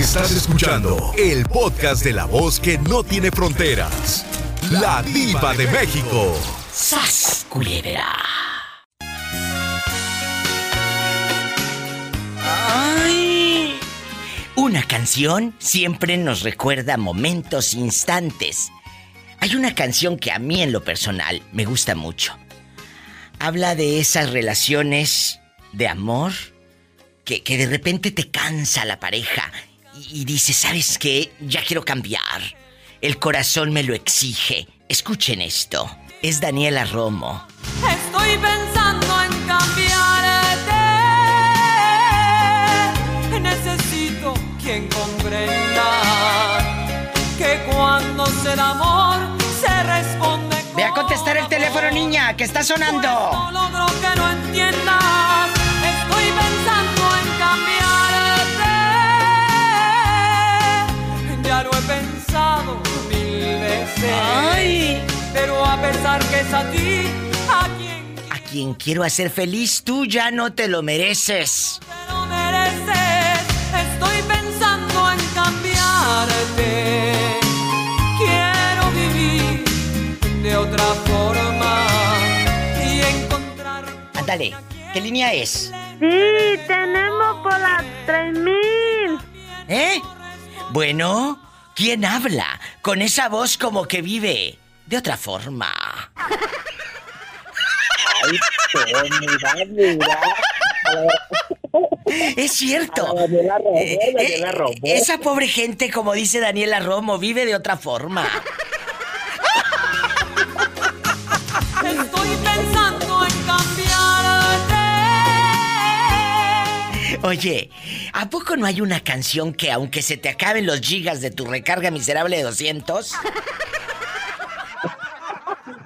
Estás escuchando el podcast de la voz que no tiene fronteras. La diva de México. ¡Sas, culebra! ¡Ay! Una canción siempre nos recuerda momentos, instantes. Hay una canción que a mí en lo personal me gusta mucho. Habla de esas relaciones de amor que, de repente te cansa la pareja y, y dices, ¿sabes qué? Ya quiero cambiar. El corazón me lo exige. Escuchen esto. Es Daniela Romo. Estoy pensando en cambiarte. Necesito quien comprenda que cuando se da amor se responde. Ve a contestar el teléfono, niña, que está sonando. No logro que no entiendas. Pensado mil veces. Ay. Pero a pesar que es a ti, a quien A quien quiero hacer feliz, tú ya no te lo mereces. te lo mereces, estoy pensando en cambiarte. Quiero vivir de otra forma y encontrar. Ándale, ¿qué línea es? Sí, tenemos por las 3000. ¿Eh? Bueno, ¿quién habla? Con esa voz como que vive de otra forma. Es cierto. Daniela Romo, Eh, Daniela eh, Romo. esa pobre gente, como dice Daniela Romo, vive de otra forma. Oye, ¿a poco no hay una canción que aunque se te acaben los gigas de tu recarga miserable de 200,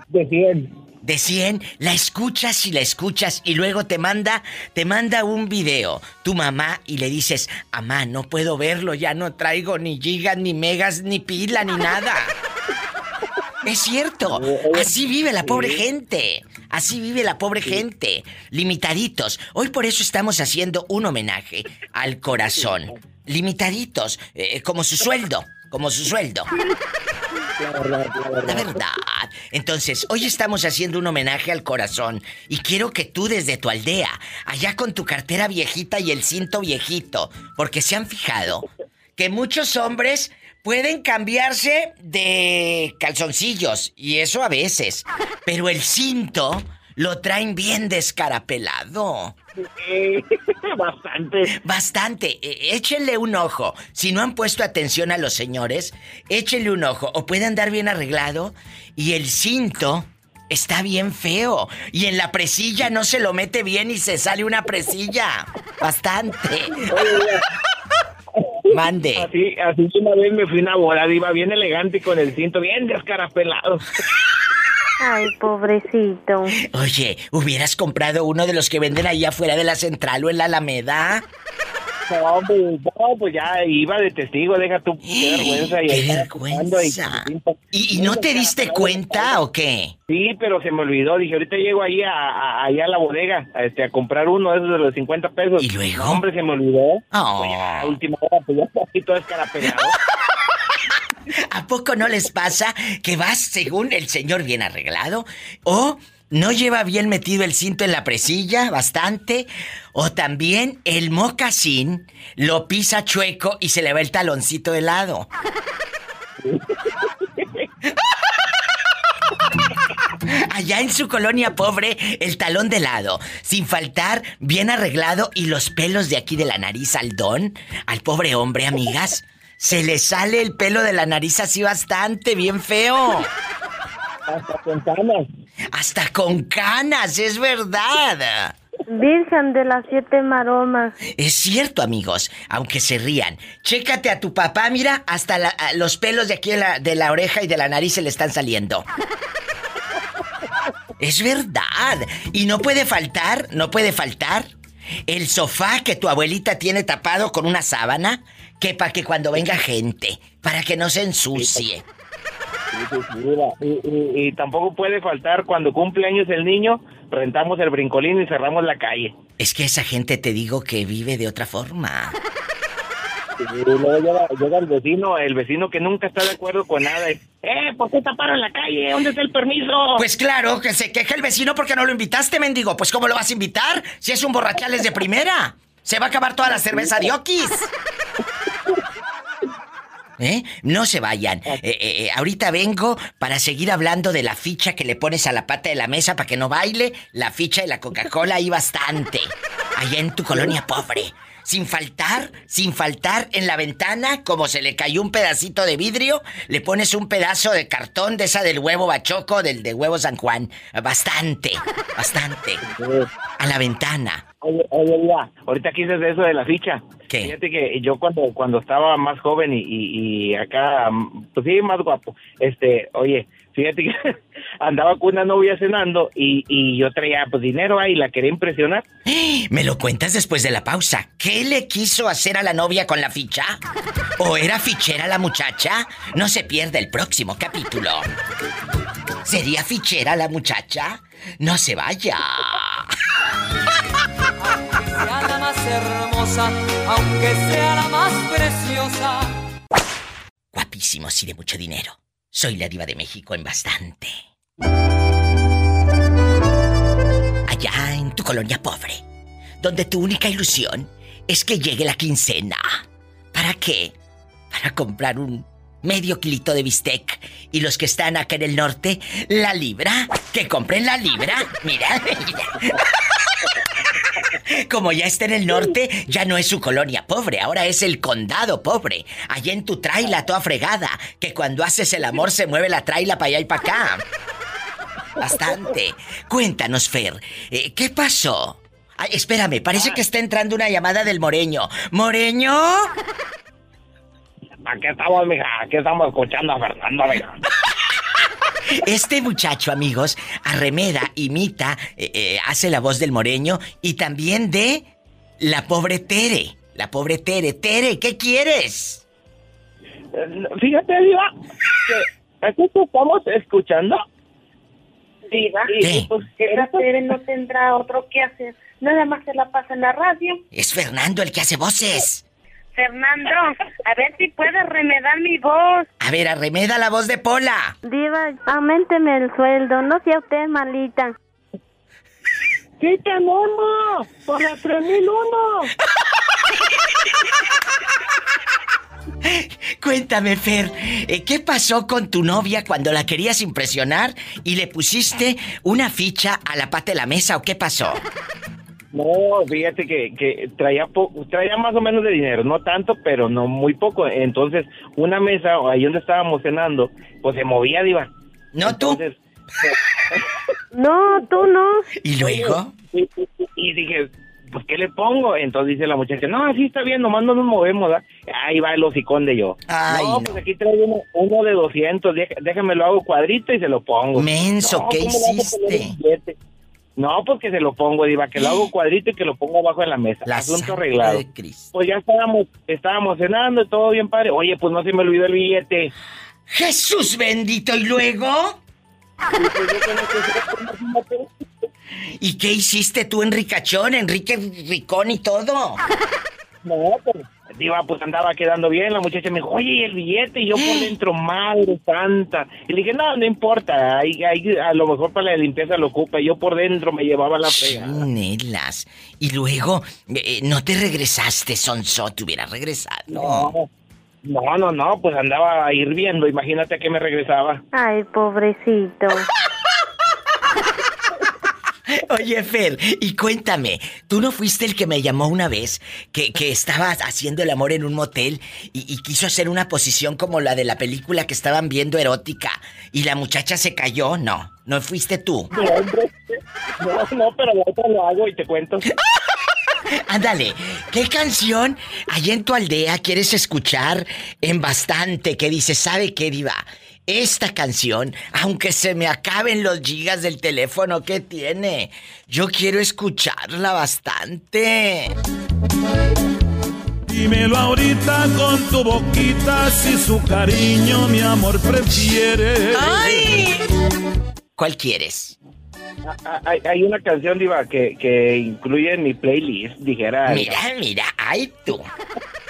De 100. de 100, la escuchas y la escuchas y luego te manda, te manda un video tu mamá y le dices, "Amá, no puedo verlo, ya no traigo ni gigas, ni megas, ni pila, ni nada." Es cierto, así vive la pobre gente. Así vive la pobre gente. Limitaditos. Hoy por eso estamos haciendo un homenaje al corazón. Limitaditos, eh, como su sueldo, como su sueldo. La verdad, la verdad. La verdad. Entonces, hoy estamos haciendo un homenaje al corazón y quiero que tú desde tu aldea, allá con tu cartera viejita y el cinto viejito, porque se han fijado que muchos hombres pueden cambiarse de calzoncillos y eso a veces, pero el cinto lo traen bien descarapelado. Bastante. Bastante. E- Échenle un ojo. Si no han puesto atención a los señores, échenle un ojo. O puede andar bien arreglado y el cinto está bien feo. Y en la presilla no se lo mete bien y se sale una presilla. Bastante. Mande. Así, así una vez me fui a una boda, iba bien elegante y con el cinto bien descarapelado. Ay, pobrecito. Oye, ¿hubieras comprado uno de los que venden ahí afuera de la central o en la Alameda? No, pues, no, pues ya iba de testigo, deja tu qué vergüenza. y ¡Qué estaba fumando y- vergüenza! ¿Y, y no te diste cuenta o qué? Sí, pero se me olvidó. Dije, ahorita llego ahí a, a- allá a la bodega a, este, a comprar uno de esos de los 50 pesos. ¿Y luego? No, hombre, se me olvidó. Oh. Pues ya, a última hora, pues ya está así todo escarapelado. ¿A poco no les pasa que vas según el señor bien arreglado? ¿O no lleva bien metido el cinto en la presilla bastante? ¿O también el mocasín lo pisa chueco y se le va el taloncito de lado? Allá en su colonia pobre, el talón de lado, sin faltar, bien arreglado y los pelos de aquí de la nariz al don, al pobre hombre, amigas. Se le sale el pelo de la nariz así bastante, bien feo. Hasta con canas. Hasta con canas, es verdad. Virgen de las siete maromas. Es cierto, amigos, aunque se rían. Chécate a tu papá, mira, hasta la- los pelos de aquí de la, de la oreja y de la nariz se le están saliendo. Es verdad. Y no puede faltar, no puede faltar el sofá que tu abuelita tiene tapado con una sábana, que para que cuando venga gente, para que no se ensucie. Sí, sí, sí, mira, Y, y- y tampoco puede faltar cuando cumple años el niño, rentamos el brincolín y cerramos la calle. Es que esa gente te digo que vive de otra forma. Y luego llega, llega el vecino, el vecino que nunca está de acuerdo con nada. y, Eh, ¿por qué taparon la calle? ¿Dónde está el permiso? Pues claro, que se queja el vecino porque no lo invitaste, mendigo. Pues ¿cómo lo vas a invitar? Si es un borrachales de primera. Se va a acabar toda la cerveza de Oquis. ¿Eh? No se vayan. Eh, eh, eh, ahorita vengo para seguir hablando de la ficha que le pones a la pata de la mesa para que no baile. La ficha de la Coca-Cola ahí bastante. Allá en tu colonia pobre. Sin faltar, sin faltar en la ventana, como se le cayó un pedacito de vidrio, le pones un pedazo de cartón de esa del huevo bachoco, del de huevo San Juan. Bastante, bastante. A la ventana. Oye, oye, mira, ahorita que dices de eso de la ficha. ¿Qué? Fíjate que yo cuando, cuando estaba más joven y, y, y acá, pues sí, más guapo, este, oye, fíjate que andaba con una novia cenando y, y yo traía pues dinero ahí la quería impresionar. Me lo cuentas después de la pausa. ¿Qué le quiso hacer a la novia con la ficha? ¿O era fichera la muchacha? No se pierda el próximo capítulo. ¿Sería fichera la muchacha? No se vaya. sea la más hermosa, aunque sea la más preciosa. Guapísimos y de mucho dinero. Soy la diva de México en bastante. Allá en tu colonia pobre, donde tu única ilusión es que llegue la quincena. ¿Para qué? Para comprar un medio kilito de bistec. Y los que están acá en el norte, la libra. Que compren la libra. Mira, mira. Como ya está en el norte, ya no es su colonia pobre, ahora es el condado pobre. Allá en tu traila toda fregada, que cuando haces el amor se mueve la traila para allá y para acá. Bastante. Cuéntanos, Fer, eh, ¿qué pasó? Ay, espérame, parece que está entrando una llamada del Moreño. ¿Moreño? Aquí estamos, mija, aquí estamos escuchando a Fernando, mija. Este muchacho, amigos, arremeda, imita, eh, eh, hace la voz del Moreño y también de la pobre Tere. La pobre Tere. Tere, ¿qué quieres? Fíjate, Diva, que aquí te estamos escuchando. Diva, ¿Qué? y pues que la Tere no tendrá otro que hacer. Nada más se la pasa en la radio. Es Fernando el que hace voces. Fernando, a ver si puedes remedar mi voz. A ver, arremeda la voz de Pola. Diva, aumenteme el sueldo, no sea usted malita. ¡Sí tenemos! ¡Para 3001! Cuéntame, Fer, eh, ¿qué pasó con tu novia cuando la querías impresionar y le pusiste una ficha a la pata de la mesa o qué pasó? No, fíjate que, que traía, po- traía más o menos de dinero, no tanto, pero no muy poco. Entonces, una mesa ahí donde estábamos cenando, pues se movía, Diva. No tú. Entonces, No, tú no. ¿Y luego? y, y- y dije, pues, ¿qué le pongo? Entonces dice la muchacha, no, así está bien, nomás no nos movemos, ¿verdad? Ahí va el hocicón de yo. Ay, no, no. pues aquí traigo uno, uno de 200, dé- déjame lo hago cuadrito y se lo pongo. Menso, No, ¿qué ¿cómo le vas a poner hiciste? No, pues que se lo pongo, Diva, que lo hago cuadrito y que lo pongo abajo en la mesa. La Asunto arreglado. de Cristo. Pues ya estábamos, estábamos cenando todo bien padre. Oye, pues no se me olvidó el billete. Jesús bendito, ¿y luego? ¿Y qué hiciste tú, Enricachón, Enrique Ricón y todo? No, pero Diva, pues andaba quedando bien. La muchacha me dijo, oye, ¿y el billete? Y yo por dentro, madre santa. Y le dije, no, no importa. Ahí, ahí a lo mejor para la limpieza lo ocupa. Y yo por dentro me llevaba la fregada. Chinelas. Y luego, eh, no te regresaste, Sonso, te hubieras regresado. No, no, no, no, pues andaba hirviendo. Imagínate que me regresaba. Ay, pobrecito. Oye, Fer, y cuéntame, ¿tú no fuiste el que me llamó una vez que, que estaba haciendo el amor en un motel y, y quiso hacer una posición como la de la película que estaban viendo erótica y la muchacha se cayó? No, no fuiste tú. No, hombre. No, no, pero la lo hago y te cuento. Ándale, ¿qué canción allá en tu aldea quieres escuchar en bastante que dices, ¿sabe qué, Diva? Esta canción, aunque se me acaben los gigas del teléfono que tiene, yo quiero escucharla bastante. Dímelo ahorita con tu boquita si su cariño mi amor prefiere. ¡Ay! ¿Cuál quieres? Ah, Hay, hay una canción, Diva, que, que incluye en mi playlist, dijera. Mira, mira, ay tú.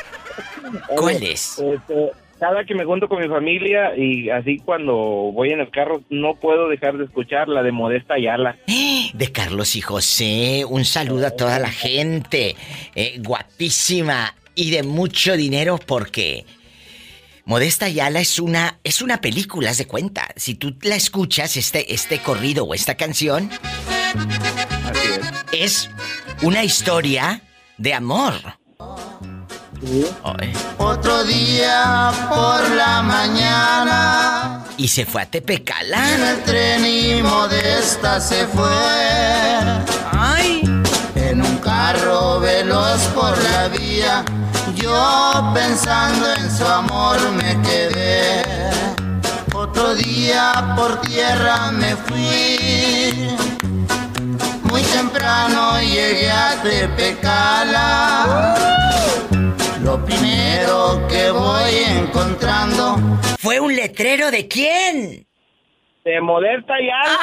¿Cuál es? este, cada que me junto con mi familia y así cuando voy en el carro no puedo dejar de escuchar la de Modesta Ayala. De Carlos y José, un saludo a toda la gente. Eh, guapísima y de mucho dinero porque Modesta Yala es una es una película, haz de cuenta. Si tú la escuchas este este corrido o esta canción Así es. es una historia de amor. Ay, Otro día por la mañana Y se fue a en Tepecala. el tren y Modesta se fue. Ay, En un carro veloz por la vía, yo pensando en su amor me quedé. Otro día por tierra me fui. Muy temprano llegué a Tepecala. Lo primero que voy encontrando fue un letrero de quién? De Modesta Ayala.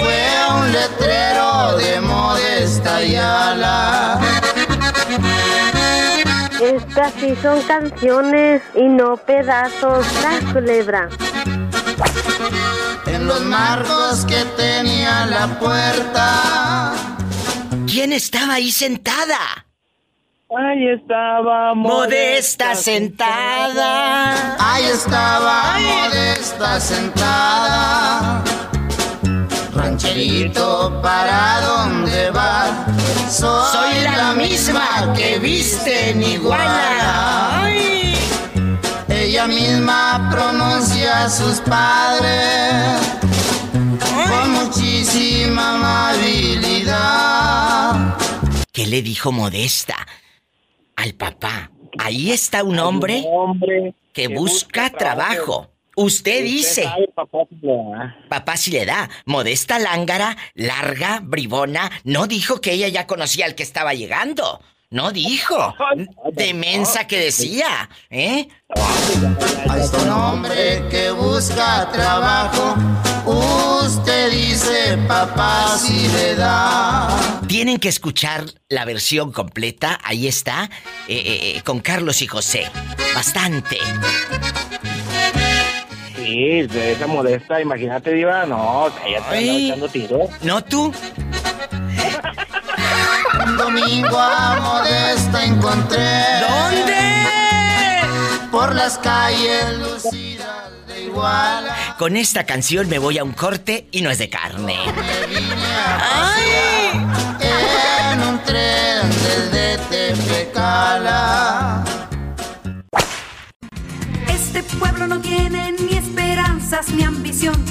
fue un letrero de Modesta Ayala. Estas sí son canciones y no pedazos. La culebra. En los marcos que tenía la puerta. ¿Quién estaba ahí sentada? Ahí estaba Modesta sentada. Ahí estaba Modesta sentada. Rancherito, ¿para dónde vas? Soy, Soy la misma que viste en Iguala. Ay. Ella misma pronuncia a sus padres con muchísima amabilidad. ¿Qué le dijo Modesta al papá? Ahí está un hombre hombre que busca trabajo. Usted dice, sabe, papá, si le da. papá si le da. Modesta lángara, larga, bribona, no dijo que ella ya conocía al que estaba llegando. No dijo. De mensa que decía, ¿eh? Está un hombre que busca trabajo. Usted dice, papá, si le da. Tienen que escuchar la versión completa, ahí está, eh, eh, eh, con Carlos y José. Bastante. Sí, de esa Modesta, imagínate, Diva, no, ella te Ay. andaba echando tiros. ¿No tú? Domingo a Modesta encontré. ¿Dónde? Por las calles lucidas de Iguala. Con esta canción me voy a un corte y no es de carne. Me vine a pasear en un tren desde Tepecala. Este pueblo no tiene ni esperanzas ni ambición.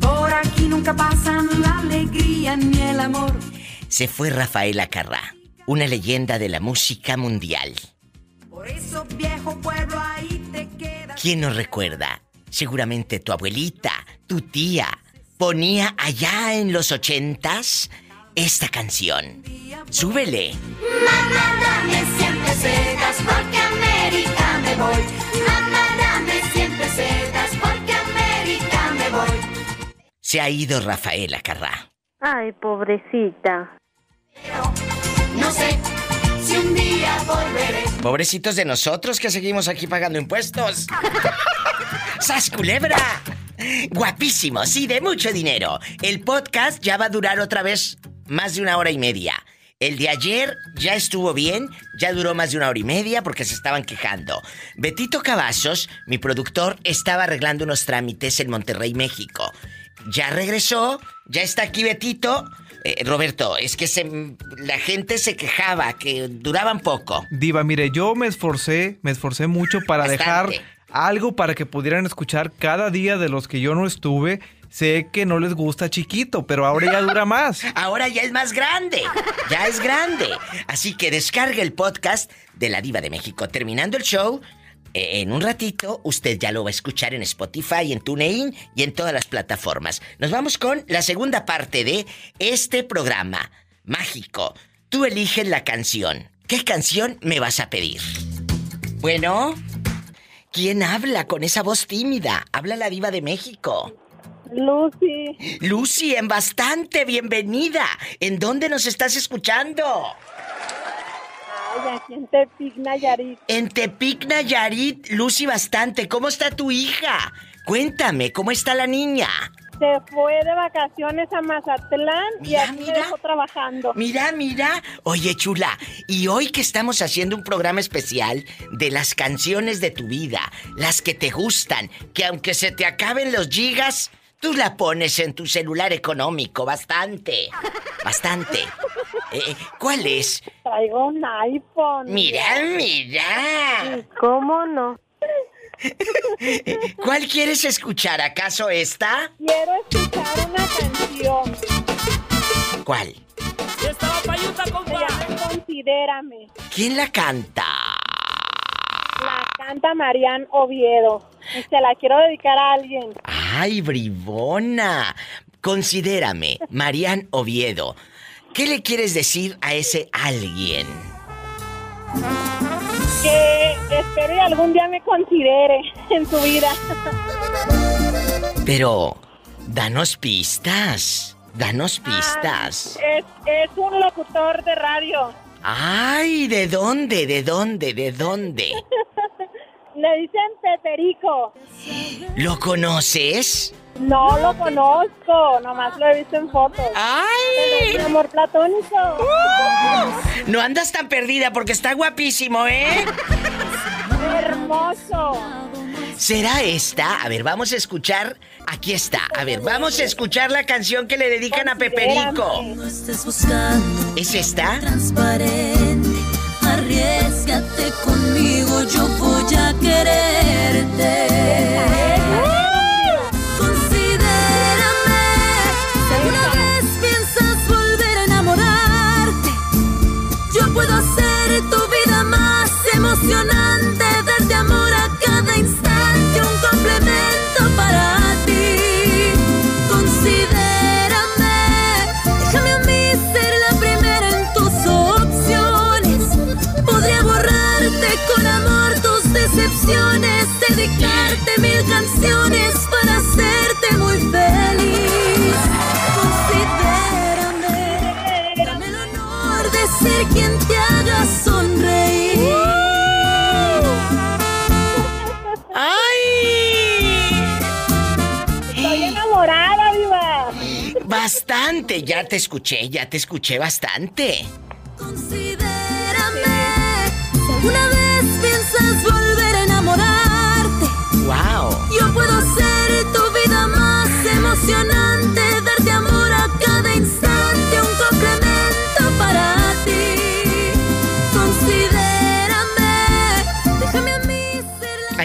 Por aquí nunca pasan la alegría ni el amor. Se fue Rafael Acarrá, una leyenda de la música mundial. Por eso, viejo pueblo, ahí te quedas. ¿Quién nos recuerda? Seguramente tu abuelita, tu tía, ponía allá en los ochentas esta canción. Súbele. Mamá, dame siempre sedas porque a América me voy. Mamá, dame siempre sedas porque a América me voy. Se ha ido Rafael Acarrá. Ay, pobrecita. No sé si un día volveré. Pobrecitos de nosotros que seguimos aquí pagando impuestos. ¡Sas culebra! Guapísimo, sí, de mucho dinero. El podcast ya va a durar otra vez más de una hora y media. El de ayer ya estuvo bien, ya duró más de una hora y media porque se estaban quejando. Betito Cavazos, mi productor, estaba arreglando unos trámites en Monterrey, México. Ya regresó, ya está aquí Betito. Eh, Roberto, es que se- la gente se quejaba que duraban poco. Diva, mire, yo me esforcé, me esforcé mucho para Bastante. dejar algo para que pudieran escuchar cada día de los que yo no estuve. Sé que no les gusta chiquito, pero ahora ya dura más. Ahora ya es más grande. Ya es grande. Así que descargue el podcast de La Diva de México. Terminando el show, en un ratito, usted ya lo va a escuchar en Spotify, en TuneIn y en todas las plataformas. Nos vamos con la segunda parte de este programa mágico. Tú eliges la canción. ¿Qué canción me vas a pedir? Bueno, ¿quién habla con esa voz tímida? Habla la Diva de México. Lucy, Lucy, en bastante bienvenida. ¿En dónde nos estás escuchando? Ay, aquí en Tepic, Nayarit. En Tepic, Nayarit, Lucy bastante. ¿Cómo está tu hija? Cuéntame, ¿cómo está la niña? Se fue de vacaciones a Mazatlán y Mira, aquí me mira. dejó trabajando. Mira, mira. Oye, chula, y hoy que estamos haciendo un programa especial de las canciones de tu vida, las que te gustan, que aunque se te acaben los gigas, tú la pones en tu celular económico, bastante. Bastante. Eh, ¿Cuál es? Traigo un iPhone. Mira, mira. ¿Cómo no? ¿Cuál quieres escuchar? ¿Acaso esta? Quiero escuchar una canción. ¿Cuál? Estaba payuta, llama Considérame. ¿Quién la canta? La canta Marian Oviedo. Y se la quiero dedicar a alguien. ¡Ay, bribona! Considérame, Marian Oviedo. ¿Qué le quieres decir a ese alguien? Que espero y algún día me considere en su vida. Pero, danos pistas. Danos pistas. Es, es un locutor de radio. ¡Ay! ¿De dónde? ¿De dónde? ¿De dónde? Le dicen Peperico. ¿Lo conoces? No lo conozco, nomás lo he visto en fotos. ¡Ay! Pero es mi amor platónico. No andas tan perdida porque está guapísimo, ¿eh? Hermoso. ¿Será esta? A ver, vamos a escuchar. Aquí está. A ver, vamos a escuchar la canción que le dedican a Peperico. ¿Es esta? transparente. Arriesgate conmigo, yo voy quererte. Canciones para hacerte muy feliz. Considérame, dame el honor de ser quien te haga sonreír. ¡Ay! Estoy enamorada, viva. Bastante, ya te escuché, ya te escuché bastante. Considérame, si alguna vez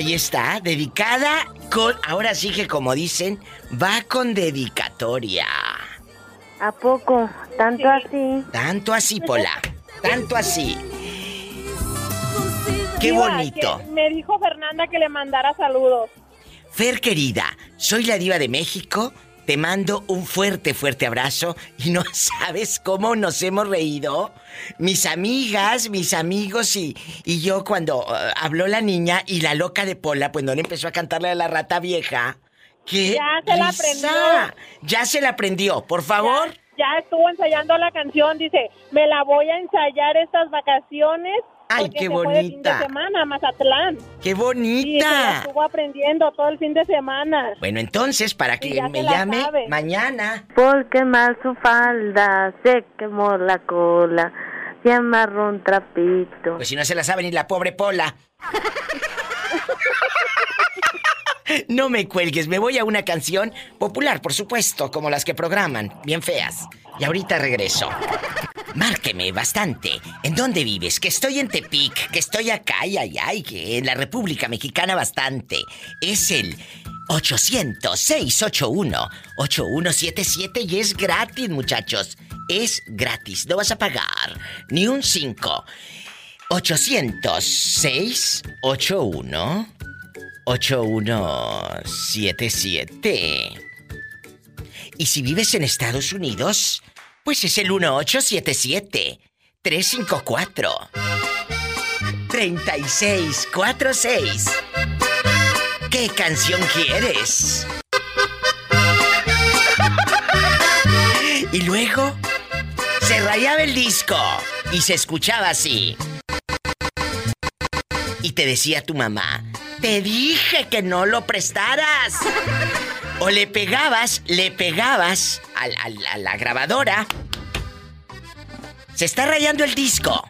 Ahí está, dedicada con. Ahora sí que, como dicen, va con dedicatoria. ¿A poco? ¿Tanto así? Tanto así, Pola. Tanto así. ¡Qué bonito! Me dijo Fernanda que le mandara saludos. Fer querida, soy la diva de México. Te mando un fuerte, fuerte abrazo y no sabes cómo nos hemos reído. Mis amigas, mis amigos y, y yo cuando eh, habló la niña y la loca de Pola, pues no le empezó a cantarle a la rata vieja. ¿Qué? Ya se la aprendió. Ya se la aprendió, por favor. Ya estuvo ensayando la canción, dice, me la voy a ensayar estas vacaciones. Ay, porque qué se fue de fin de bonita. semana a Mazatlán. ¡Qué Y bonita! estuvo aprendiendo todo el fin de semana. Bueno, entonces, para que me llame sabe. mañana. Porque mal su falda, se quemó la cola, se amarró un trapito. Pues si no se la sabe ni la pobre Pola. No me cuelgues, me voy a una canción popular, por supuesto, como las que programan, bien feas. Y ahorita regreso. Márqueme bastante. ¿En dónde vives? Que estoy en Tepic, que estoy acá, ay, ay, ay, que en la República Mexicana bastante. Es el 800-681-8177 y es gratis, muchachos. Es gratis, no vas a pagar ni un 5. 806-81 8177. Y si vives en Estados Unidos, pues es el 1877 354 3646. ¿Qué canción quieres? Y luego se rayaba el disco y se escuchaba así. Y te decía tu mamá, te dije que no lo prestaras. O le pegabas, le pegabas al- a la grabadora. Se está rayando el disco.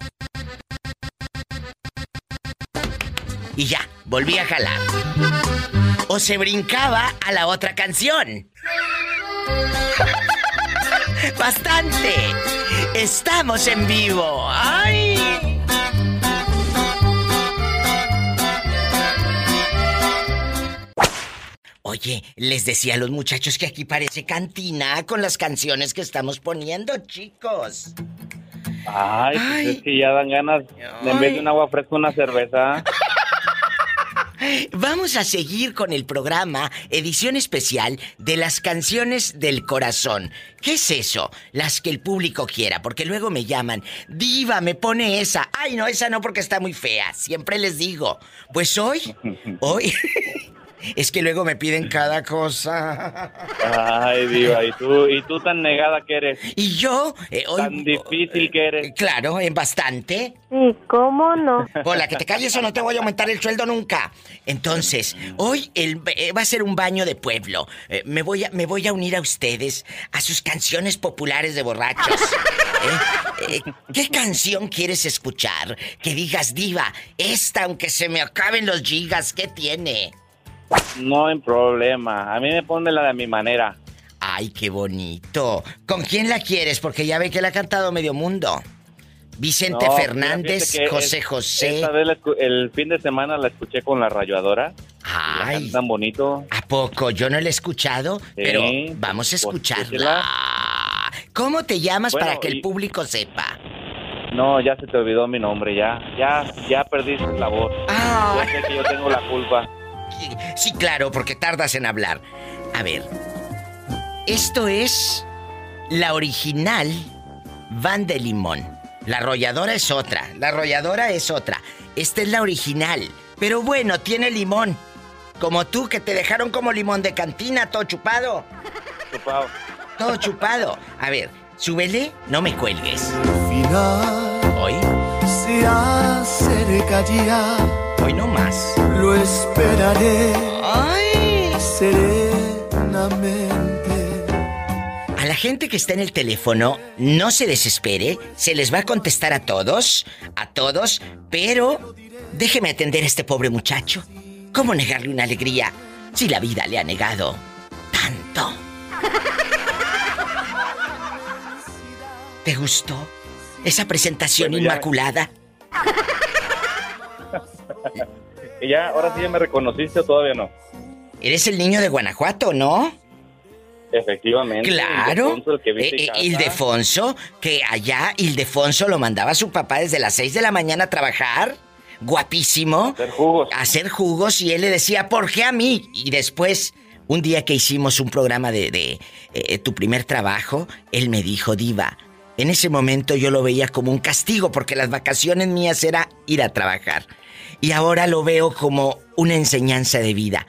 Y ya, volví a jalar. O se brincaba a la otra canción. Bastante. Estamos en vivo. ¡Ay! Oye, les decía a los muchachos que aquí parece cantina con las canciones que estamos poniendo, chicos. Ay, pues es que ya dan ganas, de en vez de un agua fresca, una cerveza. Vamos a seguir con el programa edición especial de las canciones del corazón. ¿Qué es eso? Las que el público quiera, porque luego me llaman, diva, me pone esa. Ay, no, esa no porque está muy fea. Siempre les digo. Pues hoy, hoy, es que luego me piden cada cosa. Ay, diva, ¿y tú, y tú tan negada que eres? Y yo, eh, hoy... Tan difícil que eres. Claro, en bastante. ¿Y cómo no? Hola, que te calles o no te voy a aumentar el sueldo nunca. Entonces, hoy el- eh, va a ser un baño de pueblo. Eh, me, voy a, me voy a unir a ustedes a sus canciones populares de borrachos. ¿Eh? Eh, ¿Qué canción quieres escuchar? Que digas, diva, esta, aunque se me acaben los gigas, ¿qué tiene? No hay problema. A mí me pone la de mi manera. Ay, qué bonito. ¿Con quién la quieres? Porque ya ve que la ha cantado medio mundo. Vicente No, Fernández, José es- José. Esta vez la escu- el fin de semana la escuché con la rayuadora. Ay. tan bonito. ¿A poco? Yo no la he escuchado, pero vamos a pues, escucharla. ¿Cómo te llamas Bueno, para que el y- público sepa? No, ya se te olvidó mi nombre, ya. Ya, ya perdiste la voz. Ah. Ya sé que yo tengo la culpa. Sí, claro, porque tardas en hablar. A ver, esto es la original Van de Limón. La arrolladora es otra, la arrolladora es otra. Esta es la original, pero bueno, tiene limón. Como tú que te dejaron como limón de cantina, todo chupado. Chupado. Todo chupado. A ver, súbele, no me cuelgues. final Hoy. se acerca ya. Hoy no más. Lo esperaré Ay. serenamente. A la gente que está en el teléfono, no se desespere, se les va a contestar a todos, a todos, pero déjeme atender a este pobre muchacho. ¿Cómo negarle una alegría si la vida le ha negado tanto? ¿Te gustó esa presentación inmaculada? ¿Y ya, ahora sí ya me reconociste o todavía no? Eres el niño de Guanajuato, ¿no? Efectivamente. Claro. Ildefonso, el que Eh, eh. Ildefonso, que allá Ildefonso lo mandaba a su papá desde las 6 de la mañana a trabajar. Guapísimo. Hacer jugos. A hacer jugos y él le decía, ¿por qué a mí? Y después, un día que hicimos un programa de, de, eh, tu primer trabajo, él me dijo, Diva, en ese momento yo lo veía como un castigo porque las vacaciones mías era ir a trabajar. Y ahora lo veo como una enseñanza de vida.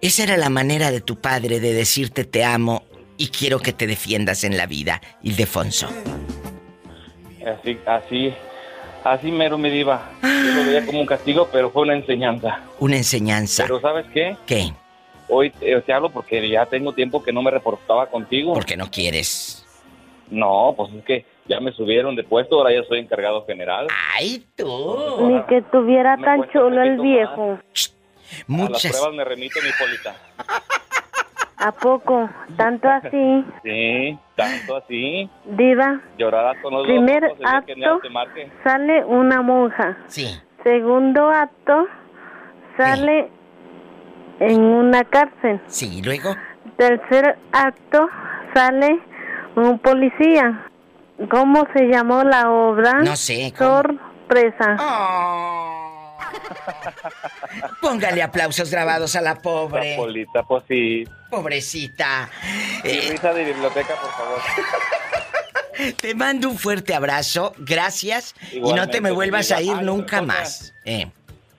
Esa era la manera de tu padre de decirte te amo y quiero que te defiendas en la vida, Ildefonso. Así, así, así mero me diva. Yo lo veía como un castigo, pero fue una enseñanza. Una enseñanza. Pero ¿sabes qué? ¿Qué? Hoy eh, te hablo porque ya tengo tiempo que no me reportaba contigo. Porque no quieres. No, pues es que ya me subieron de puesto, ahora ya soy encargado general. ¡Ay, tú! Ni que tuviera Me tan chulo el viejo. A las Muchas. pruebas me remito mi polita. ¿A poco? ¿Tanto así? Sí, tanto así. Diva, Llorarás con los Primer dos ojos que acto. marque. sale una monja. Sí. Segundo acto, sale en una cárcel. Sí, luego. Tercer acto, sale un policía. ¿Cómo se llamó la obra? No sé, ¿cómo? Sorpresa. Póngale aplausos grabados a la La pobre. polita, pues sí. Pobrecita. Y Eh, risa de biblioteca, por favor. te mando un fuerte abrazo. Gracias. y no te me vuelvas a ir. Ay, nunca más. Eh,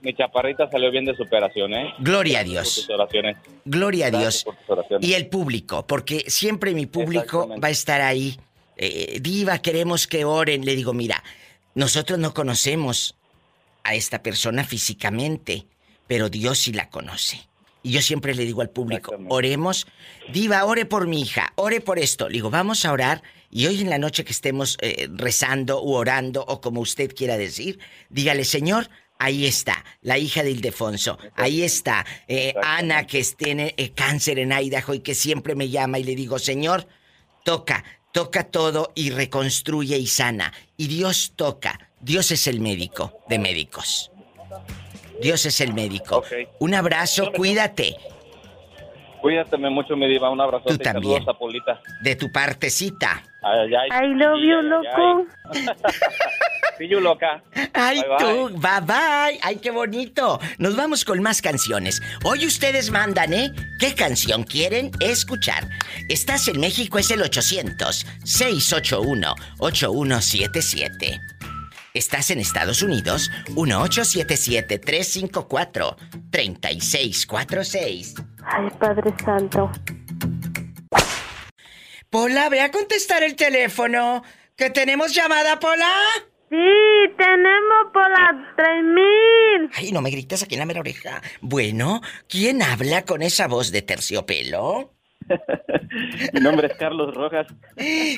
Mi chaparrita salió bien de su operación, ¿eh? Gloria a Dios. por tus oraciones. Gloria a Dios. por tus oraciones. Y el público, porque siempre mi público va a estar ahí. Eh, Diva, queremos que oren. Le digo, mira, nosotros no conocemos a esta persona físicamente, pero Dios sí la conoce. Y yo siempre le digo al público, oremos, diva, ore por mi hija, ore por esto. Le digo, vamos a orar y hoy en la noche que estemos eh, rezando u orando o como usted quiera decir, dígale, Señor, ahí está, la hija de Ildefonso, ahí está, eh, Ana que tiene eh, cáncer en Idaho y que siempre me llama y le digo, Señor, toca, toca todo y reconstruye y sana. Y Dios toca, Dios es el médico de médicos. Dios es el médico. Un abrazo, cuídate. Cuídate mucho, mi diva. Un abrazo. Tú también. Saludos a Polita. De tu partecita. Ay, ay, I love you, loco. Loca. Ay, Bye, tú, bye bye. Ay, qué bonito. Nos vamos con más canciones. Hoy ustedes mandan, ¿eh? ¿Qué canción quieren escuchar? Estás en México, es el 800-681-8177. Estás en Estados Unidos, 1877-354-3646. Ay, Padre Santo. Pola, ve a contestar el teléfono. ¿Que tenemos llamada, Pola? Sí, tenemos por las 3000. Ay, no me grites aquí en la mera oreja. Bueno, ¿quién habla con esa voz de terciopelo? Mi nombre es Carlos Rojas.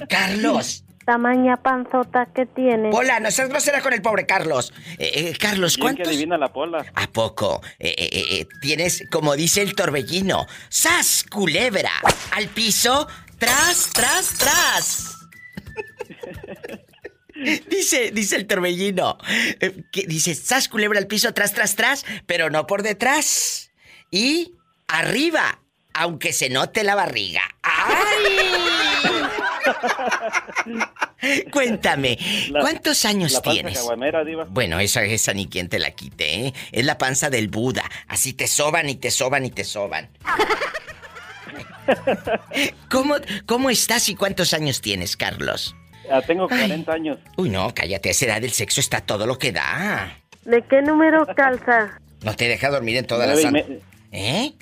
Carlos. Tamaña panzota que tiene. Pola, no seas grosera con el pobre Carlos. Eh, eh, Carlos, Bien que ¿cuántos? adivina la pola. ¿A poco? Eh, eh, eh, eh, tienes, como dice el torbellino, ¡sas, culebra! Al piso, tras, tras, tras. dice, dice el torbellino, que dice, ¡sas, culebra al piso, tras, tras, tras! Pero no por detrás. Y arriba, aunque se note la barriga. ¡Ay! Cuéntame, La- ¿cuántos años la panza tienes? caguamera, diva. Bueno, esa, esa ni quien te la quite, ¿eh? Es la panza del Buda. Así te soban y te soban y te soban. ¿Cómo, ¿Cómo estás y cuántos años tienes, Carlos? Ah, tengo 40 años. Uy, no, cállate, a esa edad el sexo está todo lo que da. ¿De qué número calza? No te deja dormir en toda la Nueve sala. ¿Eh?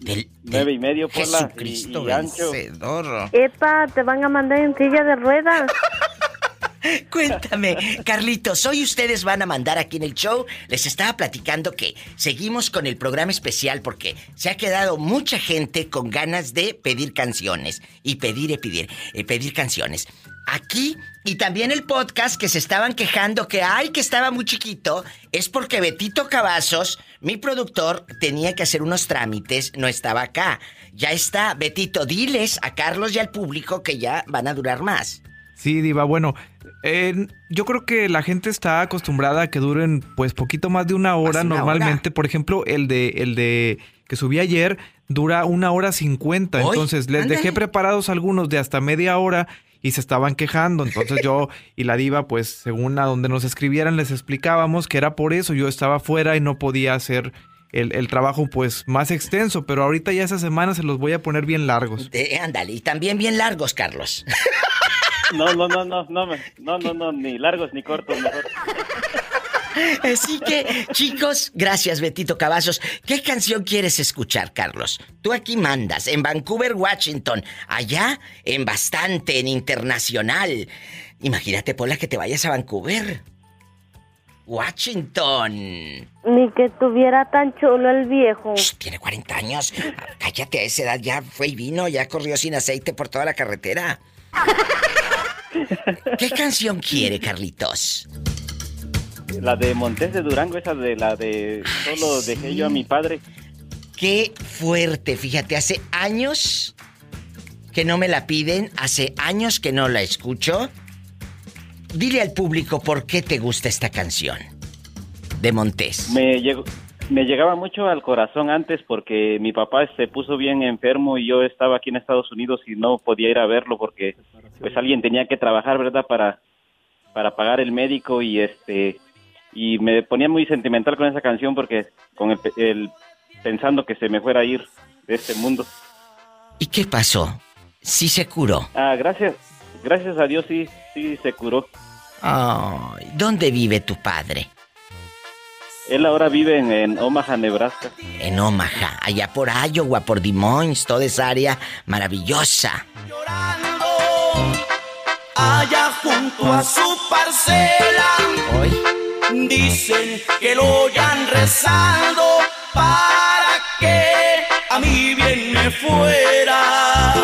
Del, Nueve y medio, pola. Jesucristo y, y ancho. vencedor. Epa, te van a mandar en silla de ruedas. Cuéntame, Carlitos, hoy ustedes van a mandar aquí en el show. Les estaba platicando que seguimos con el programa especial porque se ha quedado mucha gente con ganas de pedir canciones y pedir y pedir, eh, pedir canciones. Aquí y también el podcast que se estaban quejando que ay que estaba muy chiquito es porque Betito Cavazos, mi productor, tenía que hacer unos trámites, no estaba acá. Ya está, Betito, diles a Carlos y al público que ya van a durar más. Sí, Diva, bueno, eh, yo creo que la gente está acostumbrada a que duren pues poquito más de una hora una normalmente. Por ejemplo, el de el de que subí ayer dura una hora cincuenta. Entonces les dejé preparados algunos de hasta media hora y se estaban quejando. Entonces yo y la diva, pues según a donde nos escribieran, les explicábamos que era por eso. Yo estaba fuera y no podía hacer el, el trabajo pues más extenso. Pero ahorita ya esa semana se los voy a poner bien largos. Ándale, y también bien largos, Carlos. No, no, no, no, no, no, no, no, ni largos ni cortos, mejor. Así que, chicos, gracias, Betito Cavazos. ¿Qué canción quieres escuchar, Carlos? Tú aquí mandas, en Vancouver, Washington. Allá, en bastante, en internacional. Imagínate, Pola, que te vayas a Vancouver. Washington. Ni que tuviera tan chulo el viejo. Tiene 40 años. Cállate, a esa edad ya fue y vino, ya corrió sin aceite por toda la carretera. ¿Qué canción quiere, Carlitos? La de Montes de Durango, esa de la de solo dejé yo a mi padre. Qué fuerte, fíjate, hace años que no me la piden, hace años que no la escucho. Dile al público por qué te gusta esta canción de Montés. Me llegó, me llegaba mucho al corazón antes porque mi papá se puso bien enfermo y yo estaba aquí en Estados Unidos y no podía ir a verlo porque pues alguien tenía que trabajar, ¿verdad? Para para pagar el médico y este y me ponía muy sentimental con esa canción porque con el, el- pensando que se me fuera a ir de este mundo. ¿Y qué pasó? Sí se curó. Ah, gracias. Gracias a Dios sí sí se curó. Ay, ¿dónde vive tu padre? Él ahora vive en, en Omaha, Nebraska. En Omaha, allá por Iowa, por Des Moines, toda esa área maravillosa. Allá junto a su parcela. Hoy. Dicen que lo oyan rezando para que a mí bien me fuera.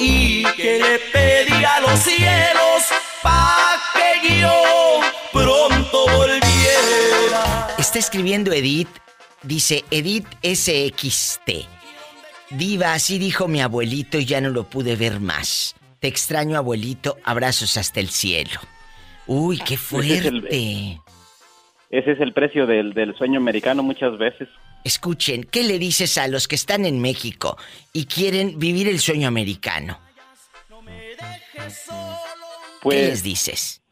Y que le pedí a los cielos para que yo pronto volviera. Está escribiendo Edith. Dice Edith SXT. Diva, así dijo mi abuelito y ya no lo pude ver más. Te extraño, abuelito. Abrazos hasta el cielo. Uy, qué Ese es el- fuerte. Ese es el precio del, del sueño americano muchas veces. Escuchen, ¿qué le dices a los que están en México y quieren vivir el sueño americano? Pues, ¿Qué les dices?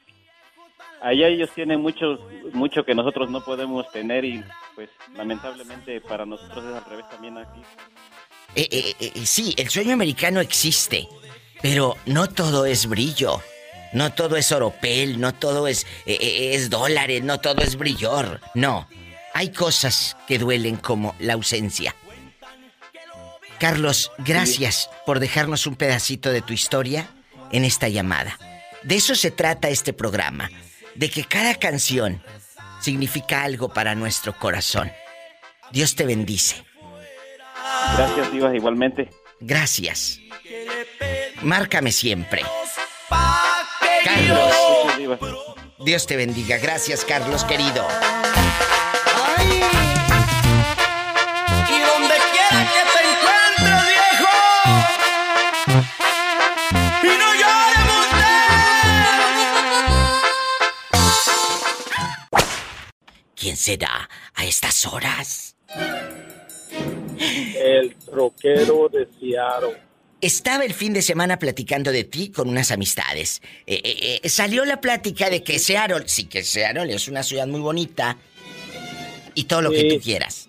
Allá ellos tienen mucho, mucho que nosotros no podemos tener y pues lamentablemente para nosotros es al revés también aquí. Eh, eh, eh, sí, el sueño americano existe, pero no todo es brillo. No todo es oropel, no todo es, eh, eh, es dólares, no todo es brillor. No, hay cosas que duelen como la ausencia. Carlos, gracias por dejarnos un pedacito de tu historia en esta llamada. De eso se trata este programa, de que cada canción significa algo para nuestro corazón. Dios te bendice. Gracias, Diva, igualmente. Gracias. Márcame siempre. Carlos. Dios te bendiga. Gracias, Carlos, querido. Y donde quiera que te encuentres, viejo. Y no llores, ¿Quién será a estas horas? El troquero de Seattle. Estaba el fin de semana platicando de ti con unas amistades. Eh, eh, eh, salió la plática de que Seattle, sí que Seattle es una ciudad muy bonita y todo lo que tú quieras.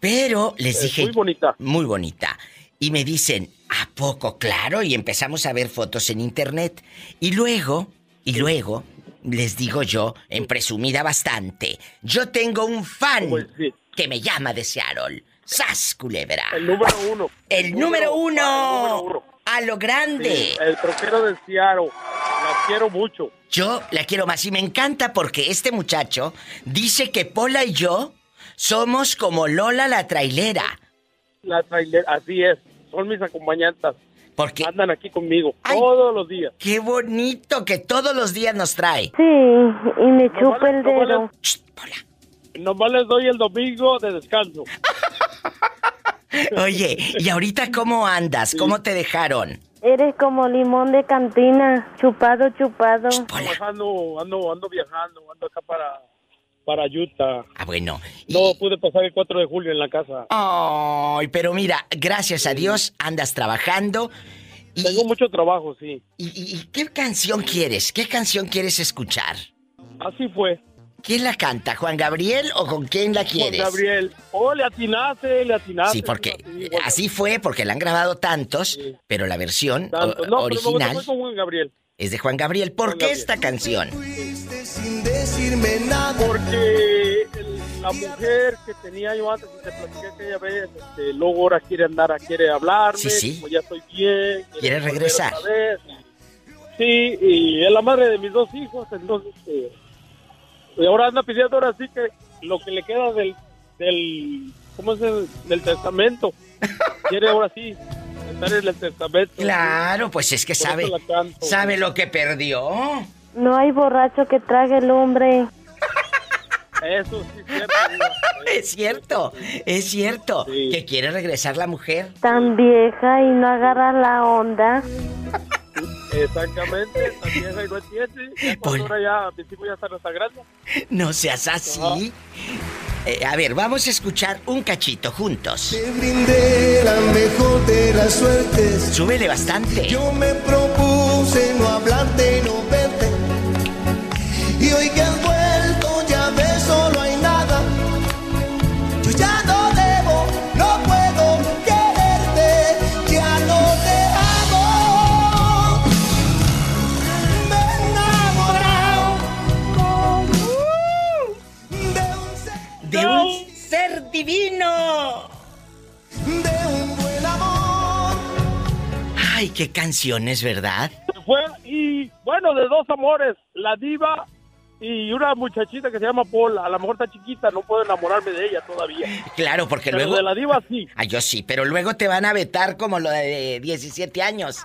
Pero les Es dije... muy bonita. Muy bonita. Y me dicen, ¿a poco? Claro. Y empezamos a ver fotos en internet. Y luego, y luego, les digo yo, en presumida bastante, yo tengo un fan que me llama de Seattle. ¡Sas, culebra! El número uno. El número uno. Ah, el número uno. A lo grande. Sí, el troquero de Seattle. La quiero mucho. Yo la quiero más y me encanta porque este muchacho dice que Pola y yo somos como Lola la trailera. La trailer, así es. Son mis acompañantes. Porque andan aquí conmigo todos los días. Qué bonito que todos los días nos trae. Sí, y me chupa el dedo. Nomás les doy el domingo de descanso. Oye, ¿y ahorita cómo andas? ¿Cómo te dejaron? Eres como limón de cantina, chupado, chupado. Ando, ando, ando viajando, ando acá para, para Utah. Ah, bueno. No pude pasar el 4 de julio en la casa. Ay, pero mira, gracias a Dios andas trabajando. Tengo mucho trabajo, sí. ¿Y, y- y qué canción quieres? ¿Qué canción quieres escuchar? Así fue. ¿Quién la canta? ¿Juan Gabriel o con quién la quieres? Juan Gabriel. Oh, le atinaste, le atinaste. Sí, porque así fue, porque la han grabado tantos, pero la versión Tanto. No, pero original fue con Juan Gabriel. es de Juan Gabriel. ¿Por qué esta canción? Sin decirme nada. Porque el- la mujer que tenía yo antes, y te platiqué aquella vez, este, luego ahora quiere andar, quiere hablarme. Sí, sí. Como ya estoy bien. Quiere regresar. Sí, y es la madre de mis dos hijos, entonces. eh, y ahora anda pidiendo ahora sí que lo que le queda del. del ¿Cómo es el? Del testamento. Quiere ahora sí estar en el testamento. Claro, pues es que Por sabe, canto. sabe lo que perdió. No hay borracho que trague el hombre. Eso sí es cierto. Es cierto, es cierto. Que quiere regresar la mujer. Tan vieja y no agarra la onda. Exactamente, esta vieja entiende. Ya cuando ahora ya, mis hijos ya están hasta grandes. No seas así. Eh, a ver, vamos a escuchar un cachito juntos. brindé la mejor de las suertes. Súbele bastante. Yo me propuse no hablarte, no verte. Y hoy que divino. de un buen amor. Ay, qué canciones, ¿verdad? Fue, y bueno, de dos amores, la diva y una muchachita que se llama Paula. A lo mejor está chiquita, no puedo enamorarme de ella todavía. Claro, porque Pero luego. de la diva sí. Ah, yo sí, pero luego te van a vetar como lo de 17 años.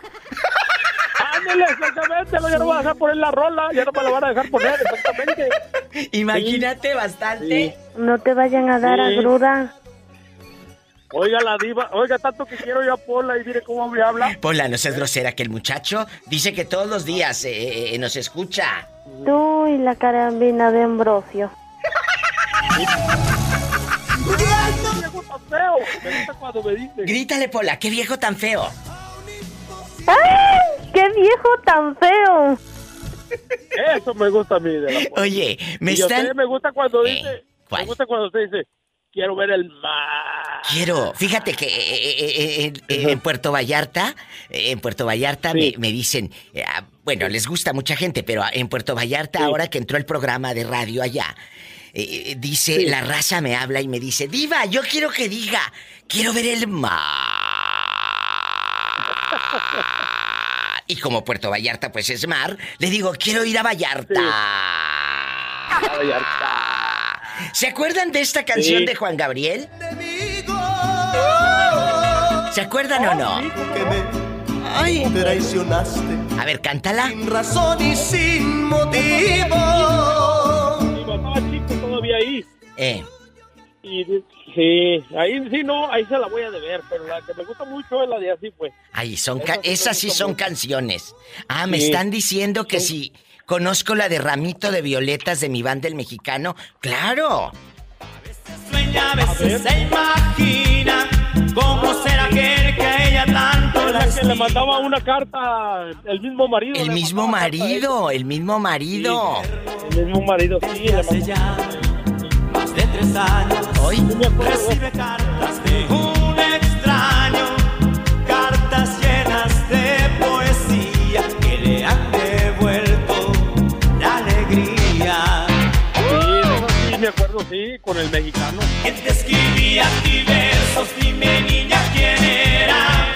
Ándale, exactamente, ya no voy a dejar poner la rola, ya no me la van a dejar poner, exactamente. Imagínate bastante. No te vayan a dar Sí. agruras. Oiga la diva, oiga tanto que quiero yo a Paula y mire cómo me habla. Pola, no seas grosera, que el muchacho dice que todos los días eh, eh, nos escucha. Tú y la carabina de Ambrosio. viejo tan feo! Me gusta cuando me dice. Grítale, Pola, qué viejo tan feo. ¡Ay! ¡Qué viejo tan feo! Eso me gusta a mí de la Paula. Oye, me Y a están. usted me gusta cuando Eh, dice, ¿cuál? me gusta cuando usted dice, quiero ver el mar. Quiero, fíjate que eh, eh, eh, eh, en Puerto Vallarta, eh, en Puerto Vallarta me, me dicen, eh, ah, bueno, les gusta mucha gente, pero en Puerto Vallarta, ahora que entró el programa de radio allá, eh, eh, dice, Sí. la raza me habla y me dice, Diva, yo quiero que diga, quiero ver el mar. Y como Puerto Vallarta pues es mar, le digo, quiero ir a Vallarta. ¿Se acuerdan de esta canción Sí. de Juan Gabriel? ¿Se acuerdan o no? Ay, traicionaste. A ver, cántala. Sin razón y sin motivo. Estaba chico todavía ahí. Eh, Y sí, ahí sí no, ahí se la voy a deber, pero la que me gusta mucho es la de así, pues. ahí son Esa ca- sí me esas sí son mucho. canciones. Ah, me Sí. están diciendo que si conozco la de Ramito de Violetas de mi banda el mexicano. Claro. Sueña, a veces se imagina cómo será aquel que a ella tanto la que le mandaba una carta el mismo marido. El mismo a marido, el mismo marido. El mismo marido, sí, le de tres años. Hoy Recibe cartas de un extraño, cartas llenas de poesía que le han devuelto la alegría. Sí, sí, me acuerdo, sí, con el mexicano. ¿Quién te escribía a ti versos? Dime niña quién era.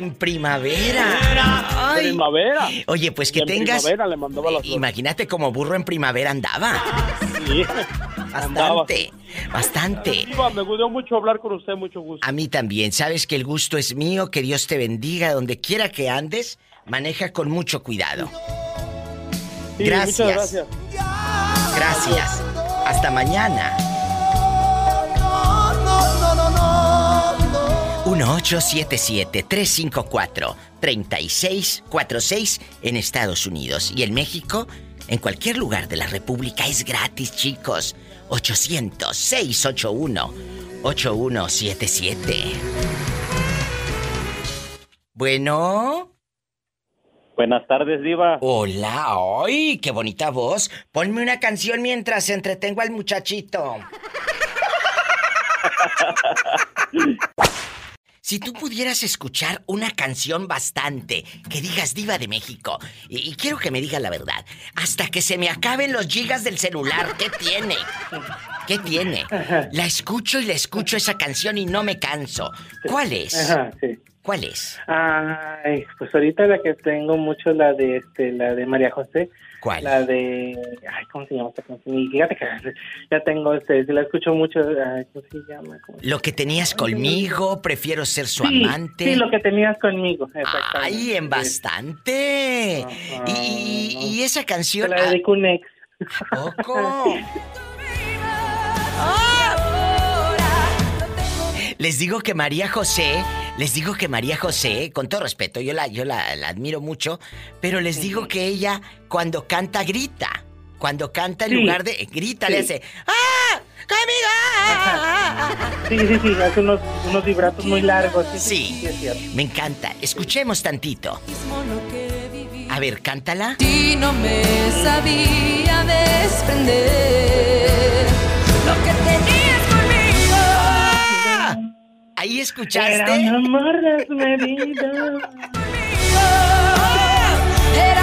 En primavera. Ay. Primavera. Oye, pues que En tengas. primavera le mandaba las. Imagínate como burro en primavera andaba. Sí, andaba. Bastante, bastante. Me gustó mucho hablar con usted, mucho gusto. A mí también. Sabes que el gusto es mío, que Dios te bendiga donde quiera que andes. Maneja con mucho cuidado. Sí, gracias. Muchas gracias. Gracias. Hasta mañana. 1877-354-3646 en Estados Unidos. Y en México, en cualquier lugar de la República, es gratis, chicos. 800-681-8177. Bueno. Buenas tardes, Diva. Hola, ¡ay! ¡Qué bonita voz! Ponme una canción mientras entretengo al muchachito. Si tú pudieras escuchar una canción bastante, que digas diva de México, y, y quiero que me digas la verdad, hasta que se me acaben los gigas del celular, ¿qué tiene? ¿Qué tiene? La escucho y la escucho esa canción y no me canso. ¿Cuál es? Ajá, sí. ¿Cuál es? Ay, pues ahorita la que tengo mucho la de este, la de María José. ¿Cuál? La de, ay, ¿cómo se llama esta canción? Y fíjate que ya tengo, este, la escucho mucho, ay, ¿cómo se llama? ¿Cómo se Lo que tenías conmigo, prefiero ser su Sí, amante. Sí, lo que tenías conmigo, exactamente. ¡Ay, en bastante! Y, y- y esa canción. La de un ex. ¿a poco? Les digo que María José, les digo que María José, con todo respeto, yo la, yo la, la admiro mucho, pero les digo que ella cuando canta grita. Cuando canta en Sí. lugar de grita, Sí. le hace ¡Ah! ¡Conmigo! Sí, sí, sí, hace unos, unos vibratos muy largos. Sí, Sí. sí, es cierto. Me encanta. Escuchemos tantito. A ver, cántala. Y no me sabía desprender lo que Ahí escuchaste. Era un amor desmedido. Era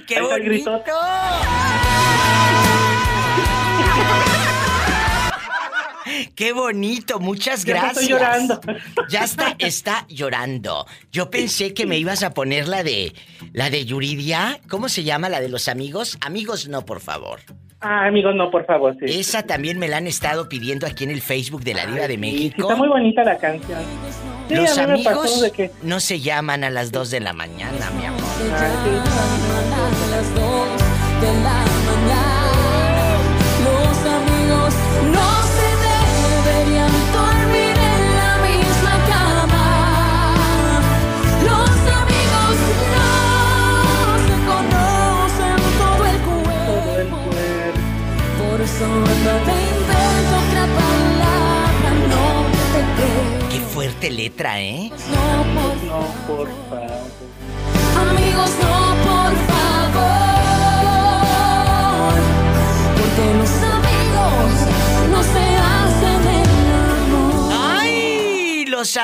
qué el grito. bonito! ¡Qué bonito! Muchas Ya gracias. estoy llorando. Ya está, está llorando. Yo pensé que me ibas a poner la de. La de Yuridia. ¿Cómo se llama la de los amigos? Amigos no, por favor. Ah, amigos, no, por favor, sí. Esa también me la han estado pidiendo aquí en el Facebook de la Diva de Sí, sí, México. está muy bonita la canción. Sí, los amigos de que... no se llaman a las 2 de la mañana, mi amor. A las dos de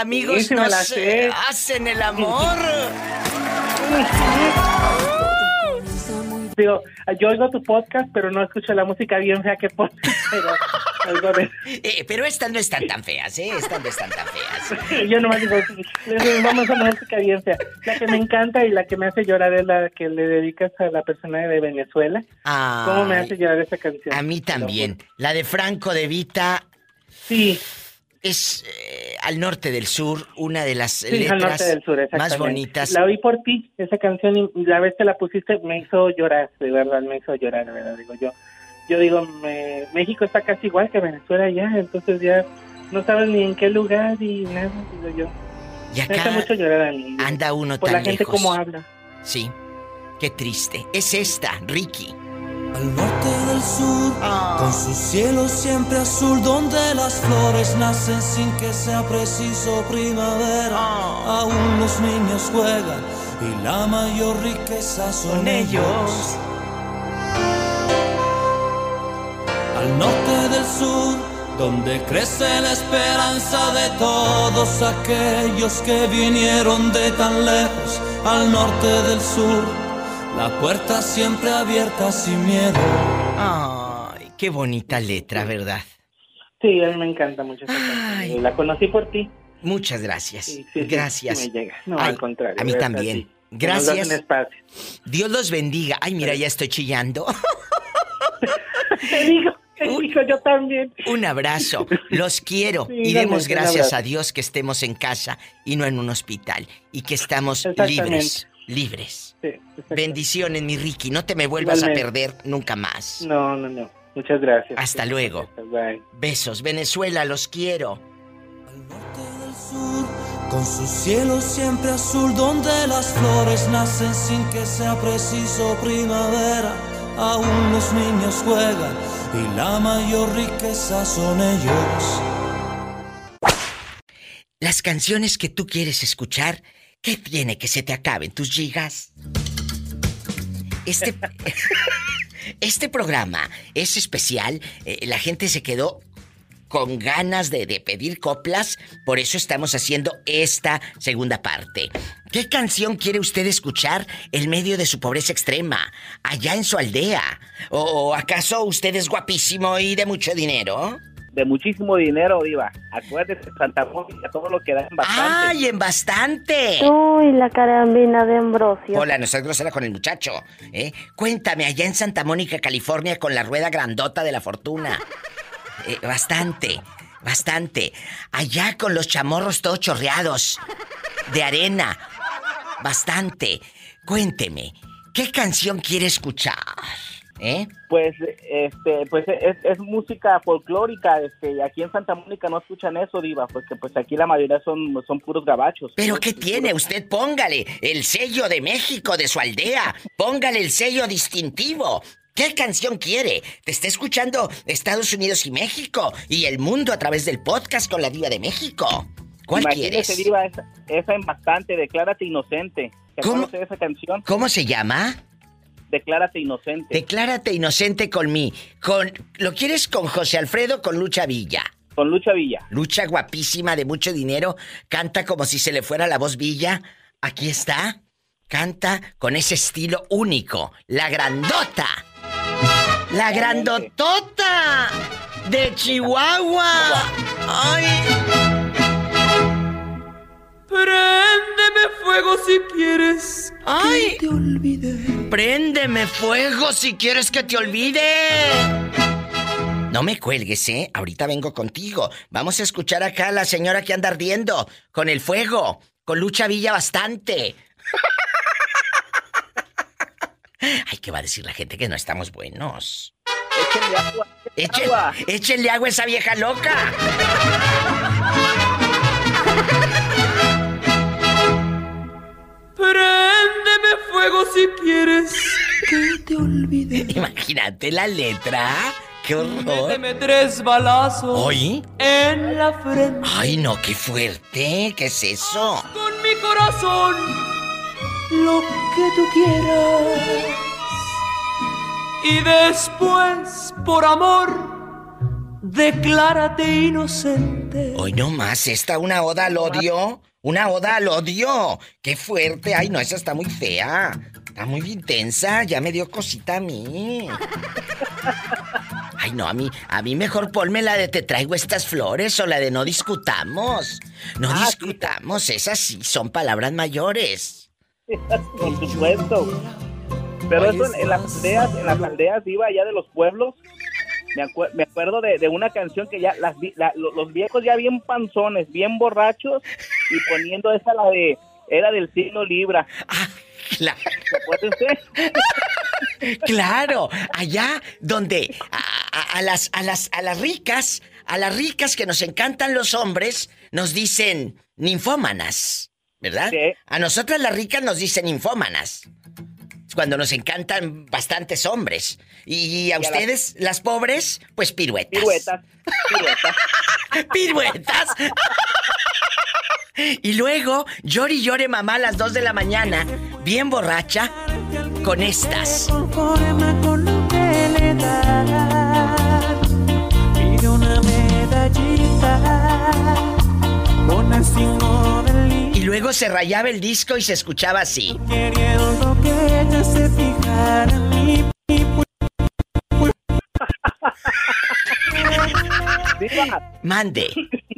amigos Sí, no la se sé. hacen el amor. Digo, yo oigo tu podcast, pero no escucho la música bien fea que pones. Pero Eh, pero estas no están tan feas, ¿eh? Estas no están tan feas. Yo nomás digo, vamos a una música bien fea. La que me encanta y la que me hace llorar es la que le dedicas a la persona de Venezuela. ¿Cómo me Ay, hace llorar esa canción? A mí también. La de Franco de Vita. Sí. Es eh, al norte del sur, una de las Sí, letras norte del sur, más bonitas. La oí por ti, esa canción, y la vez que la pusiste me hizo llorar, de verdad, me hizo llorar, de verdad, digo yo. Yo digo, me- México está casi igual que Venezuela ya, entonces ya no sabes ni en qué lugar y nada, digo yo. Y Me hace mucho llorar a mí. anda uno Por tan la gente lejos. como habla. Sí. Qué triste. Es esta, Ricky. Al norte del sur, con su cielo siempre azul, donde las flores nacen sin que sea preciso primavera. Aún los niños juegan y la mayor riqueza son ellos. Al norte del sur, donde crece la esperanza de todos aquellos que vinieron de tan lejos. Al norte del sur, la puerta siempre abierta sin miedo. Ay, qué bonita letra, ¿verdad? Sí, a mí me encanta mucho esa canción. La conocí por ti. Muchas gracias. Sí, sí, sí, gracias. sí me llega. No, Ay, al contrario. A mí también. Gracias. un espacio. Dios los bendiga. Ay, mira, ya estoy chillando. Te digo, te digo, yo también. Un abrazo. Los quiero. Sí, y demos un gracias a Dios que estemos en casa y no en un hospital. Y que estamos libres. Libres. Sí. Bendiciones, mi Ricky. No te me vuelvas Igualmente. a perder nunca más. No, no, no. Muchas gracias. Hasta luego. Bye. Besos. Venezuela, los quiero. Con su cielo siempre azul, donde las flores nacen sin que sea preciso primavera. Aún los niños juegan y la mayor riqueza son ellos. Las canciones que tú quieres escuchar, ¿qué tiene que se te acaben tus gigas? Este, este programa es especial. eh, la gente se quedó con ganas de, de pedir coplas, por eso estamos haciendo esta segunda parte. ¿Qué canción quiere usted escuchar en medio de su pobreza extrema, allá en su aldea? ¿O, o acaso usted es guapísimo y de mucho dinero? De muchísimo dinero, Diva. Acuérdese, Santa Mónica, todo lo que da en bastante. ¡Ay, en bastante! Uy, la carambina de Ambrosio. Hola, no seas grosera con el muchacho. ¿eh? Cuéntame, allá en Santa Mónica, California, con la rueda grandota de la fortuna. Eh, bastante, bastante. Allá con los chamorros todos chorreados. De arena. Bastante. Cuénteme, ¿qué canción quiere escuchar? ¿Eh? Pues, este, pues es, es música folclórica, este, aquí en Santa Mónica no escuchan eso, Diva, porque pues aquí la mayoría son, son puros gabachos. ¿Pero qué tiene? Usted póngale el sello de México de su aldea. Póngale el sello distintivo. ¿Qué canción quiere? Te está escuchando Estados Unidos y México y el mundo a través del podcast con la Diva de México. ¿Cuál Imagínese, quieres? Diva, esa, esa en bastante, Declárate Inocente. ¿Se ¿Cómo? conoce esa canción? ¿Cómo se llama? Declárate Inocente. Declárate inocente con mí. Con, ¿Lo quieres con José Alfredo o con Lucha Villa? Con Lucha Villa. Lucha guapísima de mucho dinero. Canta como si se le fuera la voz Villa. Aquí está. canta con ese estilo único, la grandota. La grandotota de Chihuahua. Ay. Préndeme fuego si quieres Ay. que te olvide. Préndeme fuego si quieres que te olvide. No me cuelgues, ¿eh? Ahorita vengo contigo. Vamos a escuchar acá a la señora que anda ardiendo con el fuego, con Lucha Villa bastante. Ay, ¿qué va a decir la gente que no estamos buenos? Échenle agua. Echen- agua. échenle agua a esa vieja loca. Préndeme fuego si quieres que te olvide. Imagínate la letra. ¡Qué horror! Méteme tres balazos ¿Oí? en la frente. Ay, no, qué fuerte. ¿Qué es eso? Con mi corazón, lo que tú quieras. Y después, por amor, declárate inocente. Hoy no más, esta una oda al odio. Una oda al odio. Qué fuerte. Ay, no, esa está muy fea. Está muy intensa. Ya me dio cosita a mí. Ay, no, a mí, a mí mejor ponme la de te traigo estas flores o la de no discutamos. No discutamos, esas sí son palabras mayores. Por supuesto. Pero eso en, en las aldeas, en las aldeas iba allá de los pueblos. Me, me acuerdo de, de una canción que ya las, vi- la- lo- los viejos ya bien panzones, bien borrachos y poniendo esa la de era del signo Libra. Claro. Acuérdense. Claro, allá donde a, a- a las, a, las, a las ricas, a las ricas que nos encantan los hombres, nos dicen ninfómanas, ¿verdad? A nosotras las ricas nos dicen ninfómanas. Cuando nos encantan bastantes hombres. Y a ustedes, las pobres, pues piruetas. Piruetas. Piruetas. piruetas. y luego, llore y llore mamá a las 2 de la mañana, bien borracha, con estas. Y luego se rayaba el disco y se escuchaba así. Diva, Mande.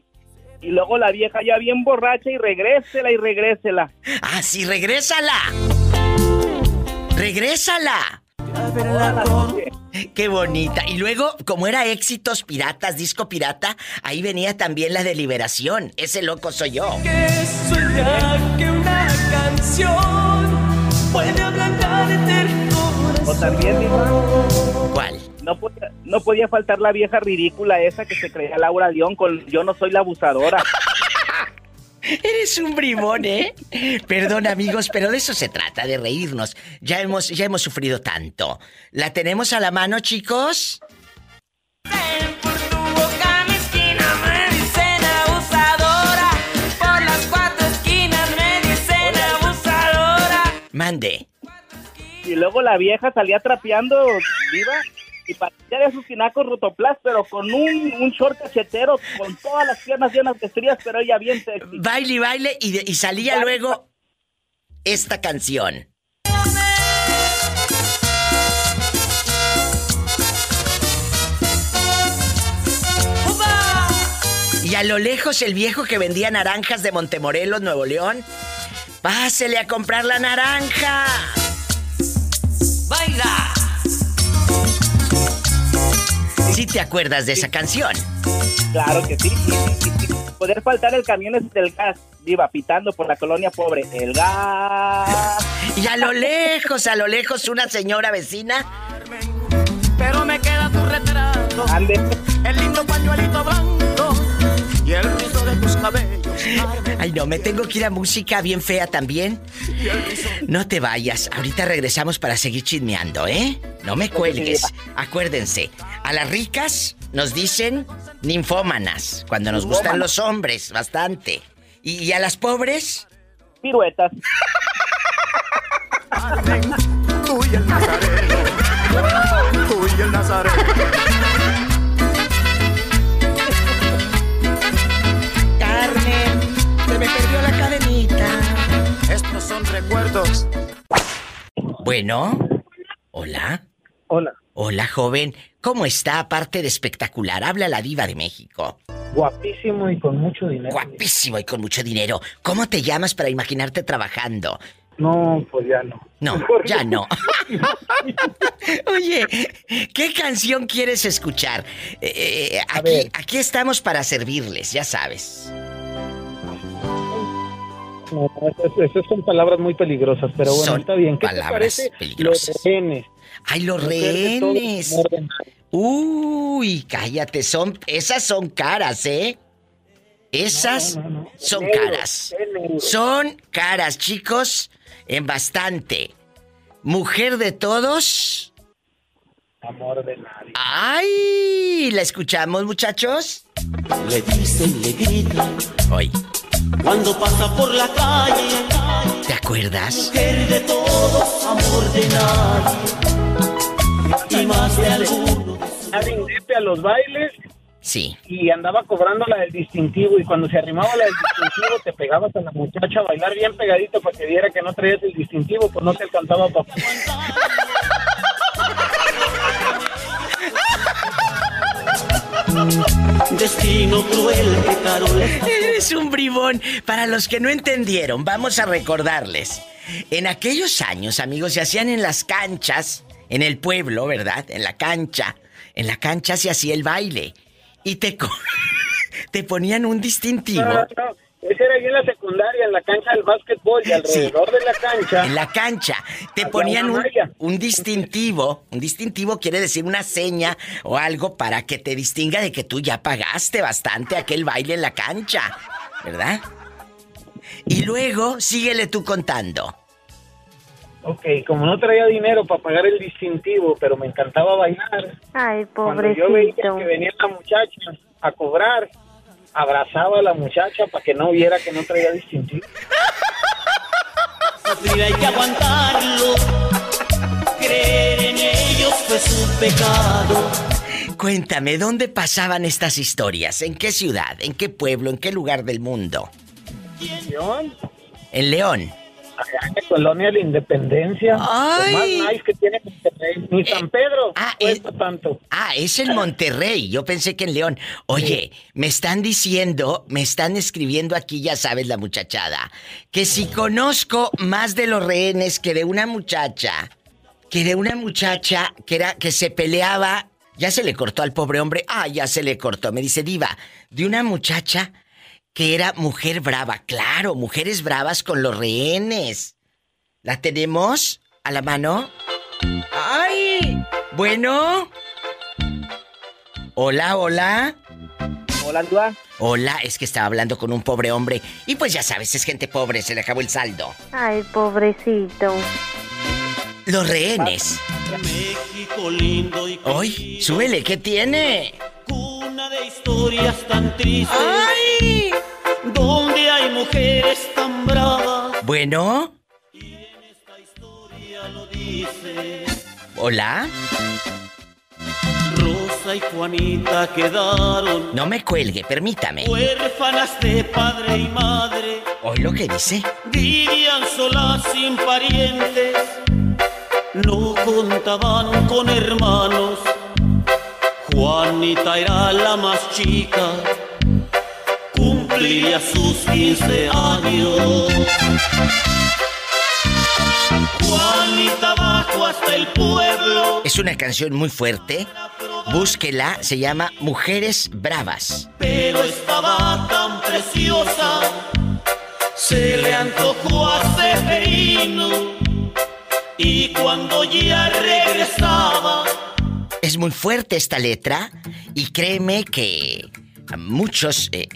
Y luego la vieja ya bien borracha y regrésela y regrésela. Ah, sí, regrésala. Regrésala. Qué bonita. Y luego, como era éxitos piratas, disco pirata, ahí venía también la de liberación. Ese loco soy yo. Soñar que una canción puede corazón. O también, ¿Cuál? No podía, no podía faltar la vieja ridícula esa que se creía Laura León con Yo no soy la abusadora. Eres un bribón, ¿eh? Perdón, amigos, pero de eso se trata, de reírnos. Ya hemos, ya hemos sufrido tanto. ¿La tenemos a la mano, chicos? boca mi esquina me dicen abusadora. Por las cuatro esquinas me dicen abusadora. Mande. Y luego la vieja salía trapeando, viva, y parecía de sus tinacos rotoplas, pero con un, un short cachetero, con todas las piernas llenas de estrías, pero ella bien sexy. Baile y baile y, de- y salía luego esta canción. Y a lo lejos el viejo que vendía naranjas de Montemorelos, Nuevo León. Pásele a comprar la naranja. Baila. ¿Sí te acuerdas de esa canción? Claro que sí. Poder faltar el camión es del gas, viva, pitando por la colonia pobre. El gas. Y a lo lejos, a lo lejos, una señora vecina. Pero me queda tu retrato. El lindo pañuelito blanco. Y el rizo de tus cabellos. Ay, no, me tengo que ir a música bien fea también. No te vayas, ahorita regresamos para seguir chismeando, ¿eh? No me cuelgues. Acuérdense, a las ricas nos dicen ninfómanas, cuando nos gustan los hombres, bastante. Y, y a las pobres, Piruetas. Tú y el nazareno. Tú y el nazareno. Recuerdos Bueno. Hola. Hola. Hola, joven. ¿Cómo está aparte de espectacular? Habla la diva de México. Guapísimo y con mucho dinero. Guapísimo y con mucho dinero. ¿Cómo te llamas para imaginarte trabajando? No, pues ya no. No, ya no. Oye, ¿qué canción quieres escuchar? Eh, eh, aquí, aquí estamos para servirles, ya sabes. No, esas, esas son palabras muy peligrosas, pero bueno, Son está bien. ¿Qué palabras te parece peligrosas. los rehenes? ¡Ay, los rehenes! Uy, cállate, son, esas son caras, ¿eh? Esas son caras. Son caras, chicos, en bastante. Mujer de todos. Amor de nadie. ¡Ay! ¿La escuchamos, muchachos? Le dicen, le gritan. Hoy. Cuando pasa por la calle. ¿Te acuerdas? Mujer de todos, amor de nadie. Y más de alguno. Andaba en Indepe a los bailes Sí. y andaba cobrando la del distintivo y cuando se arrimaba la del distintivo te pegabas a la muchacha a bailar bien pegadito para que viera que no traías el distintivo, pues no te alcanzaba para... Destino cruel que Carol Eres un bribón. Para los que no entendieron, vamos a recordarles. En aquellos años, amigos, se hacían en las canchas, en el pueblo, ¿verdad? En la cancha. En la cancha se hacía el baile. Y te, co- te ponían un distintivo. No, no, ese era ahí en la secundaria, en la cancha del básquetbol y alrededor de la cancha. En la cancha te ponían un, distintivo. Un distintivo quiere decir una seña o algo para que te distinga de que tú ya pagaste bastante aquel baile en la cancha. ¿Verdad? Y luego síguele tú contando. Ok, como no traía dinero para pagar el distintivo, pero me encantaba bailar. Ay, Cuando yo veía pobrecito. que venía la muchacha a cobrar, abrazaba a la muchacha para que no viera que no traía distintivo. Sufrir hay que aguantarlo. Creer en ellos fue su pecado. Cuéntame, ¿dónde pasaban estas historias? ¿En qué ciudad? ¿En qué pueblo? ¿En qué lugar del mundo? León, En León. Allá en la colonia de la Independencia, Ay. lo más nice que tiene Monterrey. Ni San Pedro cuesta tanto. Ah, es en Monterrey. Yo pensé que en León. Oye, me están diciendo, me están escribiendo aquí, ya sabes, la muchachada, que si conozco más de los rehenes que de una muchacha, que de una muchacha que era que se peleaba, ya se le cortó al pobre hombre. Ah, ya se le cortó. Me dice Diva, de una muchacha que era mujer brava. Claro, mujeres bravas con los rehenes. ¿La tenemos a la mano? ¡Ay! Bueno. Hola, hola. Hola, Diva. Hola, es que estaba hablando con un pobre hombre. Y pues ya sabes, es gente pobre, se le acabó el saldo. Ay, pobrecito. Los rehenes. México lindo y Hoy, súbele, ¿qué tiene? cuna de historias tan tristes. Donde hay mujeres tan bravas. Bueno, Ya lo dice. hola. Rosa y Juanita quedaron No me cuelgue, permítame. huérfanas de padre y madre. Hoy lo que dice. Vivían solas sin parientes. No contaban con hermanos. Juanita era la más chica. Cumplía sus 15 años. Juanita bajó hasta el pueblo. Es una canción muy fuerte. Búsquela, se llama Mujeres Bravas. pero estaba tan preciosa. Se le antojó a Seferino y cuando ya regresaba, Es muy fuerte esta letra y créeme que a muchos eh,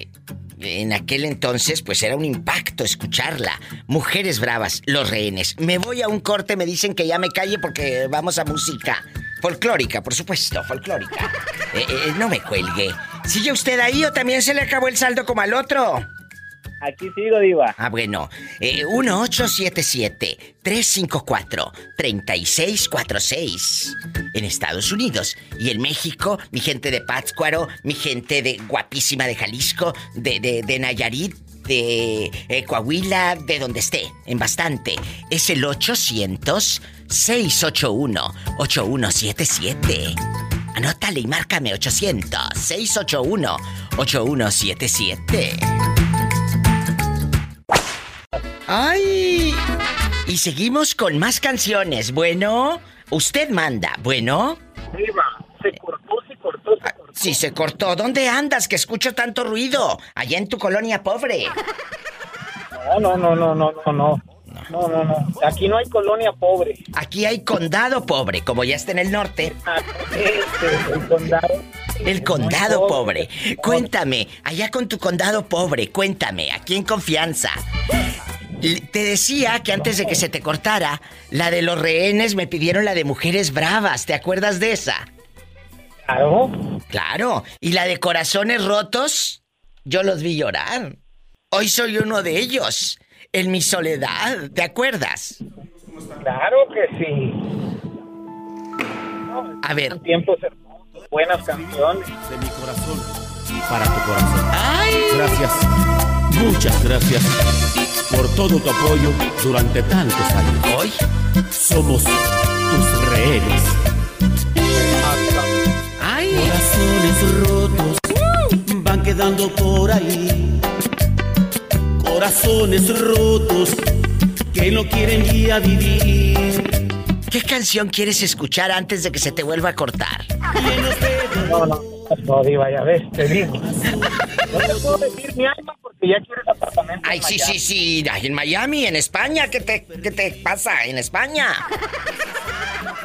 en aquel entonces pues era un impacto escucharla. Mujeres bravas, los rehenes. Me voy a un corte, me dicen que ya me calle porque vamos a música. Folclórica, por supuesto, folclórica. Eh, eh, no me cuelgue. ¿Sigue usted ahí o también se le acabó el saldo como al otro? Aquí sigo, Diva. Ah, bueno. Eh, 1877-354-3646 en Estados Unidos. Y en México, mi gente de Pátzcuaro, mi gente de guapísima de Jalisco, de, de, de Nayarit, de eh, Coahuila, de donde esté, en bastante. Es el 800-681-8177. Anótale y márcame 800-681-8177. ¡Ay! Y seguimos con más canciones. Bueno, usted manda. Bueno. Diva, se cortó, se cortó, se cortó. Sí, se cortó. ¿Dónde andas que escucho tanto ruido? Allá en tu colonia pobre. No, no, no, no, no, no, no. No, no, no. Aquí no hay colonia pobre. Aquí hay condado pobre, como ya está en el norte. Este, el condado. El condado pobre. Cuéntame, allá con tu condado pobre, cuéntame, aquí en confianza. Te decía que antes de que se te cortara, la de los rehenes me pidieron la de mujeres bravas. ¿Te acuerdas de esa? Claro. Claro. ¿Y la de corazones rotos? Yo los vi llorar. Hoy soy uno de ellos. En mi soledad. ¿Te acuerdas? Claro que sí. A ver. Tiempos hermosos, buenas canciones. De mi corazón para tu corazón. Gracias. Muchas gracias por todo tu apoyo durante tantos años. Hoy somos tus rehenes. ¡Ay! Corazones rotos van quedando por ahí. Corazones rotos que no quieren ya vivir. ¿Qué canción quieres escuchar antes de que se te vuelva a cortar? No, no, no, Diva, ya ves, te digo. No te puedo decir mi alma porque ya quieres apartamento. Ay, sí, sí, sí. Ay, En Miami, en España. ¿Qué te, ¿Qué te pasa? En España.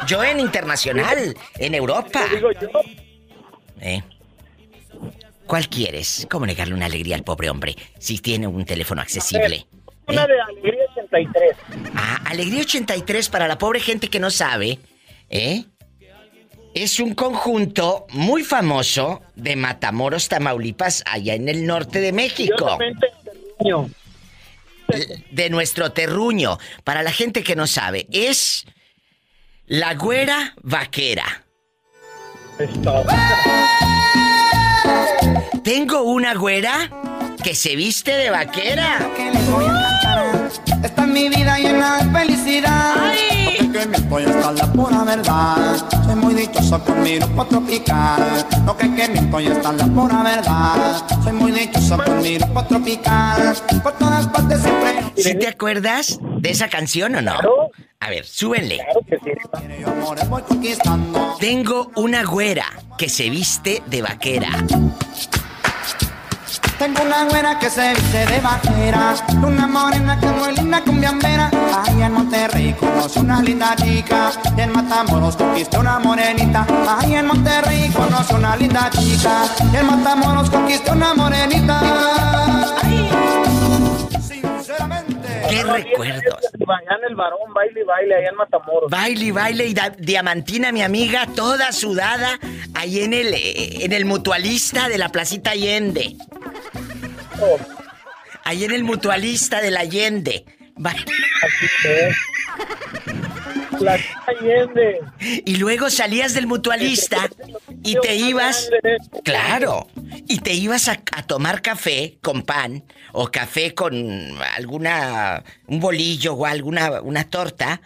Yo en internacional, en Europa. ¿Eh? ¿Cuál quieres? ¿Cómo negarle una alegría al pobre hombre si tiene un teléfono accesible? Una de Alegría 83. Ah, Alegría 83 para la pobre gente que no sabe, ¿eh? Es un conjunto muy famoso de Matamoros, Tamaulipas, allá en el norte de México. De nuestro terruño. Para la gente que no sabe, es la güera vaquera. Tengo una güera que se viste de vaquera. Esta es mi vida llena de felicidad. Lo que me estoy hasta la pura verdad. Soy muy dichoso con mi grupo tropical. Lo que que me estoy hasta la pura verdad. Soy muy dichoso con mi grupo tropical. Por todas partes siempre. ¿Sí te acuerdas de esa canción o no? A ver, súbenle. Tengo una güera que se viste de vaquera. Tengo una güera que se viste de vaquera, una morena que muy linda cumbiambera. Ahí en Monterrey conoce una linda chica, y en Matamoros conquistó una morenita. Ahí en Monterrey conoce una linda chica, y en Matamoros conquistó una morenita. ¿Qué recuerdos? Allá en el varón, baile y baile, allá en Matamoros. Baile y baile y diamantina, mi amiga, toda sudada, ahí en el, eh, en el mutualista de la Placita Allende. Ahí en el mutualista de la Allende. Ba- Allende. Y luego salías del mutualista y te ibas. Claro. Y te ibas a, a tomar café con pan o café con alguna. un bolillo o alguna una torta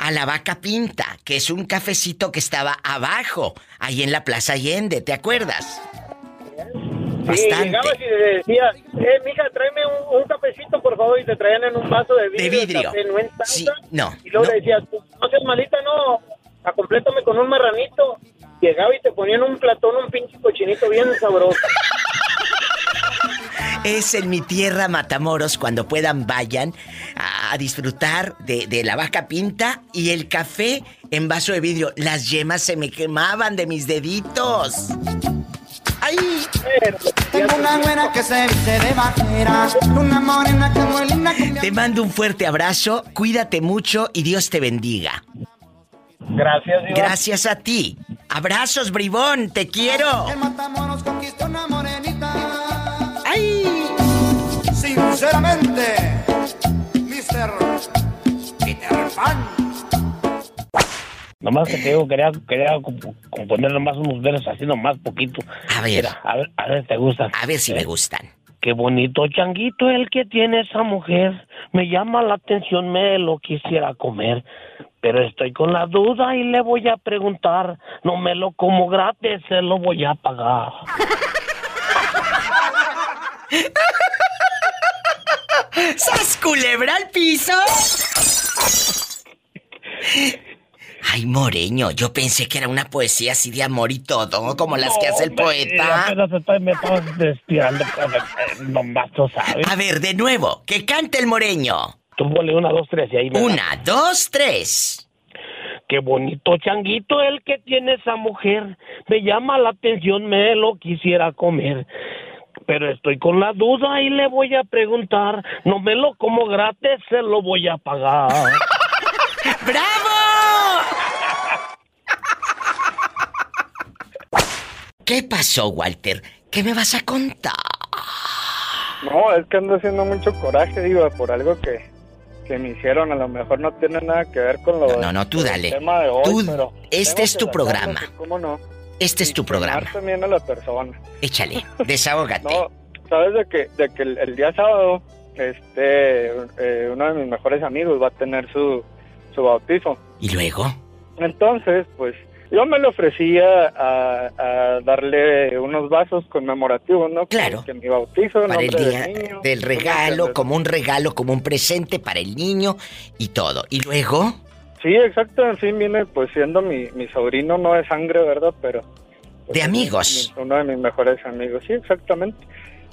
a la vaca pinta, que es un cafecito que estaba abajo, ahí en la Plaza Allende, ¿te acuerdas? Sí, Bastante. llegabas y le decías, eh, mija, tráeme un, un cafecito, por favor, y te traían en un vaso de vidrio. De vidrio. café, no en taza. Sí, no. Y luego no. le decías, "Pues, no seas malita, no, acomplétame con un marranito. Llegaba y te ponían un platón, un pinche cochinito bien sabroso. Es en mi tierra Matamoros, cuando puedan vayan a, a disfrutar de, de la vaca pinta y el café en vaso de vidrio. Las yemas se me quemaban de mis deditos. ¡Ay! Tengo una güera que se viste de vaquera, una morena que muy linda. Te mando un fuerte abrazo, cuídate mucho y Dios te bendiga. Gracias, Diva. Gracias a ti. Abrazos, bribón, te quiero. En Matamoros conquistó una morenita. ¡Ay! Sinceramente, Mr. Peter Pan. Nomás que te digo, quería, quería comp- componer nomás unos versos así nomás poquito. A ver. Mira, a ver, a ver si te gustan. A ver si me gustan. Qué bonito changuito el que tiene esa mujer. Me llama la atención, me lo quisiera comer. Pero estoy con la duda y le voy a preguntar. No me lo como gratis, se lo voy a pagar. ¡Sas culebra al piso! Ay, Moreño, yo pensé que era una poesía así de amor y todo, como las que hace el poeta. Apenas estoy, me estaba destirando, nomás tú sabes. A ver, de nuevo, que cante el Moreño. Túmbole una, dos, tres y ahí me Una, dos, tres. Qué bonito changuito el que tiene esa mujer. Me llama la atención, me lo quisiera comer. Pero estoy con la duda y le voy a preguntar. No me lo como gratis, se lo voy a pagar. ¡Bravo! ¿Qué pasó, Walter? ¿Qué me vas a contar? No, es que ando haciendo mucho coraje, digo, por algo que, que me hicieron. A lo mejor no tiene nada que ver con lo No, no, no, tú dale. tema de hoy, Tú- pero este es tu programa. pues, ¿Cómo no? Este es tu programa. También a la persona. Échale, desahógate. No, sabes de que, de que el, el día sábado, este, eh, uno de mis mejores amigos va a tener su, su bautizo. ¿Y luego? Entonces, pues, yo me le ofrecía a, a darle unos vasos conmemorativos, ¿no? Claro. Que, mi bautizo, Para el día del niño. del ¿tú me regalo, como un regalo, como un presente para el niño y todo. ¿Y luego? Sí, exacto, en fin, viene pues siendo mi, mi sobrino, no de sangre, ¿verdad? Pero... pues, De amigos. mi- uno de mis mejores amigos, sí, exactamente.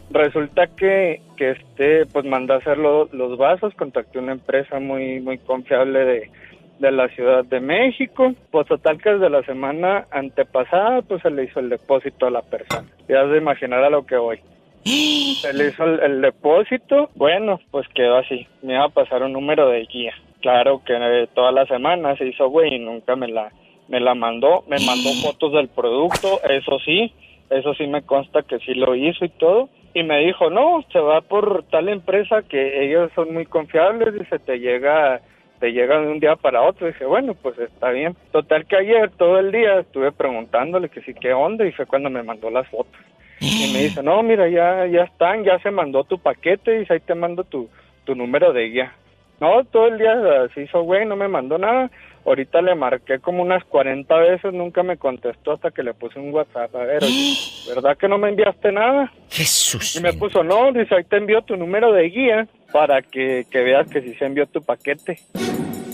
Resulta que, que este, pues mandé a hacer lo- los vasos, contacté una empresa muy, muy confiable de, de la Ciudad de México. Pues total que desde la semana antepasada, pues se le hizo el depósito a la persona. Ya se imaginará lo que voy. Se le hizo el, el depósito, bueno, pues quedó así. Me iba a pasar un número de guía. Claro que eh, toda la semana se hizo güey y nunca me la, me la mandó. Me mandó fotos del producto, eso sí, eso sí me consta que sí lo hizo y todo. Y me dijo, no, se va por tal empresa que ellos son muy confiables y se te llega te llega de un día para otro. dije, bueno, pues está bien. Total que ayer todo el día estuve preguntándole que sí, qué onda, y fue cuando me mandó las fotos. Y me dice, no, mira, ya, ya están, ya se mandó tu paquete, y ahí te mando tu, tu número de guía. No, todo el día se hizo güey, no me mandó nada. Ahorita le marqué como unas 40 veces, nunca me contestó hasta que le puse un WhatsApp. A ver, oye, ¿verdad que no me enviaste nada? Jesús. Y me puso, no, dice, ahí te envió tu número de guía para que, que veas que sí se envió tu paquete.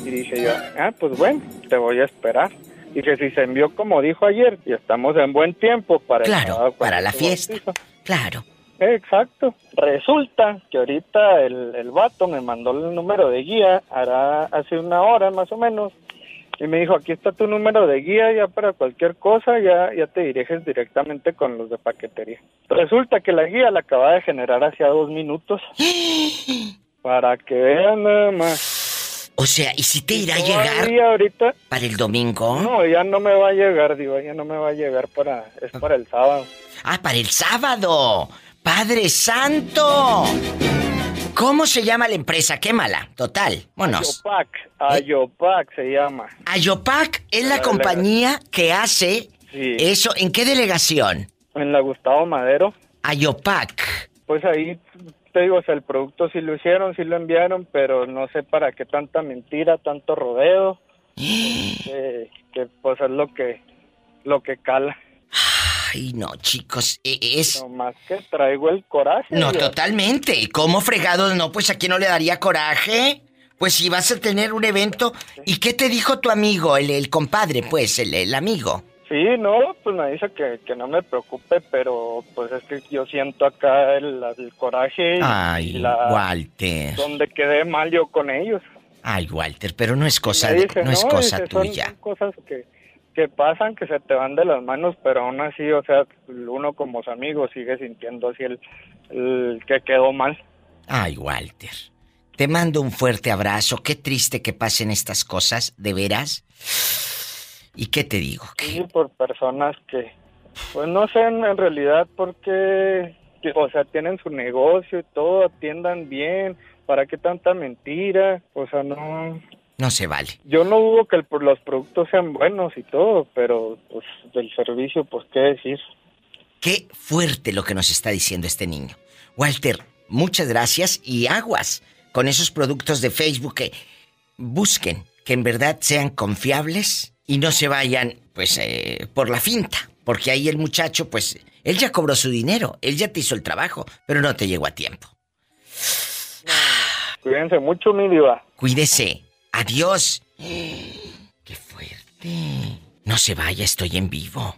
Y dije yo, ah, pues bueno, te voy a esperar. Dije, si se envió como dijo ayer, y estamos en buen tiempo para el Claro, para la fiesta. bautizo. Claro. Exacto. Resulta que ahorita el, el vato me mandó el número de guía, hará hace una hora más o menos, y me dijo, aquí está tu número de guía, ya para cualquier cosa, ya, ya te diriges directamente con los de paquetería. Resulta que la guía la acaba de generar hace dos minutos. Para que vean nada más. O sea, ¿y si te irá a llegar ahorita? para el domingo? No, ya no me va a llegar, digo, ya no me va a llegar para, es para el sábado. Ah, para el sábado. Padre Santo. ¿Cómo se llama la empresa? Quémala. Total. Vámonos. Ayopac, Ayopac se llama. Ayopac es la La compañía que hace Sí. eso. ¿En qué delegación? En la Gustavo Madero. Ayopac. Pues ahí te digo, o sea, el producto sí lo hicieron, sí lo enviaron, pero no sé para qué tanta mentira, tanto rodeo. eh, que pues es lo que lo que cala. Ay, no, chicos, e- es... No más que traigo el coraje. No, Dios. totalmente. ¿Cómo fregados no? Pues a quién no le daría coraje. Pues si vas a tener un evento. ¿Y qué te dijo tu amigo, el, el compadre, pues, el, el amigo? Sí, no, pues me dice que, que no me preocupe, pero pues es que yo siento acá el, el coraje y, Ay, y la... Walter. Donde quedé mal yo con ellos. Ay, Walter, pero no es cosa, dice, no es cosa dice, tuya. son cosas que, que pasan, que se te van de las manos, pero aún así, o sea, uno como su amigo sigue sintiendo así el, el que quedó mal. Ay, Walter. Te mando un fuerte abrazo. Qué triste que pasen estas cosas, de veras. ¿Y qué te digo? Sí, por personas que, pues no sé en, realidad por qué, o sea, tienen su negocio y todo, atiendan bien, ¿para qué tanta mentira? O sea, no... No se vale. Yo no dudo que el- los productos sean buenos y todo, pero pues del servicio, pues qué decir. Qué fuerte lo que nos está diciendo este niño. Walter, muchas gracias y aguas con esos productos de Facebook que busquen que en verdad sean confiables y no se vayan, pues, eh, por la finta. Porque ahí el muchacho, pues, él ya cobró su dinero, él ya te hizo el trabajo, pero no te llegó a tiempo. Cuídense mucho, mi diva. Cuídese. Adiós. Qué fuerte. No se vaya, estoy en vivo.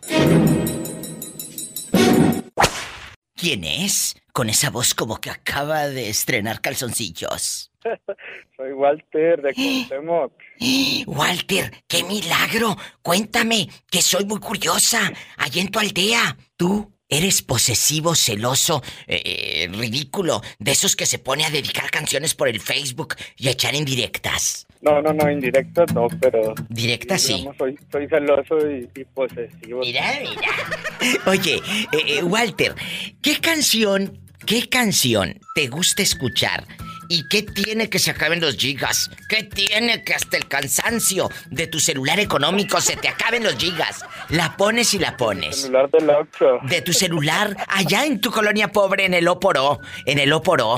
¿Quién es? Con esa voz como que acaba de estrenar calzoncillos. Soy Walter de Cuauhtémoc. Walter, qué milagro. Cuéntame, que soy muy curiosa. Allá en tu aldea, tú eres posesivo, celoso, eh, eh, ridículo, de esos que se pone a dedicar canciones por el Facebook y a echar indirectas. No, no, no, indirecto no, pero... Directa sí. Soy, soy celoso y, y posesivo. Mira, mira. Oye, eh, eh, Walter, ¿qué canción, qué canción te gusta escuchar? ¿Y qué tiene que se acaben los gigas? ¿Qué tiene que hasta el cansancio de tu celular económico se te acaben los gigas? La pones y la pones. Celular del Oxxo. De tu celular allá en tu colonia pobre en el Oporo, en el Oporo.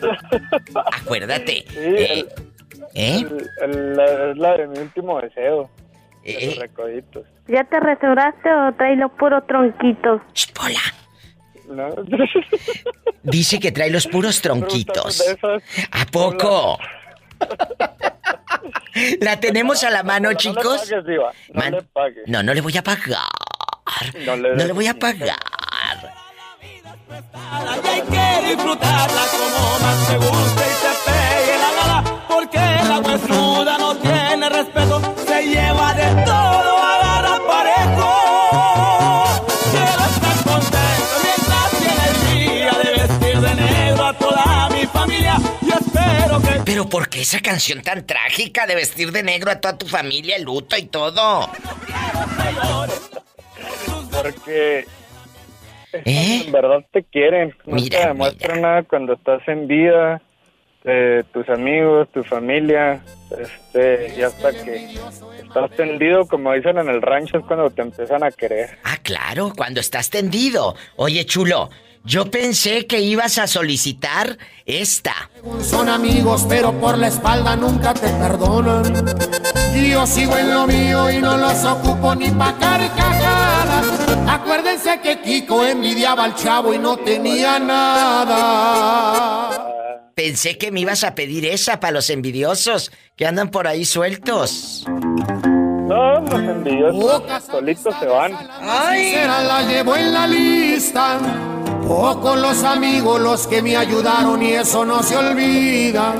Acuérdate. Sí, eh, ¿eh? el- el- la- es la de mi último deseo. De Eh, los recoditos. ¿Ya te restauraste o traes los puros tronquitos? Hola. No. Dice que trae los puros tronquitos. ¿A poco? ¿La tenemos a la mano, chicos? No le pagues, diva. No le pagues. No, no le voy a pagar. No le, No le voy a pagar. Y hay que disfrutarla como más te guste y se pegue la gala. Porque la huesuda no ¿por qué esa canción tan trágica de vestir de negro a toda tu familia, el luto y todo? Porque ¿Eh? en verdad te quieren. No Mira, te demuestran nada cuando estás en vida. eh, tus amigos, tu familia, este, y hasta que estás tendido, como dicen en el rancho, es cuando te empiezan a querer. Ah, claro, cuando estás tendido. Oye, chulo, yo pensé que ibas a solicitar esta. Son amigos, pero por la espalda nunca te perdonan. Yo sigo en lo mío y no los ocupo ni pa' carcajadas. Acuérdense que Kiko envidiaba al chavo y no tenía nada. Pensé que me ibas a pedir esa para los envidiosos que andan por ahí sueltos. No, los envidiosos solitos se van. Sincera la llevo en la lista. Pocos los amigos los que me ayudaron y eso no se olvida.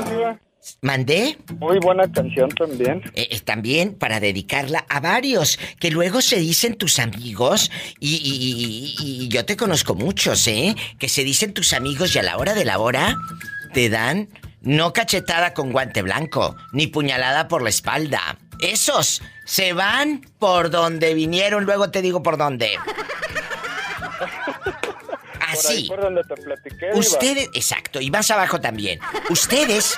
¿Mandé? Muy buena canción también. Eh, eh, también para dedicarla a varios que luego se dicen tus amigos y, y- y- y yo te conozco muchos, ¿eh? Que se dicen tus amigos y a la hora de la hora te dan no cachetada con guante blanco ni puñalada por la espalda. Esos se van por donde vinieron, luego te digo por dónde. Así. Por ahí por donde te platiqué. Ustedes, exacto, y más abajo también. Ustedes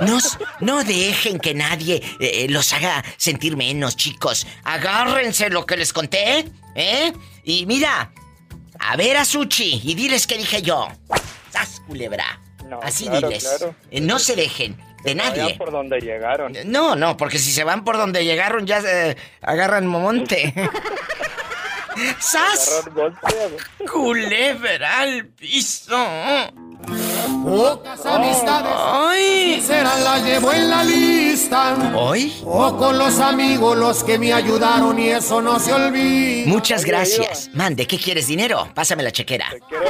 no, s- no dejen que nadie eh, los haga sentir menos, chicos. Agárrense lo que les conté, ¿eh? Y mira, a ver a Suchi y diles que dije yo. ¡Sas, culebra! No, Así claro, diles. claro. Eh, no se dejen de nadie. por donde llegaron. No, no, porque si se van por donde llegaron ya se agarran monte. ¡Sas! Culebra al piso. Pocas amistades sinceras la llevo en la lista. ¿Hoy? Pocos los amigos los que me ayudaron y eso no se olvida. Muchas gracias. Mande, ¿qué quieres? ¿Dinero? Pásame la chequera. Te quiero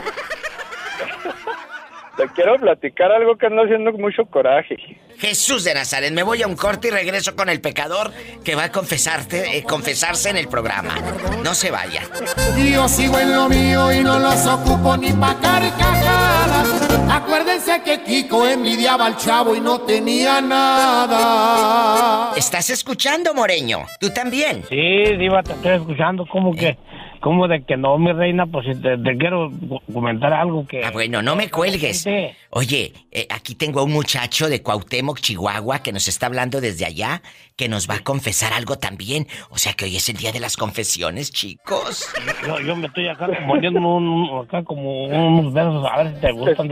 platicar algo que anda haciendo mucho coraje. Jesús de Nazaret, me voy a un corte y regreso con el pecador que va a confesarte, eh, confesarse en el programa. No se vaya. Yo sigo en lo mío y no los ocupo ni pa' carcajadas. Acuérdense que Kiko envidiaba al chavo y no tenía nada. ¿Estás escuchando, Moreño? ¿Tú también? Sí, Diva, te estoy escuchando como que ¿Cómo de que no, mi reina? Pues si te, te quiero co- comentar algo que... Ah, bueno, no me cuelgues. Oye, eh, aquí tengo a un muchacho de Cuauhtémoc, Chihuahua, que nos está hablando desde allá, que nos va a confesar algo también. O sea que hoy es el día de las confesiones, chicos. Yo, yo me estoy acá componiendo un, un- acá como unos versos, a ver si te gustan.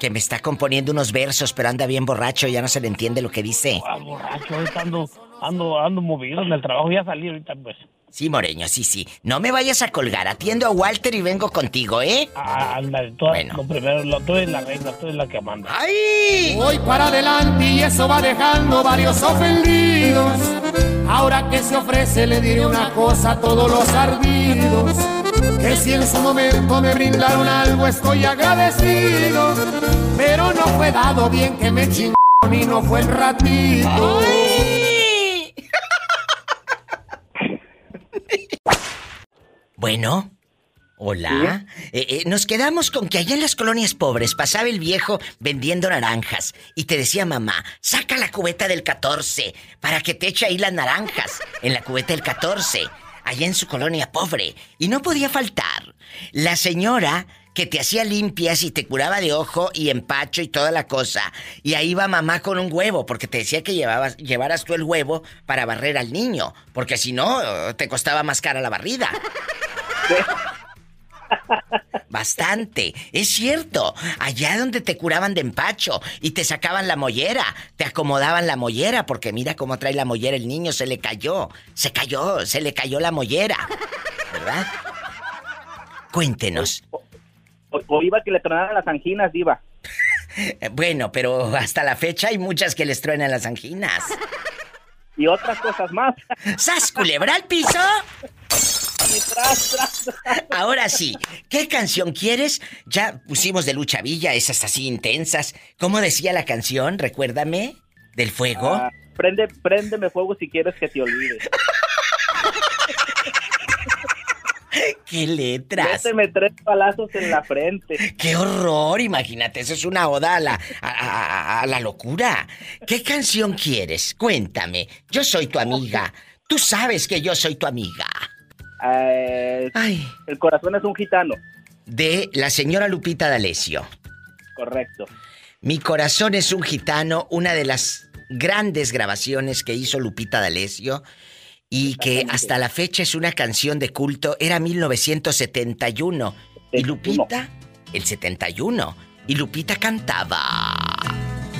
Que me está componiendo unos versos, pero anda bien borracho, ya no se le entiende lo que dice. Ah, borracho, ahorita ando, ando, ando movido en el trabajo, ya salí ahorita, pues. Sí, Moreño, sí, sí. No me vayas a colgar, atiendo a Walter y vengo contigo, ¿eh? Ah, ándale, tú, lo primero, lo, tú eres la reina, tú eres la que manda. ¡Ay! Voy para adelante y eso va dejando varios ofendidos. Ahora que se ofrece le diré una cosa a todos los ardidos. Que si en su momento me brindaron algo estoy agradecido. Pero no fue dado bien que me chingó ni no fue el ratito. Bueno, hola. Eh, eh, nos quedamos con que allá en las colonias pobres pasaba el viejo vendiendo naranjas y te decía mamá, saca la cubeta del 14 para que te eche ahí las naranjas en la cubeta del 14, allá en su colonia pobre. Y no podía faltar la señora que te hacía limpias y te curaba de ojo y empacho y toda la cosa. Y ahí va mamá con un huevo, porque te decía que llevabas, llevaras tú el huevo para barrer al niño, porque si no, te costaba más cara la barrida. Bastante, es cierto. Allá donde te curaban de empacho y te sacaban la mollera, te acomodaban la mollera, porque mira cómo trae la mollera el niño, se le cayó, se cayó, se le cayó la mollera. ¿Verdad? Cuéntenos. O, o iba que le tronaran las anginas, diva. Eh, Bueno, pero hasta la fecha hay muchas que les truenan las anginas. Y otras cosas más. ¡Sas, culebra al piso! Y tras, tras, tras. Ahora sí, ¿qué canción quieres? Ya pusimos de Lucha Villa, esas así intensas. ¿Cómo decía la canción? Recuérdame. ¿Del fuego? Ah, prende, préndeme fuego si quieres que te olvide. ¡Qué letras! Méteme tres palazos en la frente. ¡Qué horror! Imagínate, eso es una oda a la, a, a- a la locura. ¿Qué canción quieres? Cuéntame. Yo soy tu amiga. Tú sabes que yo soy tu amiga. Eh, Ay. El corazón es un gitano. De la señora Lupita D'Alessio. Correcto. Mi corazón es un gitano, una de las grandes grabaciones que hizo Lupita D'Alessio y que hasta la fecha es una canción de culto. Era 1971 y Lupita el 71 y Lupita cantaba.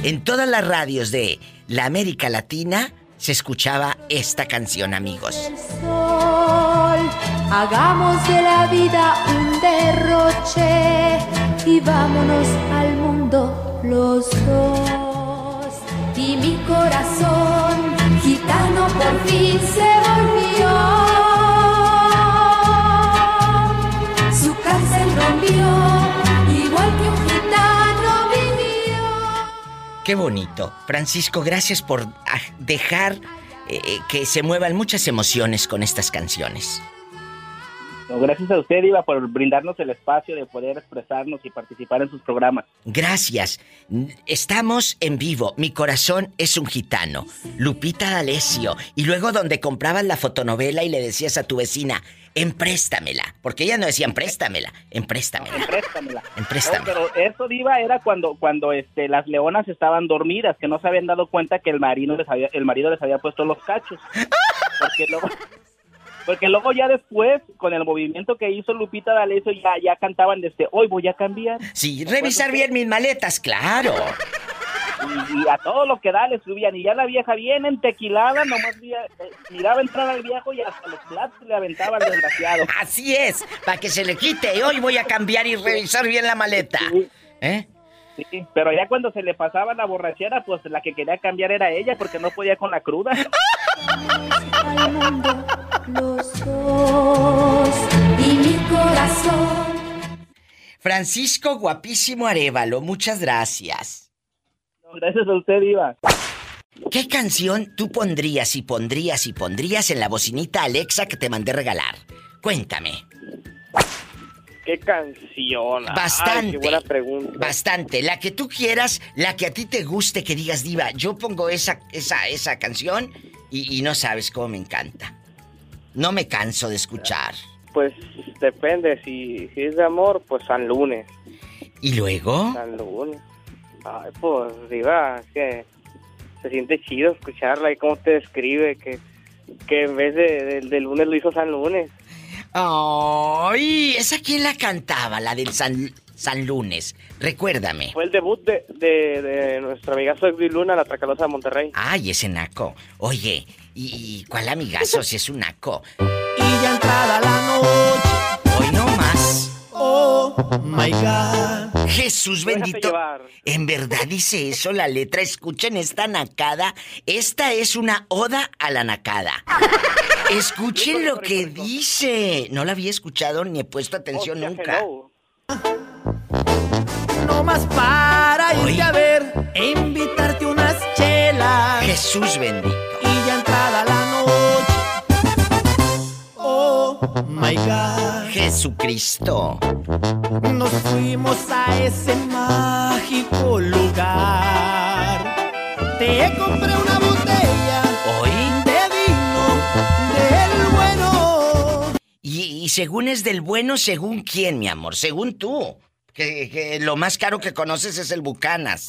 En todas las radios de la América Latina se escuchaba esta canción, amigos. sol. Hagamos de la vida un derroche y vámonos al mundo los dos. Y mi corazón gitano por fin se volvió. Su cárcel rompió, igual que un gitano vivió. Qué bonito. Francisco, gracias por ah, dejar eh, eh, que se muevan muchas emociones con estas canciones. Gracias a usted, Iba, por brindarnos el espacio de poder expresarnos y participar en sus programas. Gracias. Estamos en vivo. Mi corazón es un gitano. Lupita D'Alessio. Y luego donde comprabas la fotonovela y le decías a tu vecina, empréstamela. Porque ellas no préstamela, empréstamela. Préstamela. Empréstame. No, pero eso, Diva, era cuando, cuando este, las leonas estaban dormidas, que no se habían dado cuenta que el marido les había, el marido les había puesto los cachos. Porque luego, porque luego ya después, con el movimiento que hizo Lupita D'Alessio, ya, ya cantaban desde hoy voy a cambiar. Sí, revisar bien mis maletas, claro. Y, y a todo lo que da le subían. Y ya la vieja bien entequilada, nomás eh, miraba entrar al viejo y hasta los platos le aventaba al desgraciado. Así es, para que se le quite. Hoy voy a cambiar y revisar bien la maleta. ¿Eh? Sí, pero ya cuando se le pasaba la borrachera, pues la que quería cambiar era ella porque no podía con la cruda. al mundo los dos y mi corazón Francisco Guapísimo Arevalo, muchas gracias. Gracias a usted, Iba. ¿Qué canción tú pondrías y pondrías y pondrías en la bocinita Alexa que te mandé regalar? Cuéntame. ¿Qué canción? Ay, Bastante. qué buena pregunta. Bastante. La que tú quieras, la que a ti te guste, que digas, Diva, yo pongo esa, esa, esa canción y, y no sabes cómo me encanta. No me canso de escuchar. Pues depende, si, si es de amor, pues San Lunes. ¿Y luego? San Lunes. Ay, pues, diva, que se siente chido escucharla y cómo te describe que, que en vez de, de- de lunes lo hizo San Lunes. ¡Ay! ¿Esa quién la cantaba? La del San, San Lunes. Recuérdame. Fue el debut de, de, de nuestra amigazo Edwin Luna, la Tracalosa de Monterrey. Ay, ese naco. Oye, ¿y, y cuál amigazo si es un naco? Y ya entrada la noche. Hoy no más. Oh my God. Jesús bendito. En verdad dice eso la letra. Escuchen esta nacada. Esta es una oda a la nacada. Escuchen lo que dice. No la había escuchado ni he puesto atención nunca. No más para irte a ver e invitarte unas chelas. Jesús bendito. Y ya entrada la noche. Oh my God. Jesucristo. Nos fuimos a ese mágico lugar. Te compré una botella ¿Hoy? de vino del bueno. Y, y según es del bueno, según quién, mi amor, según tú. Que, que lo más caro que conoces es el Bucanas.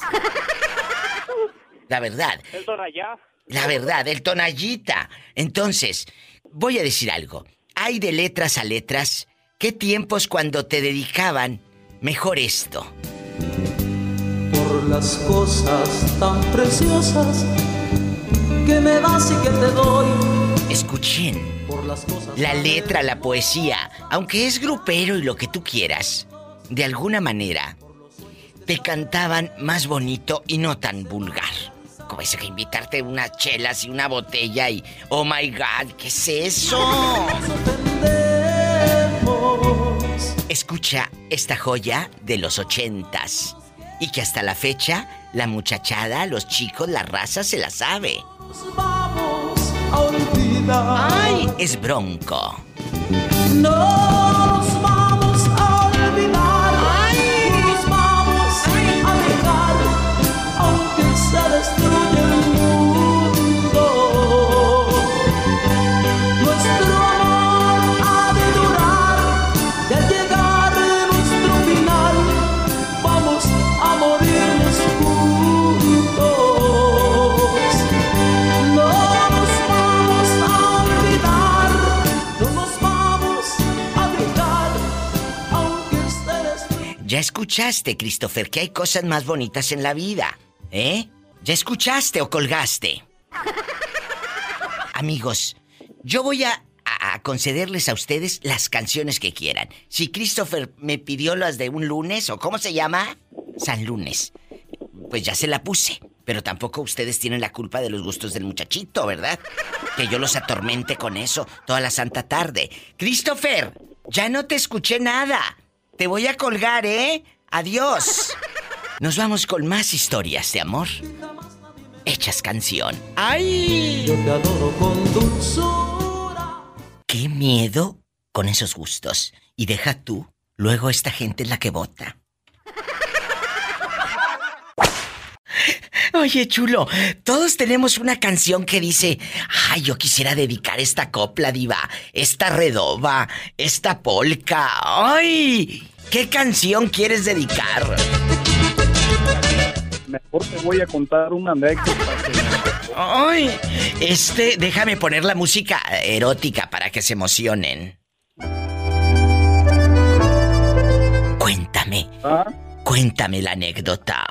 La verdad, El Tonayá. la verdad, el Tonallita. Entonces, voy a decir algo. Hay de letras a letras. ¿Qué tiempos cuando te dedicaban mejor esto? Por las cosas tan preciosas que me das y que te doy. Escuchen. Por las cosas La letra, la poesía, aunque es grupero y lo que tú quieras, de alguna manera te cantaban más bonito y no tan vulgar. Como ese que invitarte unas chelas y una botella y oh my god, ¿qué es eso? Escucha esta joya de los ochentas y que hasta la fecha la muchachada, los chicos, la raza se la sabe. ¡Ay! Es bronco. No nos escuchaste, Christopher, que hay cosas más bonitas en la vida, ¿eh? ¿Ya escuchaste o colgaste? Amigos, yo voy a, a- a concederles a ustedes las canciones que quieran. Si Christopher me pidió las de un lunes, o ¿cómo se llama? San Lunes. Pues ya se la puse. Pero tampoco ustedes tienen la culpa de los gustos del muchachito, ¿verdad? Que yo los atormente con eso toda la santa tarde. Christopher, ya no te escuché nada. Te voy a colgar, ¿eh? Adiós. Nos vamos con más historias de amor. Hechas canción. ¡Ay! Yo te adoro con dulzura. ¡Qué miedo con esos gustos! Y deja tú, luego esta gente es la que vota. Oye, chulo, todos tenemos una canción que dice, ay, yo quisiera dedicar esta copla, diva, esta redoba, esta polca. ¡Ay! ¿Qué canción quieres dedicar? Mejor te voy a contar una anécdota. ¡Ay! Este, déjame poner la música erótica para que se emocionen. Cuéntame. Cuéntame la anécdota.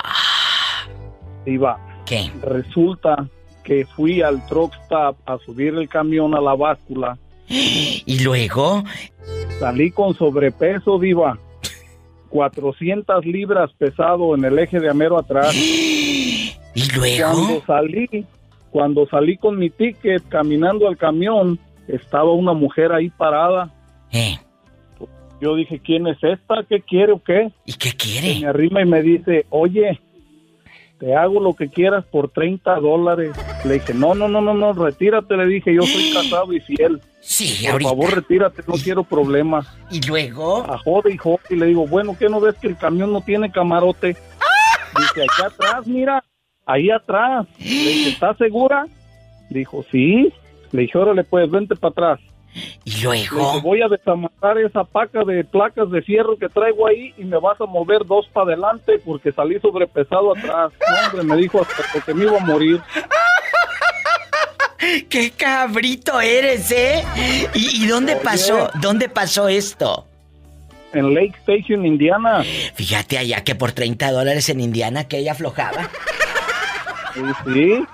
Iba. ¿Qué? Resulta que fui al truck stop a subir el camión a la báscula. ¿Y luego? Salí con sobrepeso, diva. 400 libras pesado en el eje de amero atrás. ¿Y luego? Cuando salí, cuando salí con mi ticket caminando al camión, estaba una mujer ahí parada. ¿Eh? Yo dije, ¿quién es esta? ¿Qué quiere o qué? ¿Y qué quiere? me arrima y me dice, oye, te hago lo que quieras por 30 dólares. Le dije, no, no, no, no, no, retírate. Le dije, yo soy casado y fiel. Sí, Por ahorita. favor, retírate, no quiero problemas. ¿Y luego? A jode y jode. Y le digo, bueno, ¿qué no ves que el camión no tiene camarote? Dice, acá atrás, mira, ahí atrás. Le dije, ¿estás segura? Dijo, sí. Le dije, órale, pues, vente para atrás. Y luego. voy a desamarrar esa paca de placas de fierro que traigo ahí y me vas a mover dos para adelante porque salí sobrepesado atrás. No, hombre, me dijo hasta porque me iba a morir. ¡Qué cabrito eres, eh! ¿Y, y dónde Oye. pasó? ¿Dónde pasó esto? En Lake Station, Indiana. Fíjate allá que por 30 dólares en Indiana que ella aflojaba. Sí.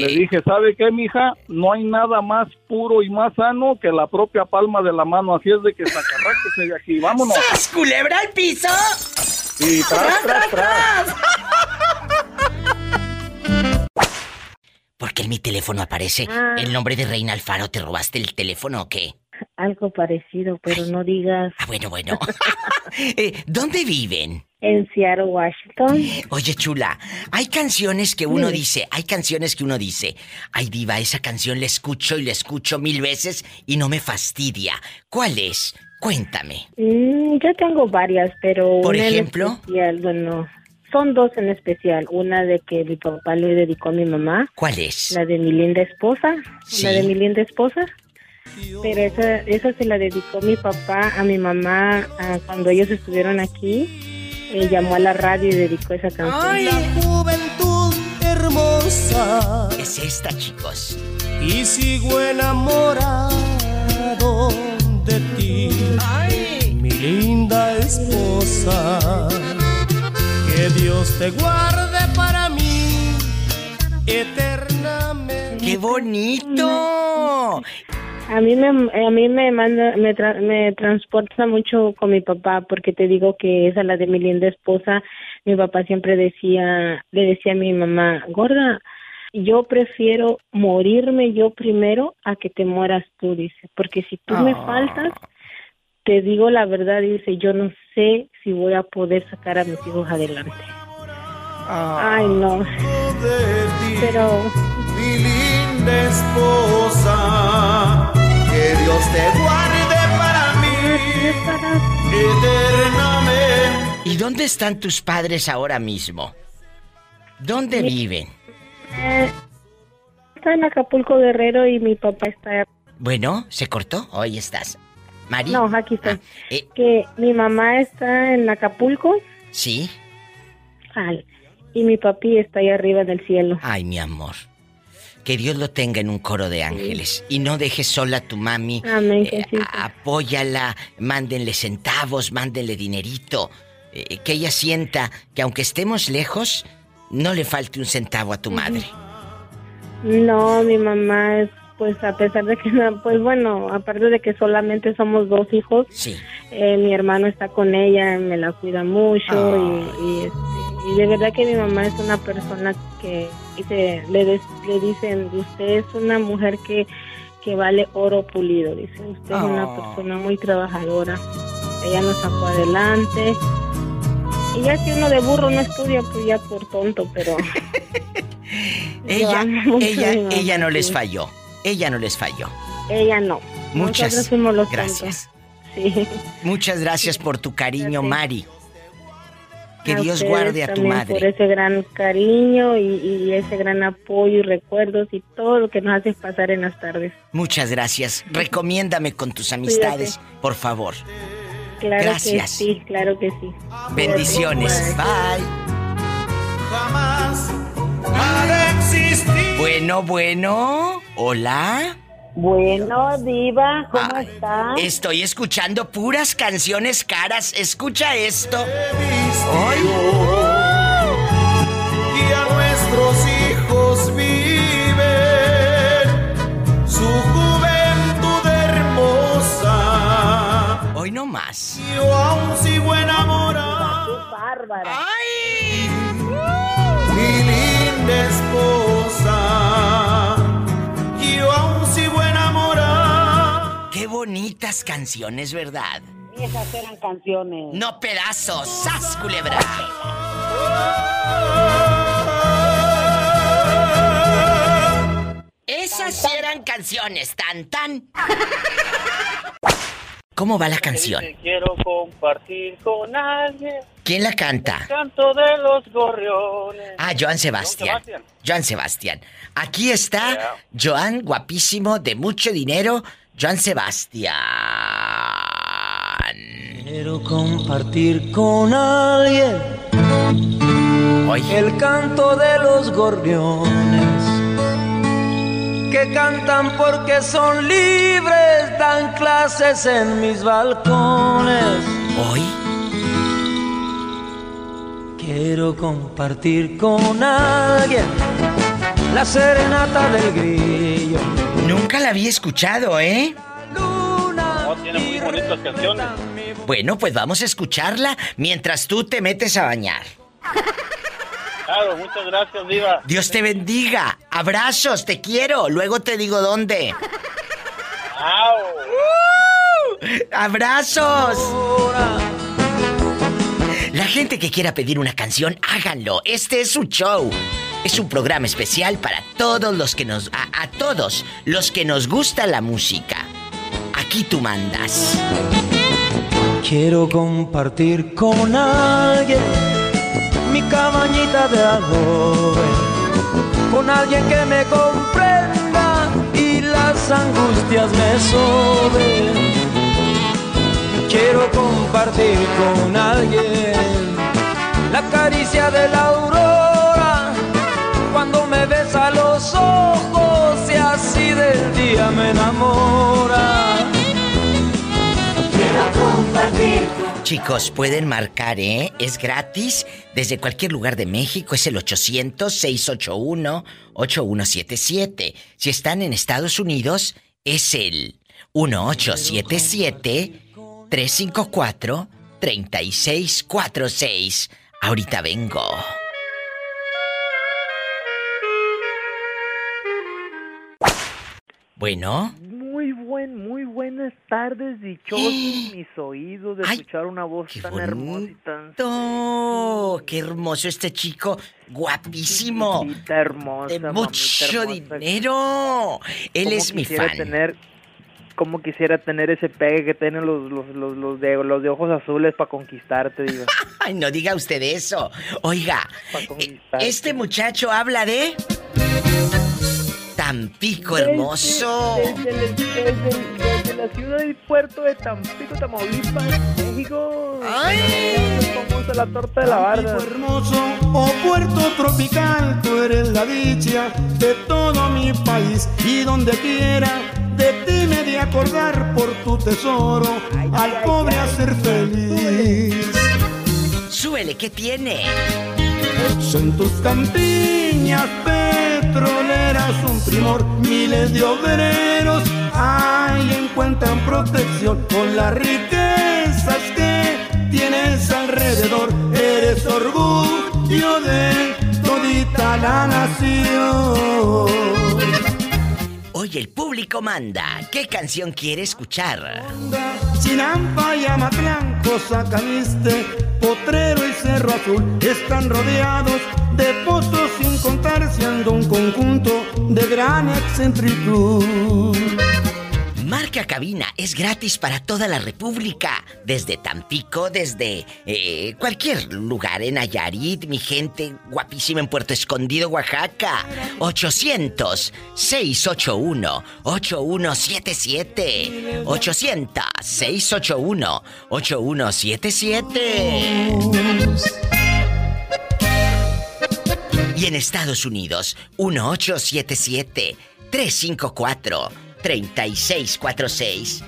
Le dije, ¿sabe qué, mija? No hay nada más puro y más sano que la propia palma de la mano. Así es de que sacarráquese de aquí. Vámonos. ¡Sas, culebra al piso! Y tras, tras, tras. Porque en mi teléfono aparece Ah. el nombre de Reina Alfaro. ¿Te robaste el teléfono o qué? Algo parecido, pero no digas. Ah, bueno, bueno. Eh, ¿Dónde viven? En Seattle, Washington. Oye, chula, hay canciones que uno Dime. dice, hay canciones que uno dice, ay diva, esa canción la escucho y la escucho mil veces y no me fastidia. ¿Cuál es? Cuéntame. Mm, yo tengo varias, pero ¿Por una ejemplo? en especial, bueno, son dos en especial. Una de que mi papá le dedicó a mi mamá. ¿Cuál es? La de mi linda esposa. Sí. La de mi linda esposa. Pero esa, esa se la dedicó mi papá a mi mamá ah, cuando ellos estuvieron aquí. Eh, llamó a la radio y dedicó esa canción. La juventud hermosa. Es esta, chicos. Y sigo enamorado de ti. Mi linda esposa. Que Dios te guarde para mí eternamente. ¡Qué bonito! A mí me, a mí me manda, me, tra- me transporta mucho con mi papá porque te digo que esa la de mi linda esposa. Mi papá siempre decía, le decía a mi mamá, gorda, yo prefiero morirme yo primero a que te mueras tú, dice, porque si tú me Ah. faltas, te digo la verdad, dice, yo no sé si voy a poder sacar a mis hijos adelante. Ay, no. Pero Mi linda esposa. Dios te guarde para mí eternamente. ¿Y dónde están tus padres ahora mismo? ¿Dónde Mi- viven? eh, está en Acapulco Guerrero y mi papá está Bueno, ¿se cortó? Hoy estás. Mari. No, aquí estoy. eh. Que mi mamá está en Acapulco Sí. ay, y mi papi está ahí arriba en el cielo. Ay, mi amor. Que Dios lo tenga en un coro de ángeles. Y no dejes sola a tu mami. Amén, Eh, apóyala, mándenle centavos, mándenle dinerito. Eh, que ella sienta que aunque estemos lejos, no le falte un centavo a tu madre. No, mi mamá es, pues a pesar de que, no, pues bueno, aparte de que solamente somos dos hijos, Sí. eh, mi hermano está con ella, me la cuida mucho y, y, este, y de verdad que mi mamá es una persona que dice, le, des- le dicen, usted es una mujer que, que vale oro pulido, dice, usted es una Ah. persona muy trabajadora, ella nos sacó adelante. Y ya si uno de burro no estudia, pues ya por tonto, pero... Ella, ella, ella no les falló. Ella no les falló. Ella no. Muchas Nosotros fuimos los gracias. tontos. Sí. Muchas gracias por tu cariño, Gracias. Mari. Que A Dios guarde a tu madre. Por ese gran cariño y, y ese gran apoyo y recuerdos y todo lo que nos haces pasar en las tardes. Muchas gracias. Recomiéndame con tus amistades, por favor. Claro Gracias. que sí, claro que sí. Bendiciones. Bye. Jamás ha de existir. Bueno, bueno. Hola. Bueno, Diva, ¿cómo estás? Estoy escuchando puras canciones caras. Escucha esto. Y a nuestros hijos viven su juventud hermosa. Hoy no más. Yo aún sigo enamorado. Qué bárbara. Mi linda esposa. Bonitas canciones, ¿verdad? Esas eran canciones. No pedazos. ¡Sas, culebra! Esas eran canciones, tan tan. ¿Cómo va la canción? Te quiero compartir con alguien. ¿Quién la canta? Canto de los gorriones. Ah, Joan Sebastián. Joan Sebastián. Aquí está Joan, guapísimo, de mucho dinero, Joan Sebastián. Quiero compartir con alguien el canto de los gorriones que cantan porque son libres, dan clases en mis balcones. Hoy quiero compartir con alguien la serenata del grillo. Nunca la había escuchado, ¿eh? No, tiene muy bonitas canciones. Bueno, pues vamos a escucharla mientras tú te metes a bañar. Claro, muchas gracias, Diva. Dios te bendiga. Abrazos, te quiero. Luego te digo dónde. ¡Uh! ¡Abrazos! La gente que quiera pedir una canción, háganlo. Este es su show. Es un programa especial para todos los que nos. a, todos los que nos gusta la música. Aquí tú mandas. Quiero compartir con alguien mi cabañita de adobe, con alguien que me comprenda y las angustias me soben. Quiero compartir con alguien la caricia de la aurora cuando me besa los ojos y así del día me enamora. Quiero compartir Chicos, pueden marcar, ¿eh? Es gratis desde cualquier lugar de México. Es el 800-681-8177. Si están en Estados Unidos, es el 1877-354-3646. Ahorita vengo. Bueno, Muy buen, muy buenas tardes, dichosos mis oídos de escuchar una voz tan hermosa y tan. ¡Qué hermoso este chico! ¡Guapísimo! Mamita hermosa, ¡De mamita mucho hermosa. dinero! Él es mi fan. Tener, como quisiera tener ese pegue que tienen los, los, los, los de, los de ojos azules para conquistarte, digo. Ay, no diga usted eso. Oiga, eh, este muchacho habla de... Tampico hermoso. Desde, desde- desde- desde la ciudad y puerto de Tampico, Tamaulipas, México. ¡Ay! Famosa la torta de la barda. hermoso, oh puerto tropical, tú eres la dicha de todo mi país y donde quiera de ti me de acordar por tu tesoro, al pobre hacer feliz. Súbele, ¿qué tiene? Son tus campiñas petroleras un primor, miles de obreros ahí encuentran protección con las riquezas que tienes alrededor. Eres orgullo de todita la nación. Oye, el público manda. ¿Qué canción quiere escuchar? Chinampa y Amatlán, cosa caliste, Potrero y Cerro Azul están rodeados de pozos sin contar, siendo un conjunto de gran excentritud. Marca Cabina es gratis para toda la República. Desde Tampico, desde eh, cualquier lugar en Nayarit, mi gente guapísima en Puerto Escondido, Oaxaca. 800-681-8177. 800-681-8177. Y en Estados Unidos, 1877-354-3646.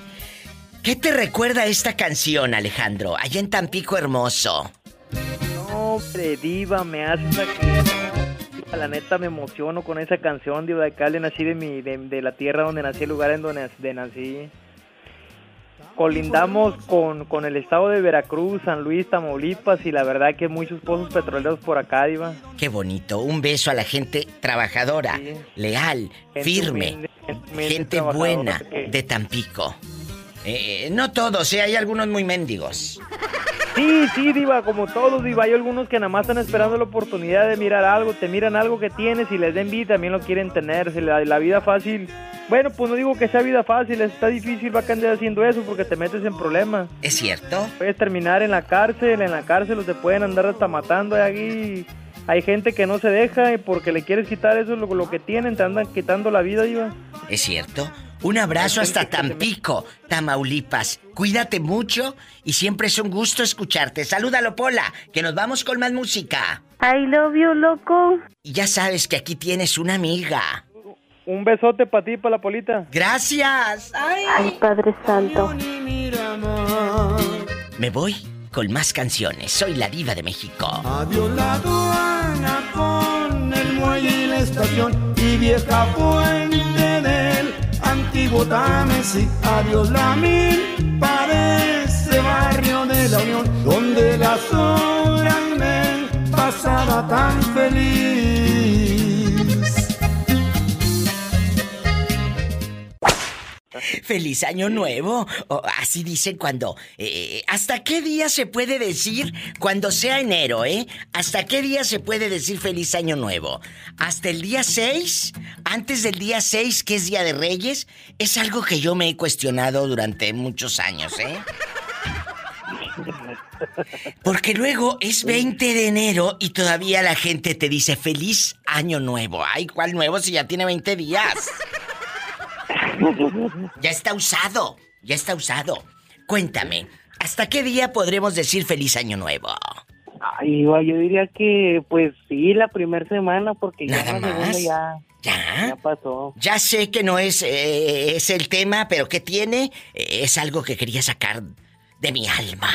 ¿Qué te recuerda esta canción, Alejandro? Allá en Tampico Hermoso. No, hombre, diva, me hace. La neta me emociono con esa canción, diva, de acá nací de, mi, de, la tierra donde nací, el lugar en donde de nací. Colindamos con, con el estado de Veracruz, San Luis, Tamaulipas y la verdad que muchos pozos petroleros por acá, diva. Qué bonito. Un beso a la gente trabajadora, leal, Gente firme, humilde, gente humilde, gente trabajadora, buena que- de Tampico. Eh, no todos, ¿eh? hay algunos muy mendigos. Sí, sí, Diva, como todos, Diva. Hay algunos que nada más están esperando la oportunidad de mirar algo, te miran algo que tienes y les den vida, también lo quieren tener. Si la, la vida fácil, bueno, pues no digo que sea vida fácil, está difícil, va a andar haciendo eso porque te metes en problemas. ¿Es cierto? Puedes terminar en la cárcel, en la cárcel o te pueden andar hasta matando ahí. Hay gente que no se deja y porque le quieres quitar eso, lo, lo que tienen, te andan quitando la vida, Diva. ¿Es cierto? Un abrazo hasta Tampico, Tamaulipas. Cuídate mucho y siempre es un gusto escucharte. Salúdalo, Pola, que nos vamos con más música. I love you, loco. Y ya sabes que aquí tienes una amiga. Un besote para ti, para la polita. Gracias. Ay, Padre Santo. Me voy con más canciones. Soy la diva de México. Adiós la aduana con el muelle y la estación y vieja fuente del antiguo Támesis. Adiós la mil para ese barrio de la Unión donde las horas me pasaba tan feliz. Feliz año nuevo. Así dicen cuando... eh, ¿Hasta qué día se puede decir cuando sea enero, eh? ¿Hasta qué día se puede decir feliz año nuevo? ¿Hasta el día 6? ¿Antes del día 6, que es Día de Reyes? Es algo que yo me he cuestionado durante muchos años, ¿eh? Porque luego es 20 de enero y todavía la gente te dice feliz año nuevo. Ay, ¿cuál nuevo si ya tiene 20 días? Ya está usado, ya está usado. Cuéntame, ¿hasta qué día podremos decir feliz año nuevo? Ay, yo diría que, pues sí, la primera semana, porque ya ¿Nada la segunda más? ya, ¿Ya? ya pasó. Ya sé que no es, eh, es el tema, pero ¿qué tiene? Eh, es algo que quería sacar de mi alma.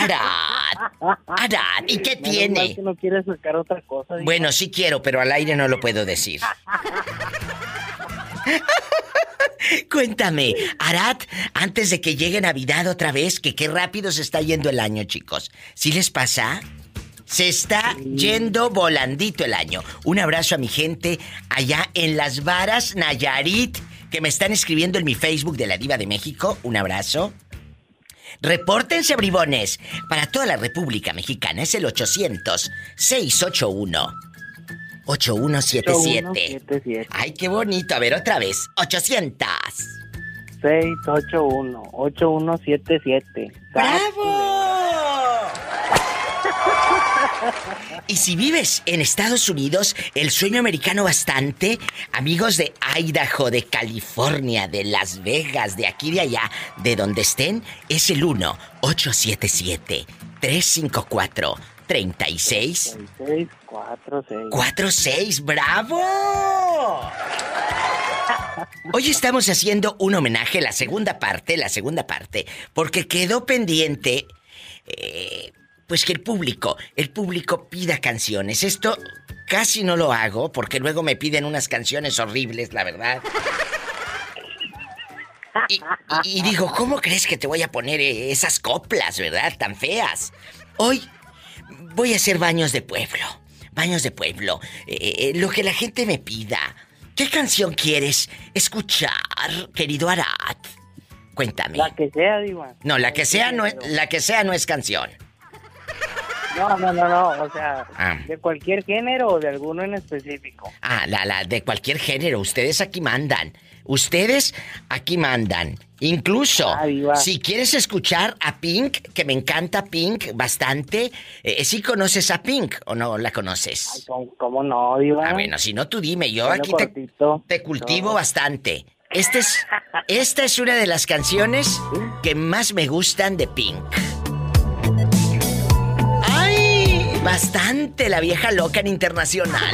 Arad, Arad, ¿y qué Menos mal tiene? que no quieres sacar otra cosa. Bueno, sí quiero, pero al aire no lo puedo decir. Cuéntame, Arad, antes de que llegue Navidad otra vez, que qué rápido se está yendo el año, chicos. ¿Sí les pasa? Se está yendo volandito el año. Un abrazo a mi gente allá en Las Varas, Nayarit, que me están escribiendo en mi Facebook de la Diva de México. Un abrazo. Repórtense, bribones. Para toda la República Mexicana es el 800-681. 8177. 8177. Ay, qué bonito. A ver, otra vez. 800. 681-8177. ¡Bravo! Y si vives en Estados Unidos, el sueño americano bastante, amigos de Idaho, de California, de Las Vegas, de aquí de allá, de donde estén, es el 1-877-354-36. 646. 46, bravo. Hoy estamos haciendo un homenaje, la segunda parte, la segunda parte, porque quedó pendiente, eh, pues que el público, el público pida canciones. Esto casi no lo hago, porque luego me piden unas canciones horribles, la verdad. Y, y- y digo, ¿cómo crees que te voy a poner eh, esas coplas, verdad? Tan feas. Hoy voy a hacer baños de pueblo. Baños de pueblo. Eh, eh, lo que la gente me pida. ¿Qué canción quieres escuchar, querido Arad? Cuéntame. La que sea, Diva. No, la que sea no es, la que sea no es canción. No, no, no, no. O sea, Ah. de cualquier género o de alguno en específico. Ah, la, la, de cualquier género. Ustedes aquí mandan. Ustedes aquí mandan. Incluso, Ah, si quieres escuchar a Pink, que me encanta Pink bastante, eh, ¿sí conoces a Pink o no la conoces? ¿Cómo, cómo no, Diva? Ah, bueno, si no tú dime, yo Bueno, aquí te, cultivo No. bastante. Este es, esta es una de las canciones que más me gustan de Pink. Bastante la vieja loca en internacional.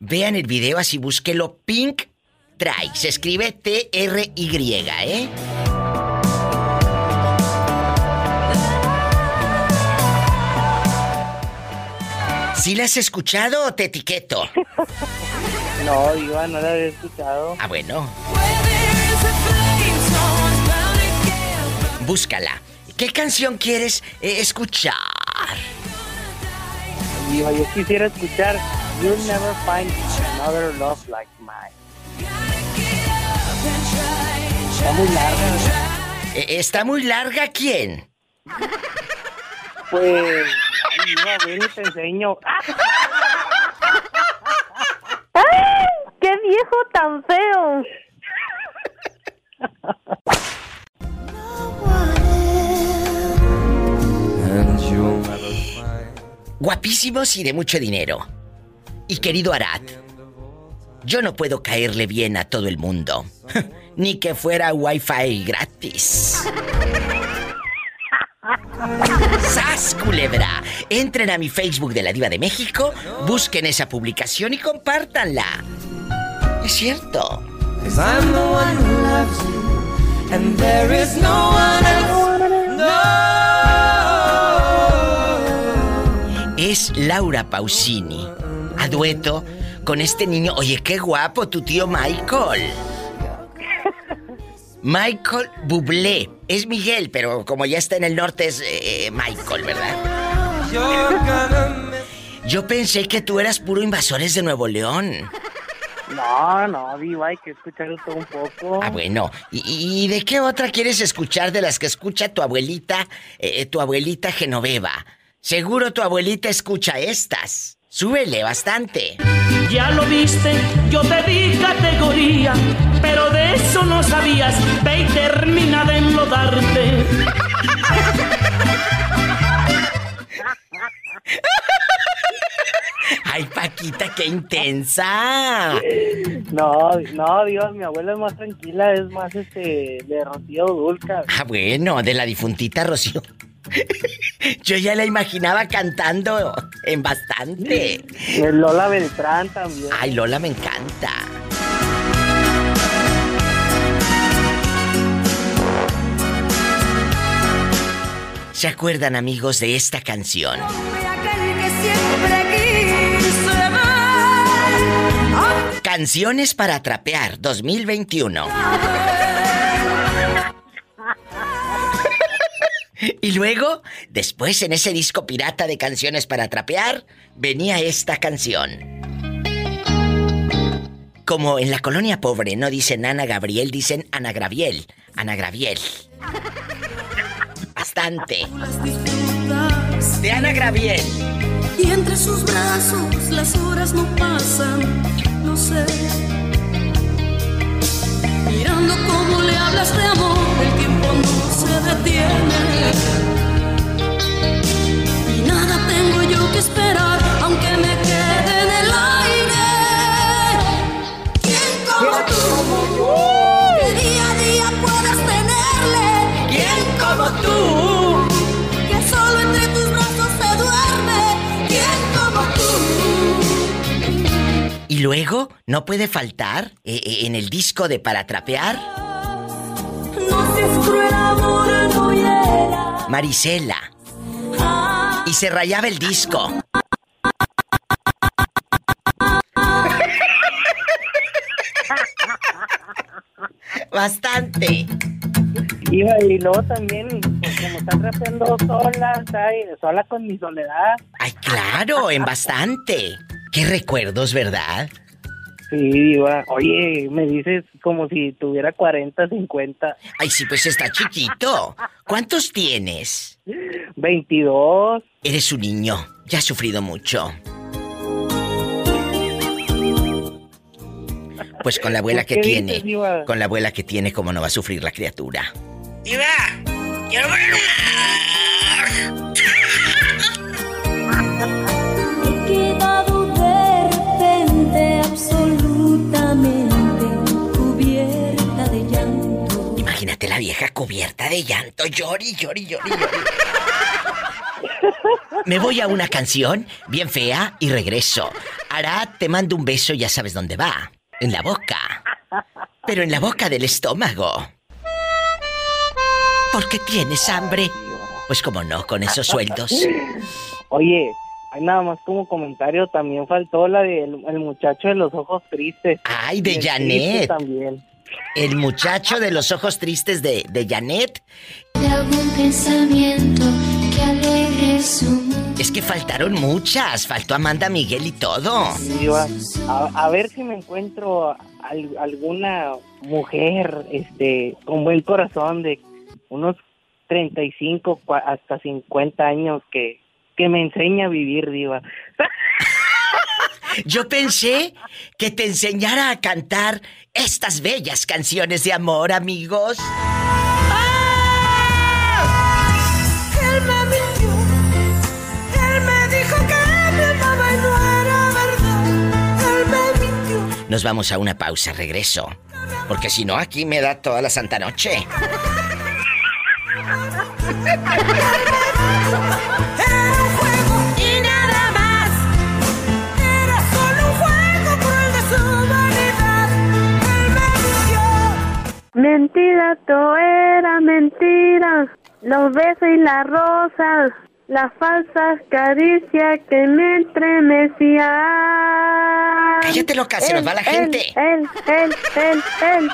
Vean el video así, búsquelo. Pink Try. Se escribe T-R-Y, ¿eh? ¿Sí la has escuchado o te etiqueto? No, Diva, no la había escuchado. Ah, bueno. Búscala. ¿Qué canción quieres eh, escuchar? Diva, yo quisiera escuchar You'll Never Find Another Love Like Mine. Está muy larga. Eh, ¿Está muy larga quién? Pues, Ven y te enseño. ¡Ay! ¡Qué viejo tan feo! Guapísimos y de mucho dinero. Y querido Arad, yo no puedo caerle bien a todo el mundo. Ni que fuera wifi gratis. ¡Sas, culebra! Entren a mi Facebook de la Diva de México, busquen esa publicación y compártanla. Es cierto. Es Laura Pausini, a dueto con este niño. Oye, qué guapo tu tío Michael. Michael Bublé. Es Miguel, pero como ya está en el norte es eh, Michael, ¿verdad? Yo pensé que tú eras puro invasores de Nuevo León. No, no, Diva, hay que escucharlo todo un poco. Ah, bueno. ¿Y, y de qué otra quieres escuchar de las que escucha tu abuelita, eh, tu abuelita Genoveva? Seguro tu abuelita escucha estas. Súbele bastante. Ya lo viste, yo te di categoría, pero de eso no sabías. Ve y termina de enlodarte. Ay, Paquita, qué intensa. No, no, Dios, mi abuela es más tranquila, es más este de Rocío Dulca. Ah, bueno, de la difuntita Rocío. Yo ya la imaginaba cantando en bastante. El Lola Beltrán también. Ay, Lola me encanta. ¿Se acuerdan, amigos, de esta canción? Canciones para trapear 2021. Y luego, después en ese disco pirata de canciones para trapear, venía esta canción. Como en la colonia pobre no dicen Ana Gabriel, dicen Ana Graviel. Ana Graviel. Bastante. De Ana Graviel. Y entre sus brazos las horas no pasan, no sé. Mirando cómo le hablas de amor, el tiempo se detiene. Y nada tengo yo que esperar, aunque me quede en el aire. ¿Quién como tú? Que día a día puedas tenerle. ¿Quién como tú? Que solo entre tus brazos se duerme. ¿Quién como tú? Y luego, no puede faltar eh, eh, en el disco de Para Trapear. Seas cruel, amor, no. Marisela. Y se rayaba el disco. Bastante. Y luego también, pues, como están rapeando sola, ¿sabes? sola con mi soledad. Ay, claro, en bastante. Qué recuerdos, ¿verdad? Sí, Diva. Oye, me dices como si tuviera 40, 50. Ay, sí, pues está chiquito. ¿Cuántos tienes? 22. Eres un niño. Ya has sufrido mucho. Pues con la abuela que ¿Qué tiene. dices? Con la abuela que tiene, ¿cómo no va a sufrir la criatura? Diva, la vieja cubierta de llanto, llori, llori, llori, llori. Me voy a una canción bien fea y regreso. Arad, te mando un beso, ya sabes dónde va. En la boca. Pero en la boca del estómago. ¿Por qué tienes hambre? Pues como no, con esos sueldos. Oye, hay nada más como comentario, también faltó la del el muchacho de los ojos tristes. Ay, de Janet. También. El muchacho de los ojos tristes de, de Janet. De algún pensamiento que alegre su Es que faltaron muchas. Faltó Amanda Miguel y todo. Diva, a, a ver si me encuentro al- alguna mujer este con buen corazón de unos 35 cua- hasta 50 años que, que me enseña a vivir, Diva. Yo pensé que te enseñara a cantar estas bellas canciones de amor, amigos. ¡Ah! Él me dijo que verdad. Él me. Nos vamos a una pausa, regreso. Porque si no, aquí me da toda la santa noche. Mentira, todo era mentira. Los besos y la rosa. Las falsas caricias que me estremecían. Cállate, loca, se nos va la gente. Él, él, él, él, él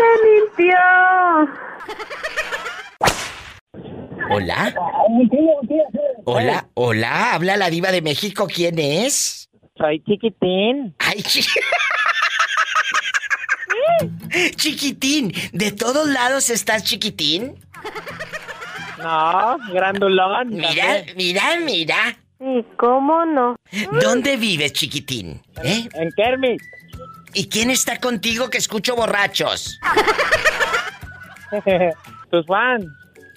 me mintió. Hola. Hola, hola, habla la diva de México, ¿quién es? Soy chiquitín. Ay, chi- chiquitín, ¿de todos lados estás chiquitín? No, grandulón. Mira, mira, mira. Sí, ¿cómo no? ¿Dónde vives, chiquitín? ¿Eh? En Kermit. ¿Y quién está contigo que escucho borrachos? Tus fans.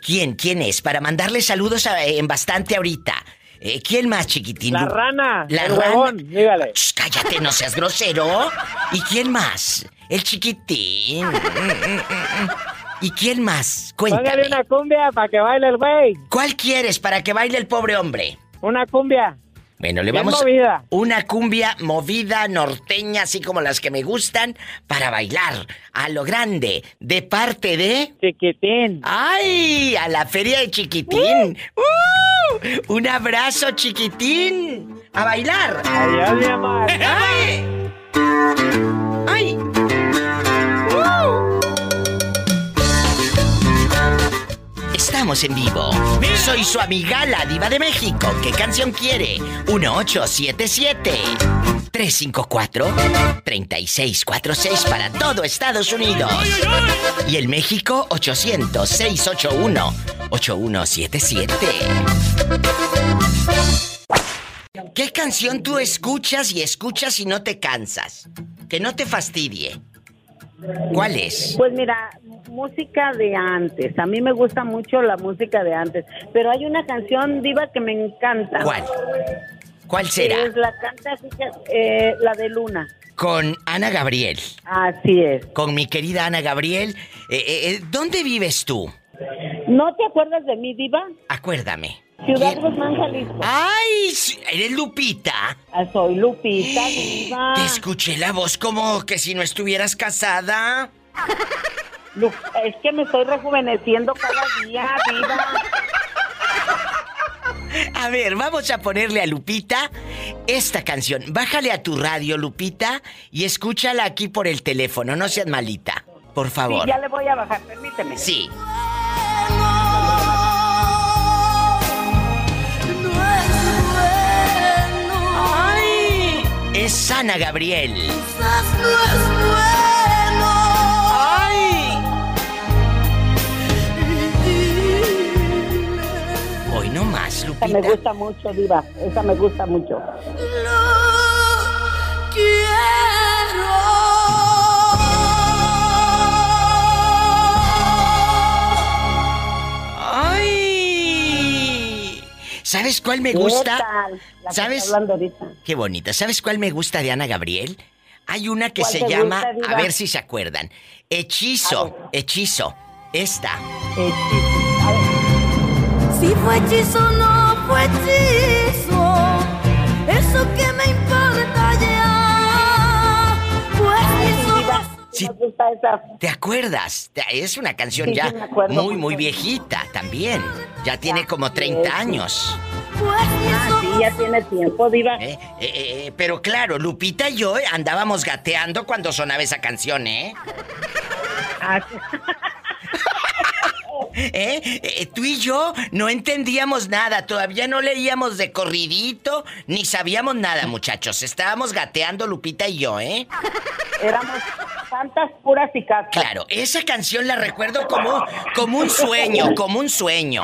¿Quién? ¿Quién es? Para mandarle saludos a- en bastante ahorita. Eh, ¿Quién más, chiquitín? La rana. La el rana. huevón, dígale. Shh, cállate, no seas grosero. ¿Y quién más? El chiquitín. ¿Y quién más? Póngale Cuéntame. una cumbia para que baile el güey. ¿Cuál quieres para que baile el pobre hombre? Una cumbia. Bueno, le Bien vamos movida. una cumbia movida norteña, así como las que me gustan, para bailar a lo grande, de parte de Chiquitín. ¡Ay! A la feria de Chiquitín. ¡Uh! Un abrazo, Chiquitín. A bailar. Adiós, mi amor. ¡Ay! ¡Ay! Estamos en vivo. Soy su amiga la diva de México. ¿Qué canción quiere? 1877 354 3646 para todo Estados Unidos. Y el México 800 681 8177. ¿Qué canción tú escuchas y escuchas y no te cansas? Que no te fastidie. ¿Cuál es? Pues mira, música de antes. A mí me gusta mucho la música de antes. Pero hay una canción diva que me encanta. ¿Cuál? ¿Cuál será? Es la canta, eh, la de Luna. Con Ana Gabriel. Así es. Con mi querida Ana Gabriel. Eh, eh, eh, ¿Dónde vives tú? ¿No te acuerdas de mí, diva? Acuérdame. Ciudad Guzmán, Jalisco. ¡Ay! ¿Eres Lupita? Ah, soy Lupita, diva. Te escuché la voz como que si no estuvieras casada. Lu- es que me estoy rejuveneciendo cada día, diva. A ver, vamos a ponerle a Lupita esta canción. Bájale a tu radio, Lupita, y escúchala aquí por el teléfono. No seas malita. Por Sí, favor. ya le voy a bajar, permíteme. Sí. ¡Ay! Es Ana Gabriel. ¡Ay! Más, Esa me gusta mucho, diva. Esa me gusta mucho. ¡Ay! ¿Sabes cuál me ¿Qué gusta? tal? La que ¿Sabes? está hablando ahorita. Qué bonita. ¿Sabes cuál me gusta de Ana Gabriel? Hay una que ¿Cuál se llama, gusta, a ver si se acuerdan, Hechizo, Hechizo. Esta. Si fue hechizo o no fue hechizo, eso que me importa ya. Pues Sí. ¿Te acuerdas? Es una canción Sí, ya muy, muy viejita también. Ya tiene como 30 años. Ah, sí, ya tiene tiempo, diva. Eh, eh, eh, pero claro, Lupita y yo andábamos gateando cuando sonaba esa canción, ¿eh? Ah, ¿Eh? Eh, Tú y yo no entendíamos nada, todavía no leíamos de corridito, ni sabíamos nada, muchachos. Estábamos gateando Lupita y yo, ¿eh? Éramos santas puras y castas. Claro, esa canción la recuerdo como, como un sueño, como un sueño.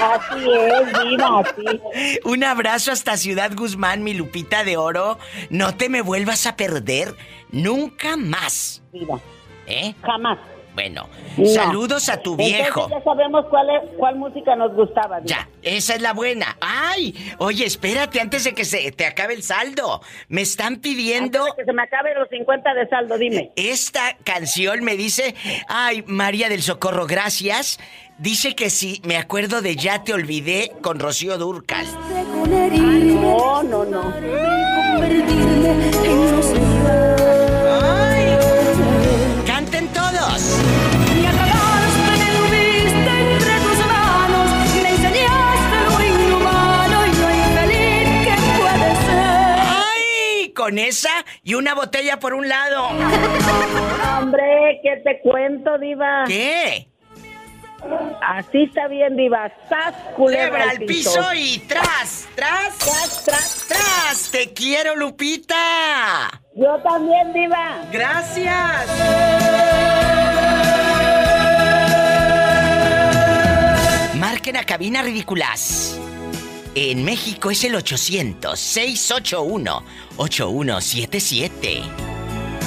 Así es, diva, así. Un abrazo hasta Ciudad Guzmán, mi Lupita de Oro. No te me vuelvas a perder nunca más. Diva. ¿Eh? Jamás. Bueno, No. saludos a tu Entonces viejo. ya sabemos cuál, es, cuál música nos gustaba. Ya, esa es la buena. Ay, oye, espérate antes de que se te acabe el saldo. Me están pidiendo Antes de que se me acabe los 50 de saldo, dime. esta canción me dice, ay, María del Socorro, gracias. Dice que sí, me acuerdo de Ya te olvidé con Rocío Durcal. No, no, no. Con esa y una botella por un lado. Hombre, ¿qué te cuento, Diva? ¿Qué? Así está bien, Diva. ¡Sas, culebra al piso y tras, tras, tras, tras, tras. Te quiero, Lupita. Yo también, Diva. Gracias. Marquen a cabina ridículas. En México es el 800-681-8177.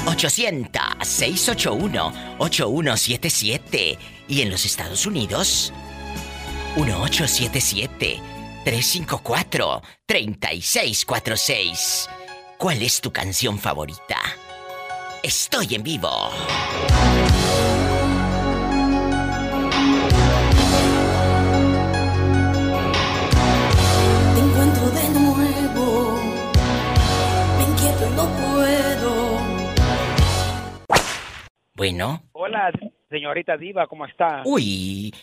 800-681-8177. Y en los Estados Unidos, 1877-354-3646. ¿Cuál es tu canción favorita? Estoy en vivo. Y no puedo. Bueno. Hola, señorita Diva, ¿cómo está? Uy,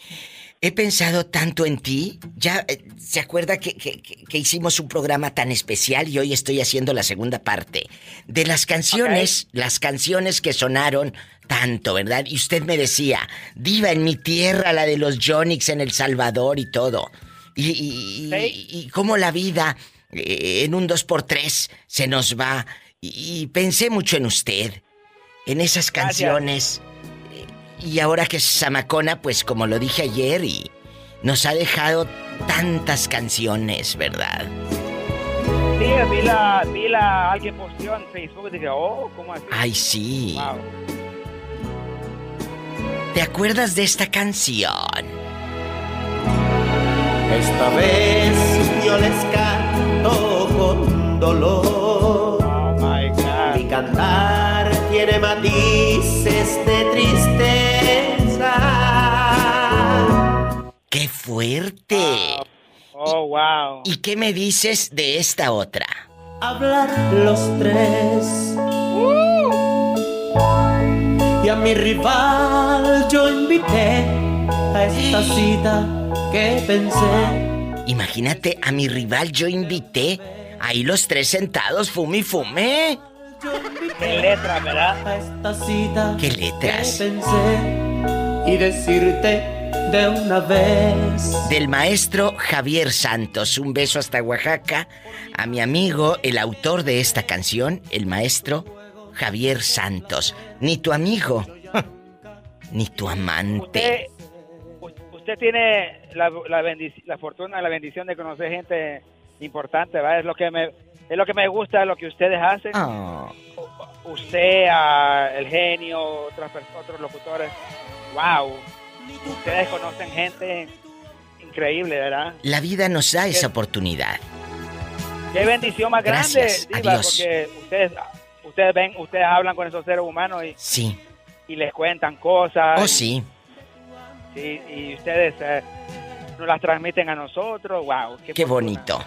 he pensado tanto en ti. Ya, eh, ¿se acuerda que, que- que- hicimos un programa tan especial y hoy estoy haciendo la segunda parte? De las canciones, las canciones que sonaron tanto, ¿verdad? Y usted me decía, Diva, en mi tierra, la de los Jonix en El Salvador y todo. Y, y, y- y cómo la vida eh, en un 2x3 se nos va. Y, pensé mucho en usted, en esas canciones. Y ahora que es Samacona, pues como lo dije ayer, y nos ha dejado tantas canciones, ¿verdad? Sí, vi la, vi la, alguien posteó en Facebook y dije, oh, ¿cómo así? Ay, sí. Wow. ¿Te acuerdas de esta canción? Esta vez yo les canto con dolor. Mi cantar tiene matices de tristeza. ¡Qué fuerte! Oh, wow. ¿Y qué me dices de esta otra? Hablar los tres. Y a mi rival yo invité a esta cita que pensé. Imagínate, a mi rival yo invité. Ahí los tres sentados, fume y fume. Qué letra, ¿verdad? A esta cita ¿Qué letras? que pensé y decirte de una vez. Del maestro Javier Santos. Un beso hasta Oaxaca. A mi amigo, el autor de esta canción, el maestro Javier Santos. Ni tu amigo, ni tu amante. Usted, tiene la, la, la fortuna, la bendición de conocer gente importante, ¿verdad? Es lo que me, es lo que me gusta lo que ustedes hacen. Ah. Usted, el genio, otras otros locutores. Wow. Ustedes conocen gente increíble, ¿verdad? La vida nos da esa oportunidad. Qué bendición más Gracias, grande, Diva, porque ustedes, ustedes ven, ustedes hablan con esos seres humanos y, Sí. y les cuentan cosas. Oh, sí. Sí, y ustedes eh, nos las transmiten a nosotros. Wow, qué, Qué bonito.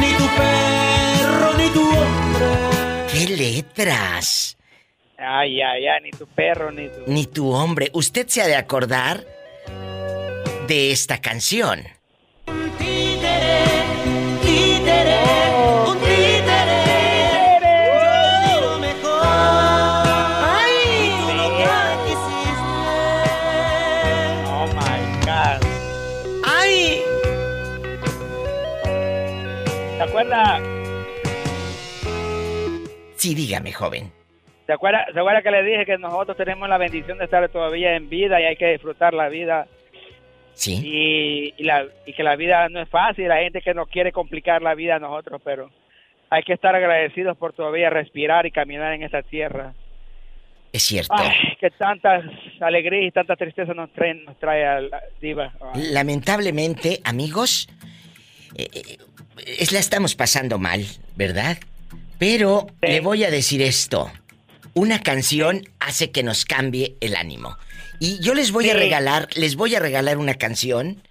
Ni tu perro ni tu hombre. ¡Qué letras! Ay, ay, ay, ni tu perro, ni tu... Ni tu hombre. Usted se ha de acordar de esta canción. Títere, títere. ¿Se acuerda, Sí, dígame, joven. ¿se acuerda, ¿Se acuerda que le dije que nosotros tenemos la bendición de estar todavía en vida y hay que disfrutar la vida? Sí. Y, y la, y que la vida no es fácil. Hay gente que nos quiere complicar la vida a nosotros, pero hay que estar agradecidos por todavía respirar y caminar en esta tierra. Es cierto. Ay, que tantas alegrías y tanta tristeza nos trae, nos trae a la diva. Ay. Lamentablemente, amigos, eh, eh, es la estamos pasando mal, ¿verdad? Pero le voy a decir esto. Una canción hace que nos cambie el ánimo. Y yo les voy a regalar, les voy a regalar una canción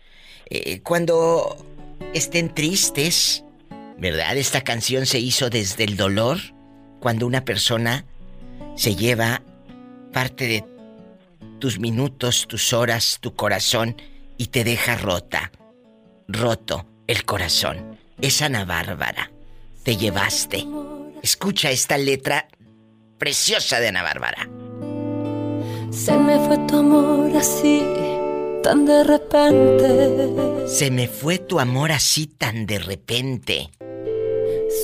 eh, cuando estén tristes, ¿verdad? Esta canción se hizo desde el dolor, cuando una persona se lleva parte de tus minutos, tus horas, tu corazón y te deja rota, roto el corazón. Es Ana Bárbara. Te llevaste. Escucha esta letra preciosa de Ana Bárbara. Se me fue tu amor así, tan de repente. Se me fue tu amor así tan de repente.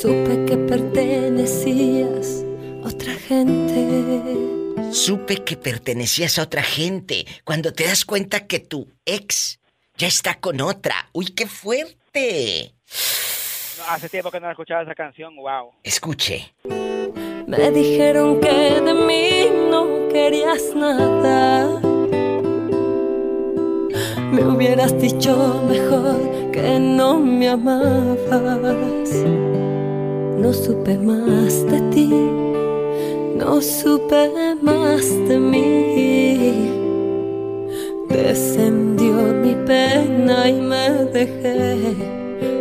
Supe que pertenecías a otra gente. Supe que pertenecías a otra gente cuando te das cuenta que tu ex ya está con otra. ¡Uy, qué fuerte! Hace tiempo que no escuchaba esa canción, wow. Escuche. Me dijeron que de mí no querías nada. Me hubieras dicho mejor que no me amabas. No supe más de ti, no supe más de mí. Descendió mi pena y me dejé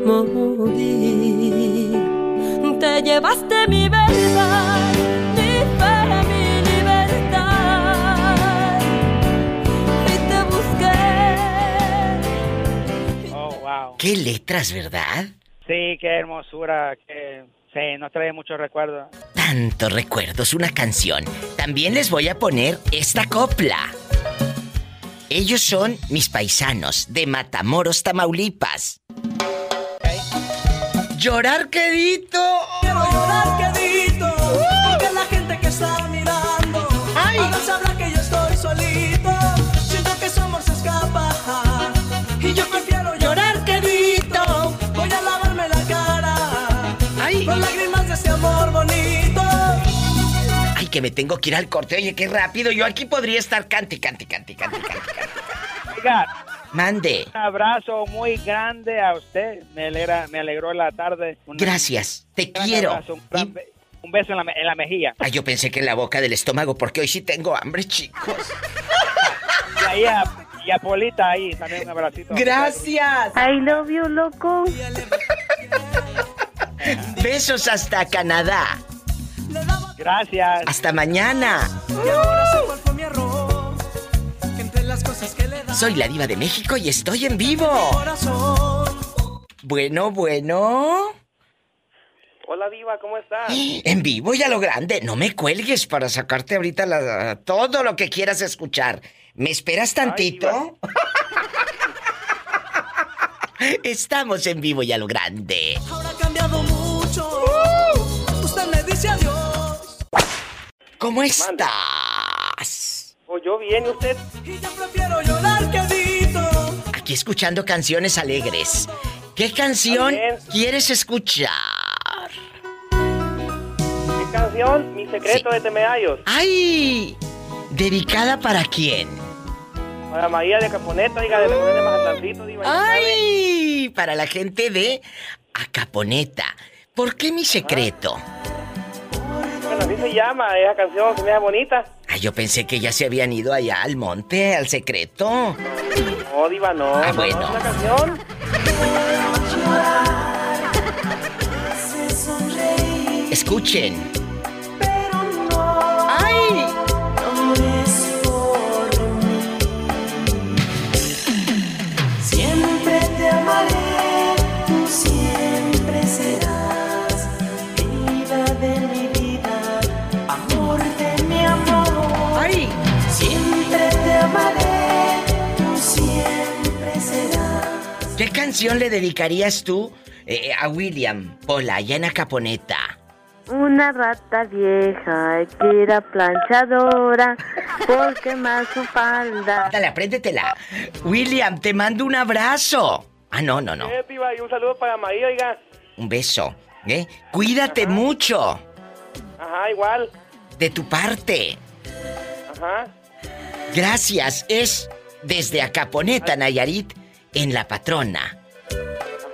morir. Te llevaste mi verdad, mi fe, mi libertad. Y te busqué. Oh, wow. ¿Qué letras, verdad? Sí, qué hermosura, que sí, nos trae muchos recuerdos. Tantos recuerdos, una canción. También les voy a poner esta copla. Ellos son mis paisanos de Matamoros, Tamaulipas. Llorar quedito. Quiero llorar quedito, porque la gente que está mirando ahora sabrá que yo estoy solito. Siento que su amor se escapa y yo prefiero llorar que me tengo que ir al corte. Oye, qué rápido. Yo aquí podría estar cante, cante, cante, cante, cante, cante. Oiga, Mande. un abrazo muy grande a usted. Me, alegra, me alegró la tarde. Gracias. Te gran quiero. abrazo, un, gran be- un beso en la, me- en la mejilla. Ay, yo pensé que en la boca del estómago, porque hoy sí tengo hambre, chicos. Y ahí a, y a Polita ahí también un abracito. Gracias. I love you, loco. Besos hasta Canadá. Gracias. Hasta mañana. Soy la diva de México y estoy en vivo. Bueno, bueno. Hola Diva, ¿cómo estás? En vivo y a lo grande. No me cuelgues para sacarte ahorita la- todo lo que quieras escuchar. ¿Me esperas tantito? Estamos en vivo y a lo grande. Ahora ¿Cómo estás? Pues yo bien, ¿y usted? Y ya prefiero llorar quedito. Aquí escuchando canciones alegres. ¿Qué canción También. quieres escuchar? ¿Qué canción? Mi secreto de Temeayos. ¡Ay! ¿Dedicada para quién? Para María de Caponeta, diga, de de Mazatlancito, Diva. ya sabe. ¡Ay! Para la gente de Acaponeta. ¿Por qué mi secreto? Bueno, así se llama esa canción, se me hace bonita. Ay, yo pensé que ya se habían ido allá al monte, al secreto. No, Diva, no. Ah, no, bueno. Es una canción. Escuchen. ¡Ay! ¿Qué canción le dedicarías tú eh, a William Pola, allá en Acaponeta? Una rata vieja que era planchadora porque más su falda. Dale, apréndetela. William, te mando un abrazo. Ah, no, no, no. Eh, y un saludo para María, oiga. Un beso. ¿Eh? Cuídate mucho Ajá, igual. de tu parte. Ajá. Gracias. Es desde Acaponeta, Nayarit, en La Patrona.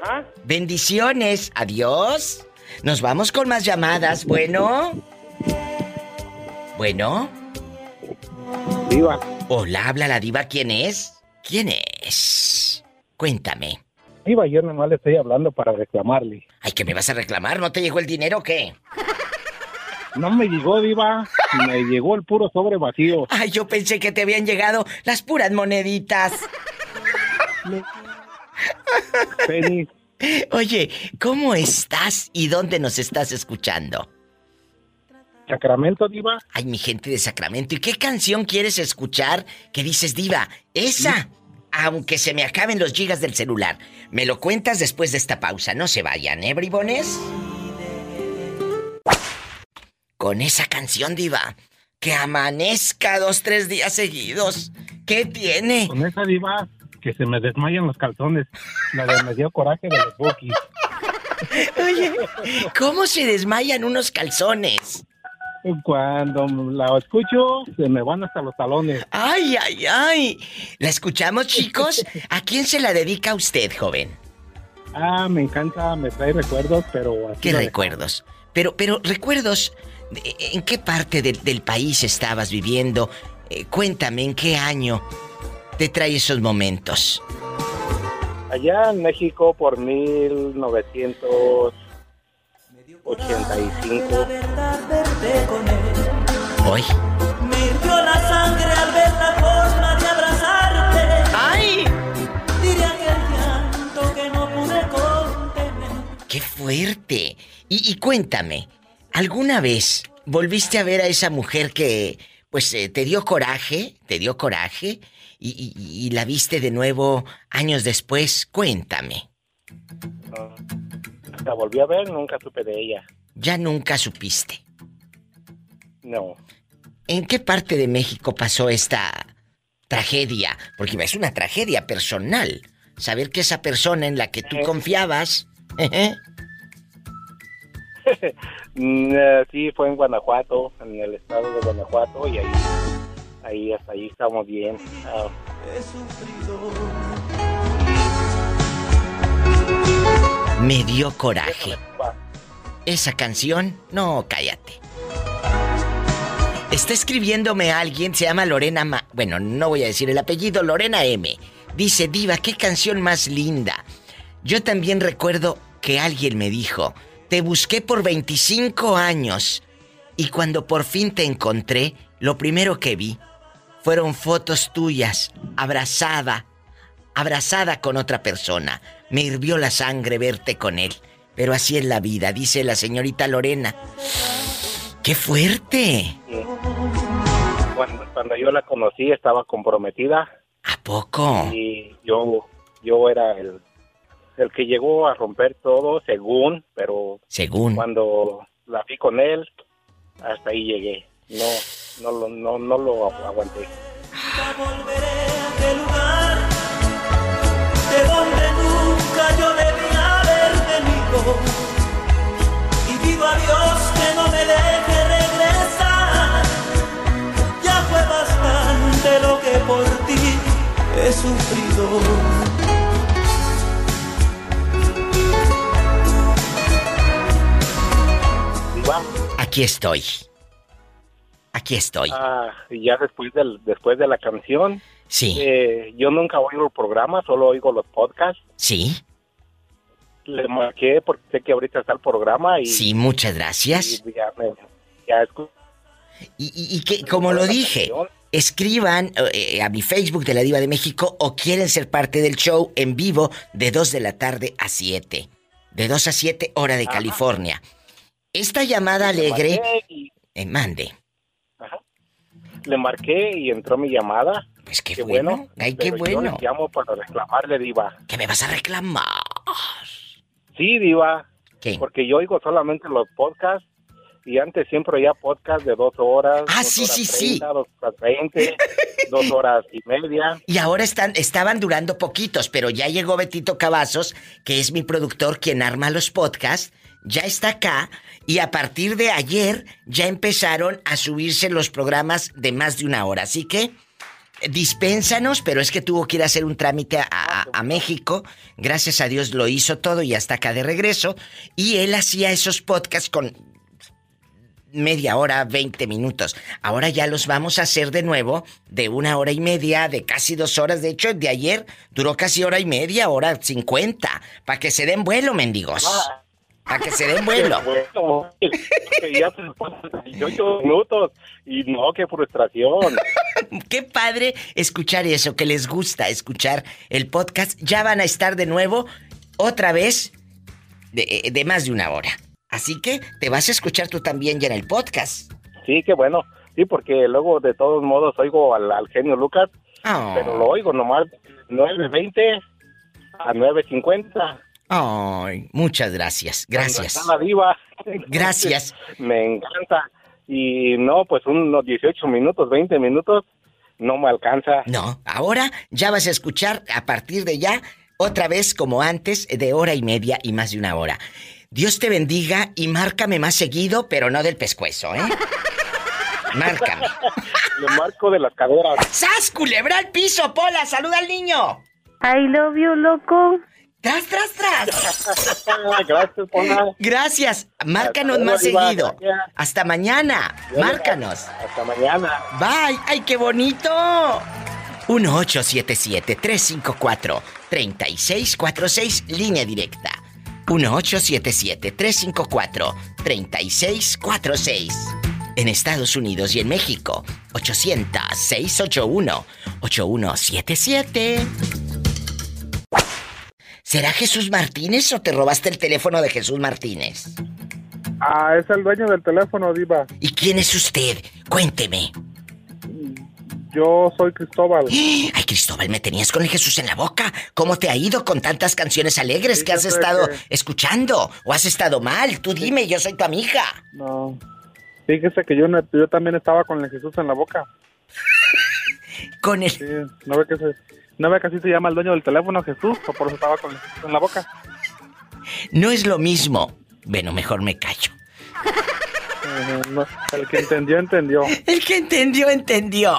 Ajá. Bendiciones. Adiós. Nos vamos con más llamadas. Bueno. Bueno. Diva. Hola, habla la diva. ¿Quién es? ¿Quién es? Cuéntame. Diva, yo nomás le estoy hablando para reclamarle. Ay, ¿que me vas a reclamar? ¿No te llegó el dinero o qué? No me llegó, Diva. Me llegó el puro sobre vacío. Ay, yo pensé que te habían llegado las puras moneditas. Oye, ¿cómo estás y dónde nos estás escuchando? Sacramento, Diva. Ay, mi gente de Sacramento. ¿Y qué canción quieres escuchar que dices, Diva? Esa. Aunque se me acaben los gigas del celular. Me lo cuentas después de esta pausa. No se vayan, ¿eh, bribones? Con esa canción, Diva. Que amanezca dos, tres días seguidos. ¿Qué tiene? Con esa Diva que se me desmayan los calzones. La de me dio coraje de los bookies. Oye, ¿cómo se desmayan unos calzones? Cuando la escucho, se me van hasta los talones. Ay, ay, ay. ¿La escuchamos, chicos? ¿A quién se la dedica usted, joven? Ah, me encanta, me trae recuerdos, pero... así ¿Qué recuerdos? Pero, pero, recuerdos, de- ¿en qué parte del, del país estabas viviendo? Eh, cuéntame, ¿en qué año te trae esos momentos? Allá en México por 1985. Hoy. Me hirvió la sangre al ver la forma de abrazarte. ¡Ay! Diré aquel llanto que no pude contener. ¡Qué fuerte! Y, y cuéntame, ¿alguna vez volviste a ver a esa mujer que, pues, eh, te dio coraje? ¿Te dio coraje? Y, y- y la viste de nuevo años después? Cuéntame. La volví a ver, nunca supe de ella. Ya nunca supiste. No. ¿En qué parte de México pasó esta tragedia? Porque es una tragedia personal. Saber que esa persona en la que tú confiabas... Mm, eh, sí, fue en Guanajuato, en el estado de Guanajuato, y ahí, ahí hasta ahí estamos bien. Ah, Me dio coraje. Esa canción, no, cállate. Está escribiéndome alguien, se llama Lorena Ma... Bueno, no voy a decir el apellido, Lorena M. Dice, Diva, qué canción más linda. Yo también recuerdo que alguien me dijo, te busqué por 25 años y cuando por fin te encontré, lo primero que vi fueron fotos tuyas, abrazada, abrazada con otra persona. Me hirvió la sangre verte con él. Pero así es la vida, dice la señorita Lorena. ¡Qué fuerte! Cuando, cuando yo la conocí estaba comprometida. ¿A poco? Y yo, yo era el, el que llegó a romper todo, según, pero Según. cuando la vi con él, hasta ahí llegué. No, no, lo- no, no lo aguanté. aquel lugar de donde nunca yo debía haber venido. Y pido a Dios que no me deje regresar. Ya fue bastante lo que por ti he sufrido. Aquí estoy. Aquí estoy. ah, y ya después, del, después de la canción, Sí. eh, yo nunca oigo el programa, solo oigo los podcasts. Sí. Le marqué porque sé que ahorita está el programa y... Sí, muchas gracias. y ya, me- ya escu- Y, y- y que, como lo dije, escriban eh, a mi Facebook de la Diva de México o quieren ser parte del show en vivo de 2 de la tarde a 7. De 2 a 7, hora de California. Esta llamada alegre. Eh, mande. Le marqué y entró mi llamada. Pues qué, bueno. Ay, qué pero yo bueno. le llamo para reclamarle, Diva. ¿Qué me vas a reclamar? Sí, Diva. ¿Qué? Porque yo oigo solamente los podcasts y antes siempre oía podcast de dos horas. Ah, dos sí, horas sí, sí. Dos horas veinte, dos horas y media. Y ahora están, estaban durando poquitos, pero ya llegó Betito Cavazos, que es mi productor quien arma los podcasts. Ya está acá y a partir de ayer ya empezaron a subirse los programas de más de una hora. Así que eh, dispénsanos, pero es que tuvo que ir a hacer un trámite a, México. Gracias a Dios lo hizo todo y hasta acá de regreso. Y él hacía esos podcasts con media hora, 20 minutos. Ahora ya los vamos a hacer de nuevo de una hora y media, de casi dos horas. De hecho, de ayer duró casi hora y media, hora 50. Para que se den vuelo, mendigos. Para que se den vuelo. Ya se pasan 18 minutos y no, qué frustración. Qué padre escuchar eso, que les gusta escuchar el podcast. Ya van a estar de nuevo, otra vez, de, de más de una hora. Así que te vas a escuchar tú también ya en el podcast. Sí, qué bueno. Sí, porque luego de todos modos oigo al, al genio Lucas, Oh. pero lo oigo nomás 9.20 a 9.50. Ay, muchas gracias, gracias. La diva. Gracias. Me encanta. Y no, pues unos 18 minutos, 20 minutos, no me alcanza. No, ahora ya vas a escuchar a partir de ya, otra vez como antes, de hora y media y más de una hora. Dios te bendiga y márcame más seguido, pero no del pescuezo, ¿eh? Márcame. Le marco de las caderas. ¡Sas, culebra al piso, Pola! ¡Saluda al niño! I love you, loco. ¡Tras, tras, tras! Gracias, Pola. Gracias. Márcanos Hasta más luego, seguido. gracias. Hasta mañana. Márcanos. Hasta mañana. Bye. ¡Ay, qué bonito! 1877-354-3646, línea directa. 1877-354-3646. En Estados Unidos y en México, 800-681-8177. ¿Será Jesús Martínez o te robaste el teléfono de Jesús Martínez? Ah, es el dueño del teléfono, Diva. ¿Y quién es usted? Cuénteme. Yo soy Cristóbal. Ay, Cristóbal, me tenías con el Jesús en la boca. ¿Cómo te ha ido con tantas canciones alegres que has estado que- escuchando? ¿O has estado mal? Tú dime, yo soy tu amiga. No. Fíjese que yo, yo también estaba con el Jesús en la boca. Con el... Sí, no ve que se... No ve que así se llama el dueño del teléfono, Jesús, o por eso estaba con el Jesús en la boca. No es lo mismo. Bueno, mejor me callo. Eh, no, el que entendió, entendió. El que entendió, entendió.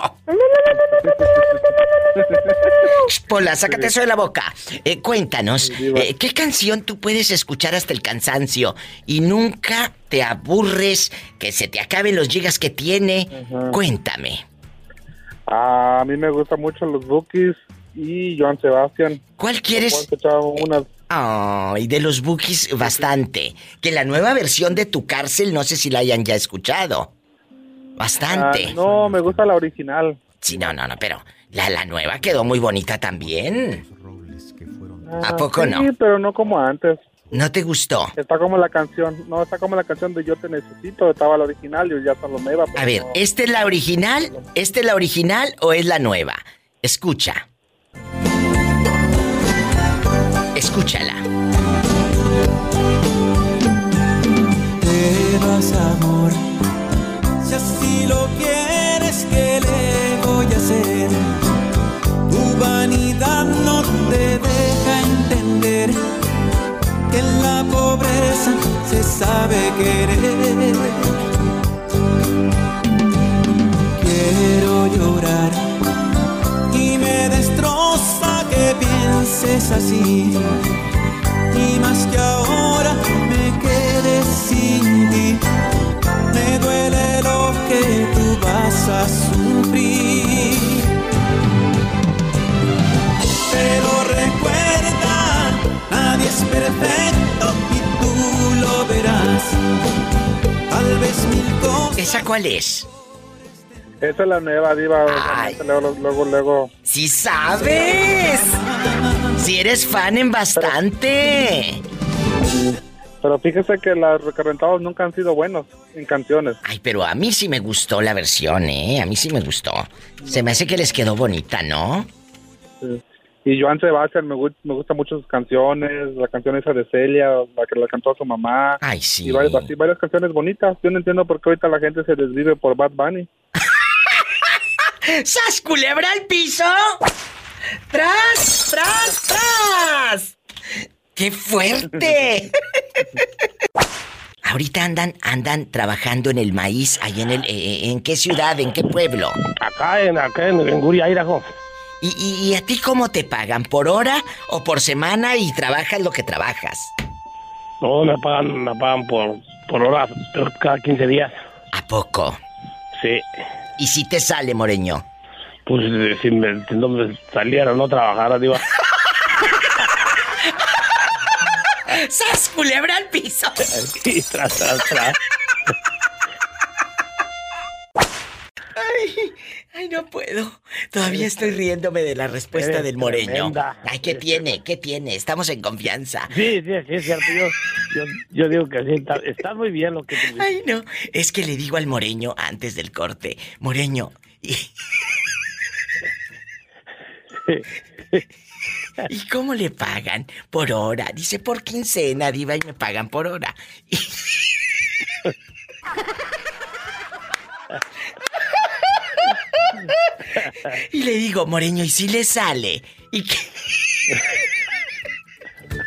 Pola, sácate eso de la boca. Eh, cuéntanos, eh, ¿qué canción tú puedes escuchar hasta el cansancio y nunca te aburres, que se te acaben los gigas que tiene? Cuéntame. A mí me gustan mucho los Bookies y Joan Sebastián. ¿Cuál quieres? Unas Ay, de los bookies bastante. Que la nueva versión de tu cárcel, no sé si la hayan ya escuchado. Bastante. Ah, no, me gusta la original. Sí, no, no, no, pero la, la nueva quedó muy bonita también. ¿A Ah, poco sí, no? pero no como antes. ¿No te gustó? Está como la canción, no, está como la canción de Yo te necesito, estaba la original y ya pero A ver, no. ¿esta es la original? ¿Esta es la original o es la nueva? Escucha. Escúchala. te vas amor. Si así lo quieres, ¿qué le voy a hacer? Tu vanidad no te deja entender que en la pobreza se sabe querer. Pienses así. Y más que ahora me quedé sin ti, me duele lo que tú vas a sufrir. Pero recuerda, nadie es perfecto y tú lo verás. Tal vez mil cosas. ¿Esa cuál es? Esa es la nueva diva. Luego, luego, luego. ¡Sí sabes! Si eres fan en bastante. Pero fíjese que los recarrentados nunca han sido buenos en canciones. Ay, pero a mí sí me gustó la versión, ¿eh? A mí sí me gustó. Se me hace que les quedó bonita, ¿no? Sí. Y Joan Sebastián, me, me gustan mucho sus canciones, la canción esa de Celia, la que la cantó a su mamá. Ay, sí. Y varias, así, varias canciones bonitas. Yo no entiendo por qué ahorita la gente se desvive por Bad Bunny. ¡Sas culebra al piso! ¡Tras, tras, tras! ¡Qué fuerte! ahorita andan, andan trabajando en el maíz, ahí en el, eh, eh, ¿en qué ciudad, en qué pueblo? Acá en, acá en, en Guria, Idaho. ¿Y, y, y a ti cómo te pagan? ¿Por hora o por semana y trabajas lo que trabajas? No, me pagan, me pagan por, por hora, pero cada 15 días. ¿A poco? Sí. ¿Y si te sale, Moreño? Pues si, me, si no me saliera, no trabajara, digo. ¡Sas, culebra al piso! Sí, tras, tras, tras. Ay, ay, no puedo. Todavía estoy riéndome de la respuesta Eres del moreño. tremenda. Ay, ¿qué tiene? ¿Qué tiene? Estamos en confianza. Sí, sí, sí, es cierto. Yo, yo, yo digo que sí, está, está muy bien lo que tú Ay, no. Es que le digo al moreño antes del corte, moreño, ¿y, ¿y cómo le pagan? Por hora. Dice, por quincena, diva, y me pagan por hora. Y le digo, Moreño, ¿y si le sale? ¿Y qué?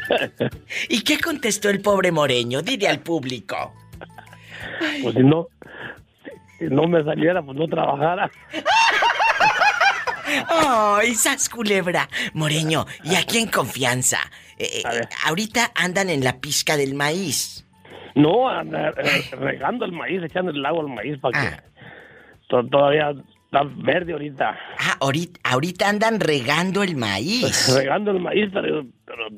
¿Y qué contestó el pobre Moreño? Dile al público. Pues si no, si no me saliera, pues no trabajara. ¡Ay, sas culebra! Moreño, y aquí en confianza. eh, eh, ahorita andan en la pizca del maíz. No, anda, eh, regando el maíz, echando el agua al maíz para que to- todavía está verde ahorita. Ah, ahorita, ahorita andan regando el maíz. regando el maíz, pero, pero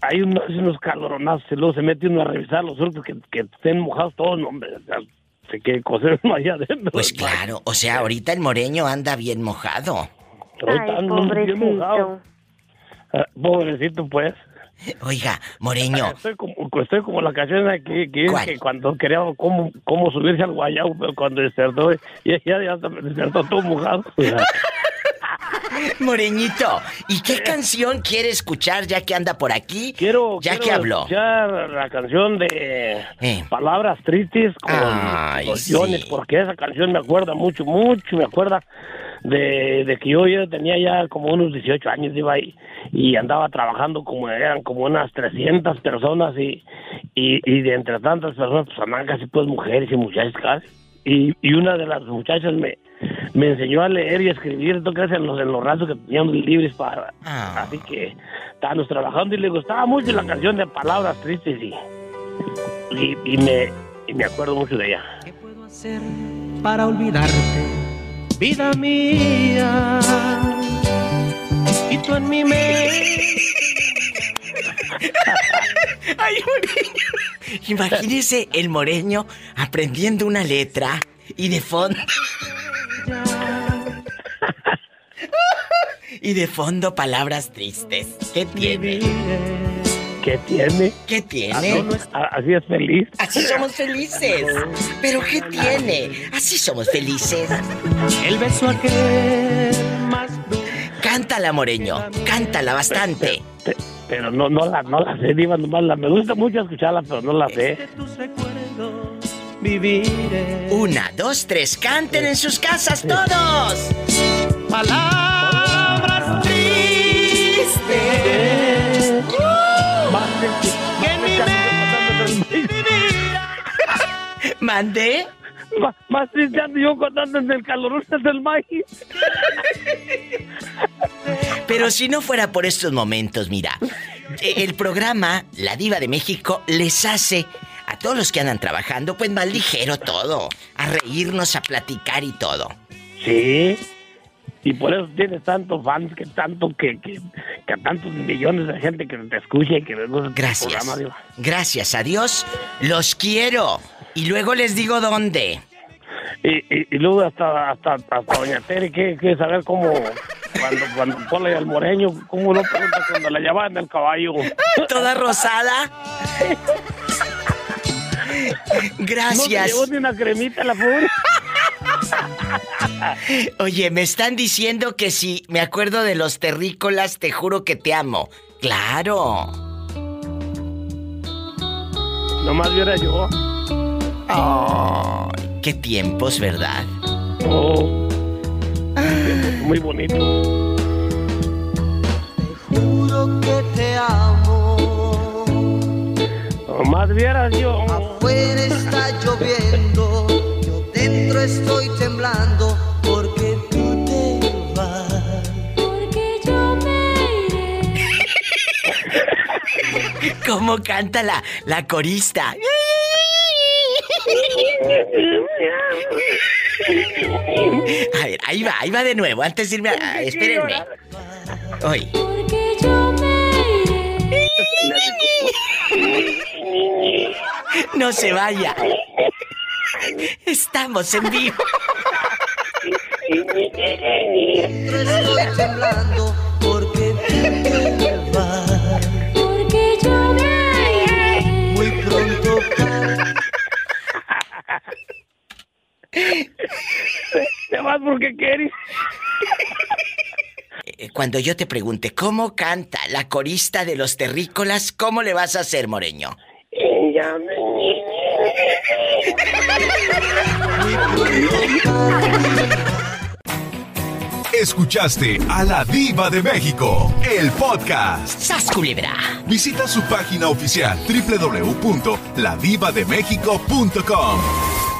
hay unos, unos caloronazos y luego se mete uno a revisar los surcos que, que estén mojados todos, no, hombre, o sea, se que coser allá adentro. Pues claro, o sea, ahorita el moreño anda bien mojado. Ahorita bien mojado. Ah, Pobrecito, pues. Oiga, Moreño. Estoy como, estoy como la canción esa que, que cuando quería cómo, cómo subirse al guayabo, pero cuando despertó, ya, ya, ya despertó todo mojado. Moreñito, ¿y qué canción quiere escuchar ya que anda por aquí? Quiero, ya quiero que habló. escuchar la canción de Eh. Palabras Tristes con Ay, sí. Porque esa canción me acuerda mucho, mucho, me acuerda de, de que yo ya tenía ya como unos 18 años, iba ahí, y andaba trabajando como eran como unas 300 personas y, y, y de entre tantas personas pues andaban casi pues mujeres y muchachas casi. Y, y una de las muchachas me, me enseñó a leer y a escribir, entonces en los, en los ratos que teníamos libres para... Así que estábamos trabajando y le gustaba mucho la canción de Palabras Tristes y, y, y me, y me acuerdo mucho de ella. para olvidarte, vida mía. Y tú en mi mente. Ay. Imagínese el moreño aprendiendo una letra y de fondo. Y de fondo palabras tristes. ¿Qué tiene? ¿Qué tiene? ¿Qué tiene? Así es feliz. Así somos felices. ¿Pero qué tiene? Así somos felices. El beso aquel más Cántala, Moreño. Cántala bastante. Pero no, no la, no la sé, Diva, nomás la, me gusta mucho escucharla, pero no la sé. Viviré. Una, dos, tres. Canten en sus casas todos. Palabras tristes. Que en mi ¿Mandé? Más, más triste ando yo contando en el calor del maíz. Pero si no fuera por estos momentos, mira, eh, el programa La Diva de México les hace a todos los que andan trabajando, pues más ligero todo, a reírnos, a platicar y todo. Sí. Y por eso tienes tantos fans, que tanto que, que, que tantos millones de gente que te escucha y que les gusta Gracias. programa. Gracias a Dios, los quiero. Y luego les digo dónde. Y, y, y luego hasta, hasta, hasta Doña Tere quiere, quiere saber cómo, cuando, cuando pone al moreño, cómo lo pregunta cuando la llevaban del caballo. Toda rosada. Gracias. No se llevó ni una cremita la pobre. Oye, me están diciendo que si me acuerdo de los terrícolas, te juro que te amo. Claro. Nomás viera yo. Ay, qué tiempos, ¿verdad? Oh, muy bonito. Juro que te amo. Más vieras yo. Afuera está lloviendo, yo dentro estoy temblando porque tú te vas. Porque yo me iré. ¿Cómo canta la, la corista? A ver, ahí va, ahí va de nuevo, antes de irme a... a espérenme. Hoy. Porque yo me iré. No se vaya. Estamos en vivo. Estoy temblando porque tú te vas. Porque yo me muy pronto Te vas porque quieres. Eh, Cuando yo te pregunte cómo canta la corista de los terrícolas, ¿cómo le vas a hacer, Moreño? Escuchaste a la Diva de México, el podcast. ¡Sas culebra! Visita su página oficial www.ladivademexico.com.